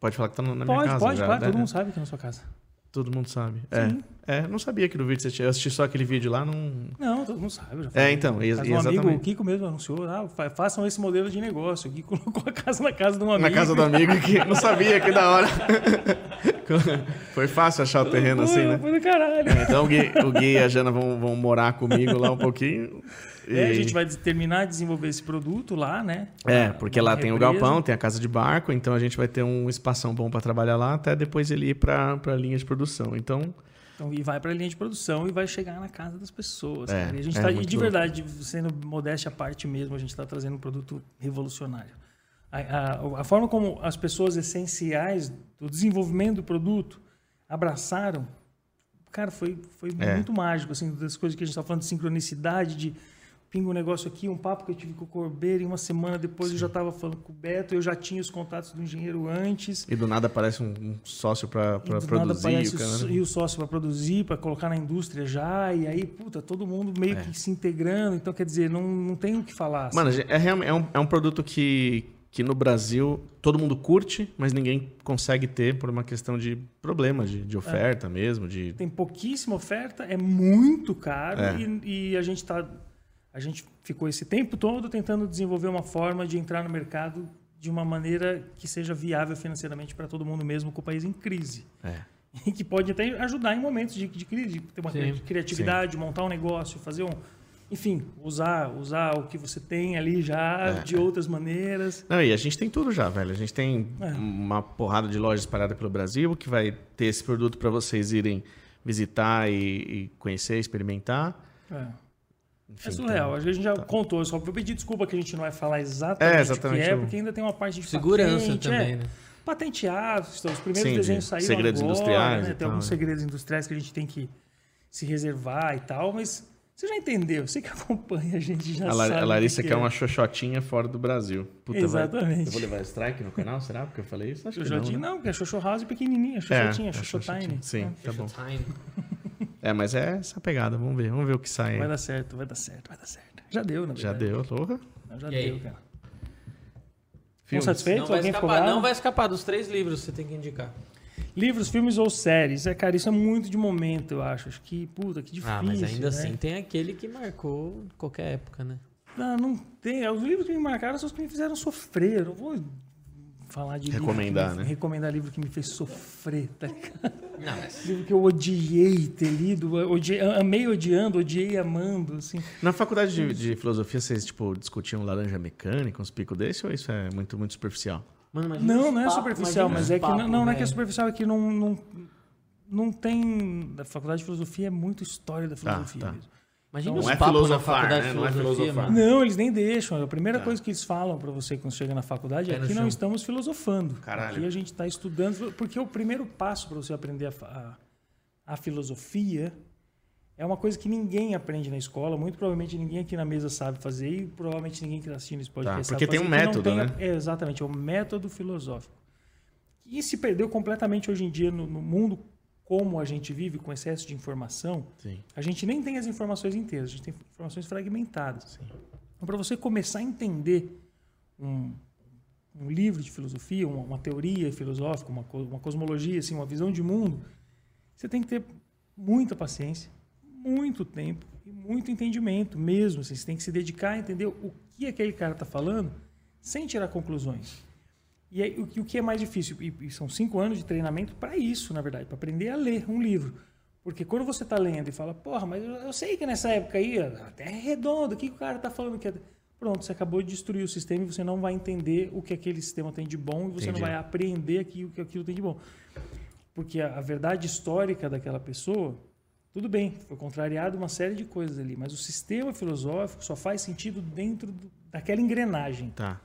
Pode falar que tá na minha pode, casa. pode, já, claro, né? todo mundo sabe que é na sua casa. Todo mundo sabe. É. é, não sabia que no vídeo você tinha. Eu assisti só aquele vídeo lá, não. Não, todo mundo sabe. Já É, então, Casa do amigo, o Kiko mesmo anunciou, ah, fa- façam esse modelo de negócio. O Kiko [laughs] colocou a casa na casa de um amigo. Na casa do amigo que não sabia, que da hora. [laughs] Foi fácil achar o terreno assim, né? Foi do caralho. Então o Gui, o Gui e a Jana vão, vão morar comigo lá um pouquinho. É, a gente vai terminar de desenvolver esse produto lá, né? É, porque lá tem o galpão, tem a casa de barco, então a gente vai ter um espação bom para trabalhar lá até depois ele ir para a linha de produção. Então, Então, e vai para a linha de produção e vai chegar na casa das pessoas. É. E a gente é tá, de louco. verdade, sendo modéstia à parte mesmo, a gente está trazendo um produto revolucionário. A, a- a forma como as pessoas essenciais do desenvolvimento do produto abraçaram, cara, foi, foi É. muito mágico, assim, das coisas que a gente está falando de sincronicidade, de pinga um negócio aqui, um papo que eu tive com o Corbeiro, e uma semana depois eu já estava falando com o Beto, eu já tinha os contatos do engenheiro antes. e do nada aparece um, um sócio para do nada produzir. aparece o cara- né? e o sócio para produzir, para colocar na indústria já, e aí, puta, todo mundo meio É. que se integrando. Então, quer dizer, não, não tem o que falar. assim. Mano, é, real- é um, é um produto que, que no Brasil todo mundo curte, mas ninguém consegue ter por uma questão de problema, de, de oferta mesmo, de... Tem pouquíssima oferta, é muito caro É. e, e a gente tá. A gente ficou esse tempo todo tentando desenvolver uma forma de entrar no mercado de uma maneira que seja viável financeiramente para todo mundo, mesmo com o país em crise. É. E que pode até ajudar em momentos de, de crise, de ter uma Sim. criatividade, montar um negócio, fazer um. Enfim, usar, usar o que você tem ali já de outras maneiras. Não, e a gente tem tudo já, velho. A gente tem É. uma porrada de lojas espalhada pelo Brasil que vai ter esse produto para vocês irem visitar e, e conhecer, experimentar. É. Enfim, É surreal. tem- A gente já contou, só vou pedir desculpa que a gente não vai falar exatamente, É, o exatamente que é, o- porque ainda tem uma parte de Segurança patente, também, é. né? Patenteados, então, os primeiros Sim, de desenhos saíram segredos agora, industriais né? Tem tal, alguns né? segredos industriais que a gente tem que se reservar e tal, mas você já entendeu. Você que [laughs] acompanha a gente já A, La- sabe a o Larissa que quer é. uma xoxotinha fora do Brasil. Puta, vai- Exatamente. eu vou levar strike no canal, será? Porque eu falei isso? Acho que Xoxotinha não, né? não, porque é Xoxo House pequenininha, É, Xoxotinha, é Xoxotine. xoxotinha. Sim, tá bom. É, mas é essa pegada. Vamos ver. Vamos ver o que sai. Vai dar certo, vai dar certo, vai dar certo. Já deu, na Já deu, porra. Não, Já E aí? deu, cara. Filmes. satisfeitos? Não vai, Alguém ficou escapar, não vai escapar dos três livros que você tem que indicar. Livros, filmes ou séries. É, cara, isso é muito de momento, eu acho. Acho que, puta, que difícil. ah, mas ainda né? assim tem aquele que marcou qualquer época, né? Não, não tem. É, Os livros que me marcaram são os que me fizeram sofrer. Eu vou falar de Recomendar, livro que me, né? Recomendar livro que me fez sofrer, tá ligado? Não, mas... Livro que eu odiei ter lido. Odiei, amei odiando, odiei amando, assim. Na faculdade de, de filosofia, vocês, tipo, discutiam laranja mecânica, uns picos desse, ou isso é muito, muito superficial? Mano, Não, não é papos, superficial, mas é que não, não, não é que é superficial, é que não, não, não tem. A faculdade de filosofia é muito história da filosofia tá. mesmo. Imagina Não os é papos na filosofar, faculdade né? de Não é filosofia, filosofar. mano. Não, eles nem deixam. A Tá. primeira coisa que eles falam para você quando chega na faculdade é que não estamos filosofando. Caralho. Aqui a gente está estudando, porque o primeiro passo para você aprender a, a, a filosofia é uma coisa que ninguém aprende na escola, muito provavelmente ninguém aqui na mesa sabe fazer e provavelmente ninguém que está assistindo esse podcast Tá, sabe porque tem fazer, um não método, tem né? É, exatamente, é o método filosófico. E se perdeu completamente hoje em dia no, no mundo como a gente vive, com excesso de informação, Sim. a gente nem tem as informações inteiras, a gente tem informações fragmentadas. Então, para você começar a entender um, um livro de filosofia, uma, uma teoria filosófica, uma, uma cosmologia, assim, uma visão de mundo, você tem que ter muita paciência, muito tempo e muito entendimento mesmo. assim, você tem que se dedicar a entender o que aquele cara está falando sem tirar conclusões. E aí, o, que- o que é mais difícil? E, e são cinco anos de treinamento para isso, na verdade, para aprender a ler um livro. Porque quando você está lendo e fala, porra, mas eu, eu sei que nessa época aí a Terra é redonda, o que, que o cara está falando que é. Pronto, você acabou de destruir o sistema e você não vai entender o que aquele sistema tem de bom e você Entendi. não vai apreender aqui o que aquilo tem de bom. Porque a, a verdade histórica daquela pessoa, tudo bem, foi contrariado uma série de coisas ali, mas o sistema filosófico só faz sentido dentro do- daquela engrenagem. Tá.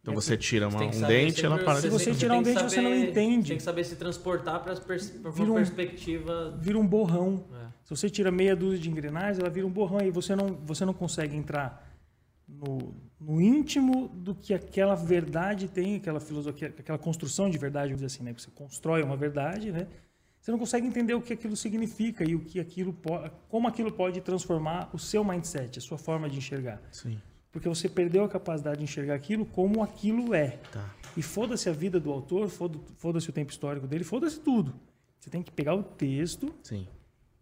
Então você tira uma- que um saber dente, ela para de Se você tem- tirar um que dente, você não saber- entende. Tem que saber se transportar para uma Vira um- perspectiva. Vira um borrão. É. Se você tira meia dúzia de engrenagens, ela vira um borrão e você não, você não consegue entrar no, no íntimo do que aquela verdade tem, aquela filosofia, aquela construção de verdade, vamos dizer assim, né? Você constrói uma verdade, né? Você não consegue entender o que aquilo significa e o que aquilo como aquilo pode transformar o seu mindset, a sua forma de enxergar. Sim. Porque você perdeu a capacidade de enxergar aquilo como aquilo é. Tá. E foda-se a vida do autor, foda- foda-se o tempo histórico dele, foda-se tudo. Você tem que pegar o texto, Sim.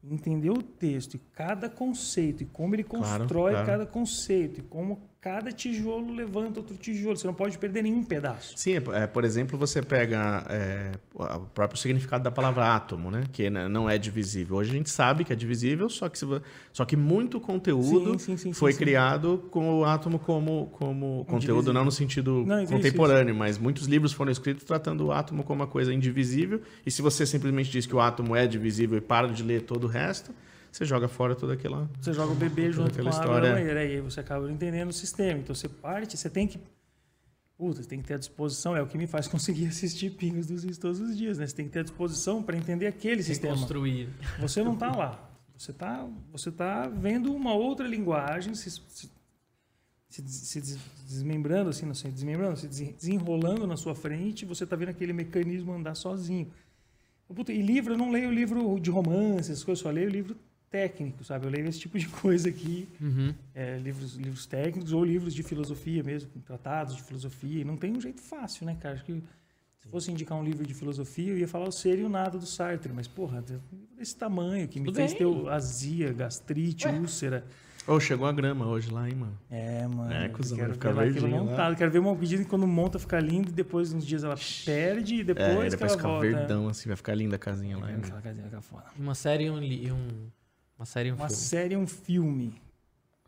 entender o texto e cada conceito e como ele Claro, constrói claro. cada conceito e como cada tijolo levanta outro tijolo. Você não pode perder nenhum pedaço. Sim, é, é, por exemplo, você pega é, o próprio significado da palavra átomo, né? Que não é divisível. Hoje a gente sabe que é divisível, só que, se só que muito conteúdo Sim, sim, sim, foi criado com o átomo como, como conteúdo, Indivisível. não no sentido Não, contemporâneo, mas muitos livros foram escritos tratando o átomo como uma coisa indivisível. E se você simplesmente diz que o átomo é divisível e para de ler todo o resto, você joga fora toda aquela. Você joga o bebê junto com aquela a água história. da banheira e aí você acaba entendendo o sistema. Então você parte, você tem que Puta, você tem que ter a disposição, é o que me faz [laughs] conseguir assistir Pingos dos Is todos os dias, né? Você tem que ter a disposição para entender aquele Tem sistema. construir. Você não está lá. Você está você tá vendo uma outra linguagem se, se, se des- se des- desmembrando, assim, não sei, desmembrando, se desen- desenrolando na sua frente, você está vendo aquele mecanismo andar sozinho. Puta, e livro, eu não leio livro de romance, essas coisas, só leio livro técnico, sabe? Eu leio esse tipo de [laughs] coisa aqui, Uhum. é, livros, livros técnicos ou livros de filosofia mesmo, tratados de filosofia. E não tem um jeito fácil, né, cara? Acho que se fosse indicar um livro de filosofia, eu ia falar o ser e o nada do Sartre. Mas, porra, desse tamanho, que me Tudo fez bem. ter azia, gastrite, úlcera. Oh, chegou a grama hoje lá, hein, mano? É, mano. É, eu cuzão, quero vai ficar ver aquilo lá. montado. Quero ver uma medida que quando monta fica lindo e depois uns dias ela perde e É, depois que depois ela fica volta. verdão, assim, vai ficar linda a casinha lá. É, hein, aquela casinha fica foda. Uma série e um, e um. Uma série e um Uma filme. série e um filme.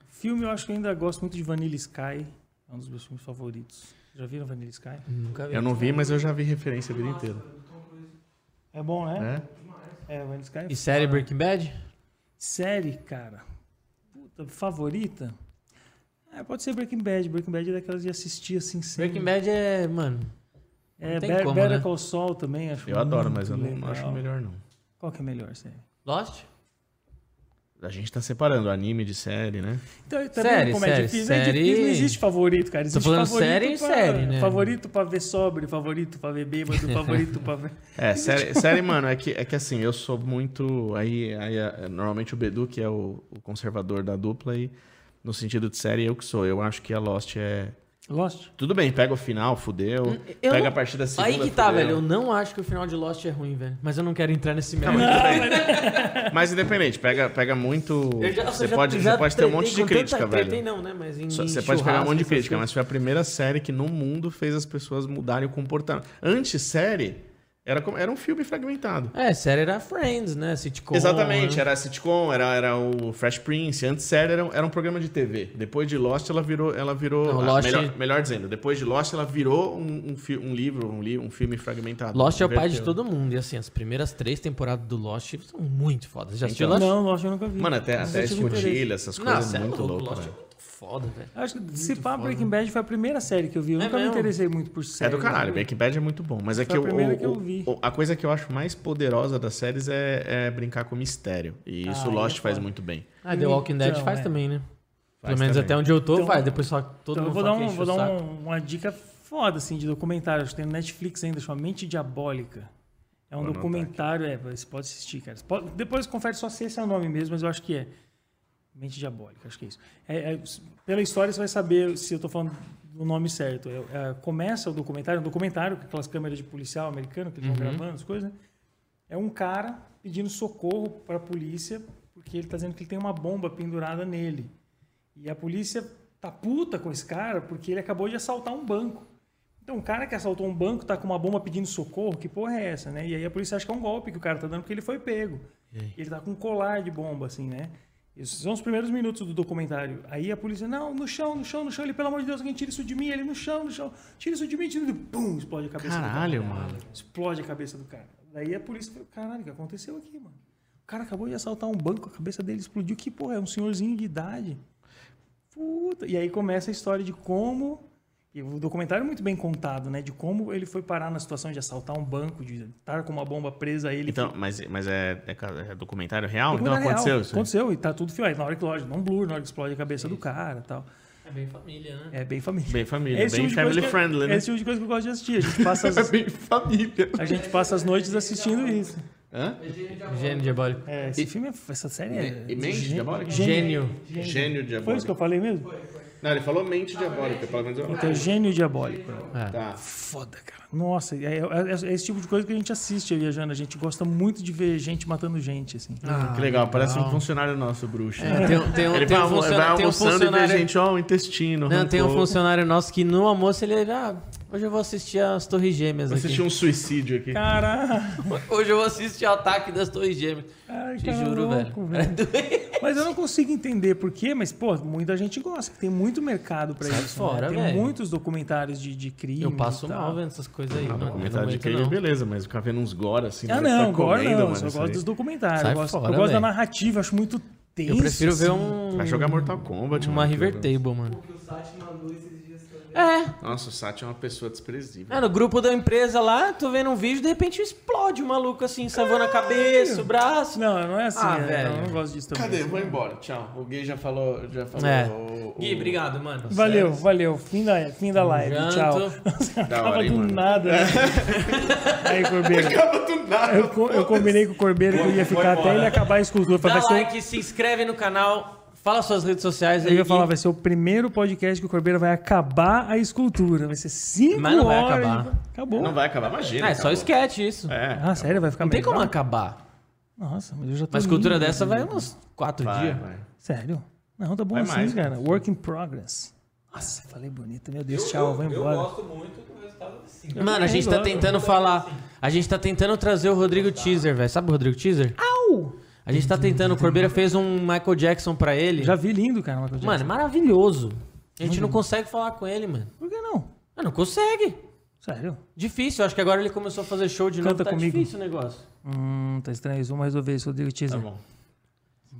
Filme eu acho que eu ainda gosto muito de Vanilla Sky. É um dos meus filmes favoritos. Já viram Vanilla Sky? Nunca vi. Eu não vi, mas eu já vi referência a vida inteira. É bom, né? É? É, Vanilla Sky. é E série. Breaking Bad? Série, cara. Puta, favorita? É, pode ser Breaking Bad. Breaking Bad é daquelas de assistir assim sem. Breaking Bad é, mano. É, Better, como, Better né? Call Saul também, acho Eu adoro, mas eu não, não acho melhor, não. Qual que é melhor série? Lost? A gente tá separando anime de série, né? Então, Série, como é série, difícil? É série- difícil, não existe favorito, cara. Existe falando favorito série pra, série, né? Favorito pra ver sóbrio, favorito pra ver bêbado, [laughs] favorito pra ver... É, série, série, mano, é que, é que assim, eu sou muito. Aí, aí é, normalmente o Bedu, que é o, o conservador da dupla, e no sentido de série, eu que sou. Eu acho que a Lost é. Lost? Tudo bem, pega o final, fudeu. Hum, Eu pega não- a partir da segunda. Aí que tá, fudeu. velho. Eu não acho que o final de Lost é ruim, velho. Mas eu não quero entrar nesse mérito. mas. [laughs] Mas independente, pega, pega muito. Já- você já- pode, já você pode ter um monte de tanta- crítica, tretei velho. não, né? Mas em Só- Você em pode pegar um monte de crítica, essas mas foi a primeira série que no mundo fez as pessoas mudarem o comportamento. Antes, série era, como- era um filme fragmentado. É, série era Friends, né? Sitcom. Exatamente, né? era sitcom, era, era o Fresh Prince. Antes série era, um- era um programa de TV. Depois de Lost, ela virou. Ela virou Não, ah, Lost- melhor, melhor dizendo, depois de Lost, ela virou um, um, fi- um livro, um, li, um filme fragmentado. Lost é o pai de todo mundo. E assim, as primeiras três temporadas do Lost são muito fodas. Já assistiu Então. Lost? Não, Lost eu nunca vi. Mano, até, até escondilha, essas Não, coisas cê é muito louco, loucas. Lost é foda, velho. Acho que se pá. Breaking Bad foi a primeira série que eu vi. Eu É nunca me mesmo? interessei muito por É série. do caralho, né? Breaking Bad é muito bom. Mas é Foi que, a o, primeira que eu o- vi. o- a coisa que eu acho mais poderosa das séries é, é brincar com mistério. E isso Ah, o Lost aí é faz muito bem. Ah, The Walking Dead Então, faz é. também, né? Faz Pelo menos também. até onde eu tô, Então- vai. Depois só todo Então eu mundo vou dar, um, vou o dar um- uma dica foda, assim, de documentário. Acho que tem no Netflix ainda, chama Mente Diabólica. É um Vou documentário, é, você pode assistir, cara. Pode- depois confere só se esse é o nome mesmo, mas eu acho que é. Mente Diabólica, acho que é isso. É, é, pela história você vai saber se eu tô falando do nome certo. É, é, começa o documentário, um documentário com aquelas câmeras de policial americano que eles vão Uhum. gravando as coisas, né? É um cara pedindo socorro para a polícia porque ele está dizendo que ele tem uma bomba pendurada nele. E a polícia tá puta com esse cara porque ele acabou de assaltar um banco. Então, um cara que assaltou um banco tá com uma bomba pedindo socorro, que porra é essa, né? E aí a polícia acha que é um golpe que o cara tá dando porque ele foi pego. Ele tá com um colar de bomba, assim, né? Esses são os primeiros minutos do documentário. Aí a polícia, não, no chão, no chão, no chão. Ele, pelo amor de Deus, alguém tira isso de mim. Ele, no chão, no chão. Tira isso de mim, tira. Pum, explode a cabeça Caralho, do cara. mano. Explode a cabeça do cara. Daí a polícia falou, caralho, o que aconteceu aqui, mano? O cara acabou de assaltar um banco, a cabeça dele explodiu. Que porra, é um senhorzinho de idade. Puta. E aí começa a história de como E o documentário é muito bem contado, né? De como ele foi parar na situação de assaltar um banco, de estar com uma bomba presa a ele. Então, mas, mas é, é é documentário real? Documentário então aconteceu real. isso? aí? Aconteceu, e tá tudo filmado. Na hora que, lógico, não blur, na hora que explode a cabeça do cara e tal. É bem família, né? É bem família. Bem família, É esse bem tipo family que- friendly, né? É esse tipo de coisa que eu gosto de assistir. A gente passa [laughs] É as, bem família. a gente passa as noites assistindo isso. Hã? Gênio diabólico. É, esse filme, é- essa série é... E mente gê- diabólica? Gênio. Gênio diabólico. Foi isso que eu falei mesmo? Não, ele falou mente diabólica, pelo menos eu... Então, gênio diabólico. Tá. Foda, cara. Nossa, é, é- é esse tipo de coisa que a gente assiste viajando. A gente gosta muito de ver gente matando gente, assim. que legal, parece um funcionário nosso, bruxo. É, tem, um- tem um, Ele tem vai, um vai tem um almoçando e vê funcionário. gente, ó, o intestino. Não, tem um funcionário nosso que no almoço ele. Ah, hoje eu vou assistir as Torres Gêmeas Vou aqui. assistir um suicídio aqui. Caralho. Hoje eu vou assistir o ataque das Torres Gêmeas. Ai, Te tá juro, louco, velho. Mas eu não consigo entender por quê, mas, pô, muita gente gosta, que tem muito mercado pra Sai isso. fora, né? Tem velho. muitos documentários de, de crime. Eu passo e tal. mal vendo essas coisas aí, mano. Comentário Não de crime, não. beleza, mas ficar vendo uns gore assim. Ah, que não, tá agora comendo, não. mano, Eu gosto aí. dos documentários. Sai eu gosto, fora, eu gosto da velho. narrativa, acho muito tenso. Eu prefiro ver assim. um. Vai jogar Mortal Kombat, Uma mano, River Table, mano. O que o Sati mandou esses. É. Nossa, o Sati é uma pessoa desprezível. É, no grupo da empresa lá, tô vendo um vídeo, de repente explode o maluco assim, savou na cabeça, o braço. Não, não é assim. Ah, é, velho. Eu não gosto disso também. Cadê? Vou embora. Tchau. O Gui já falou. Já falou É. o- o- Gui, obrigado, mano. Valeu, valeu. Fim da, fim da live. Janto. Tchau. [laughs] Da Acaba hora, hein, do mano? nada. Né? [laughs] Aí, Corbeiro. Acaba do nada. Eu, eu combinei com o Corbeiro que eu ia ficar até ele acabar a escultura. Dá like, se inscreve no canal, fala suas redes sociais aí. eu ia falar, vai ser o primeiro podcast que o Corbeiro vai acabar a escultura. Vai ser cinco Mas não vai horas. acabar. Acabou. Não vai acabar, imagina. Ah, é só acabou. sketch isso. É. Ah, sério? Vai ficar Não tem como acabar. Nossa, mas eu já tô Uma escultura lindo, dessa vai velho. uns quatro Vai, dias. vai. Sério? Não, tá bom Vai assim, mais, cara. Work in progress. Nossa, falei bonito. Meu Deus, tchau, vou Eu embora. gosto muito do resultado assim. Mano, a gente tá tentando falar. A gente tá tentando trazer o Rodrigo Teaser, velho. Sabe o Rodrigo Teaser? Au! A gente tá tentando. O Corbeira fez um Michael Jackson pra ele. Já vi lindo, cara. Michael Mano, é Jackson. maravilhoso. A gente não consegue falar com ele, mano. Por que não? Ah, não consegue. Sério? Difícil. Acho que agora ele começou a fazer show de novo. Canta Tá comigo. difícil o negócio. Hum, tá estranho isso. Vamos resolver isso, Rodrigo Tá Teaser. bom.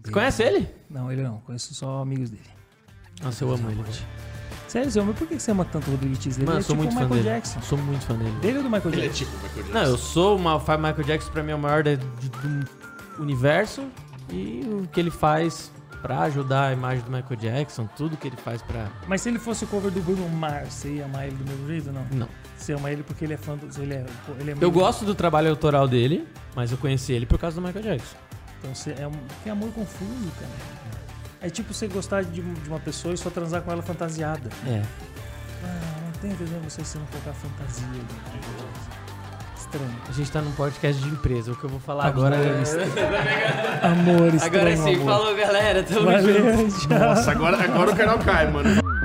Você conhece ele? Não, ele não. Conheço só amigos dele. Nossa, eu amo ele. Sério, Zé, mas por que você ama tanto o Rodrigo Teaser? Mano, ele eu é sou tipo muito o fã Michael dele. Jackson. Sou muito fã dele. Dele ou do Michael Ele é Jackson? tipo o Michael Jackson. Não, eu sou o Michael Jackson pra mim é o maior da- de- do universo. E o que ele faz pra ajudar a imagem do Michael Jackson, tudo que ele faz pra. Mas se ele fosse o cover do Bruno Mars, você ia amar ele do mesmo jeito não? Não. Você ama ele porque ele é fã do. Ele é, ele é Eu gosto do trabalho autoral dele, mas eu conheci ele por causa do Michael Jackson. Então você é um. Que amor confuso, cara. É tipo você gostar de, de uma pessoa e só transar com ela fantasiada. É. Ah, não tem entendendo você se não colocar fantasia. né? Estranho. A gente tá num podcast de empresa. O que eu vou falar agora é. [laughs] Amor estranho. Agora sim, amor. falou galera. Tamo junto. Valeu, tchau. Nossa, agora, agora o canal cai, mano.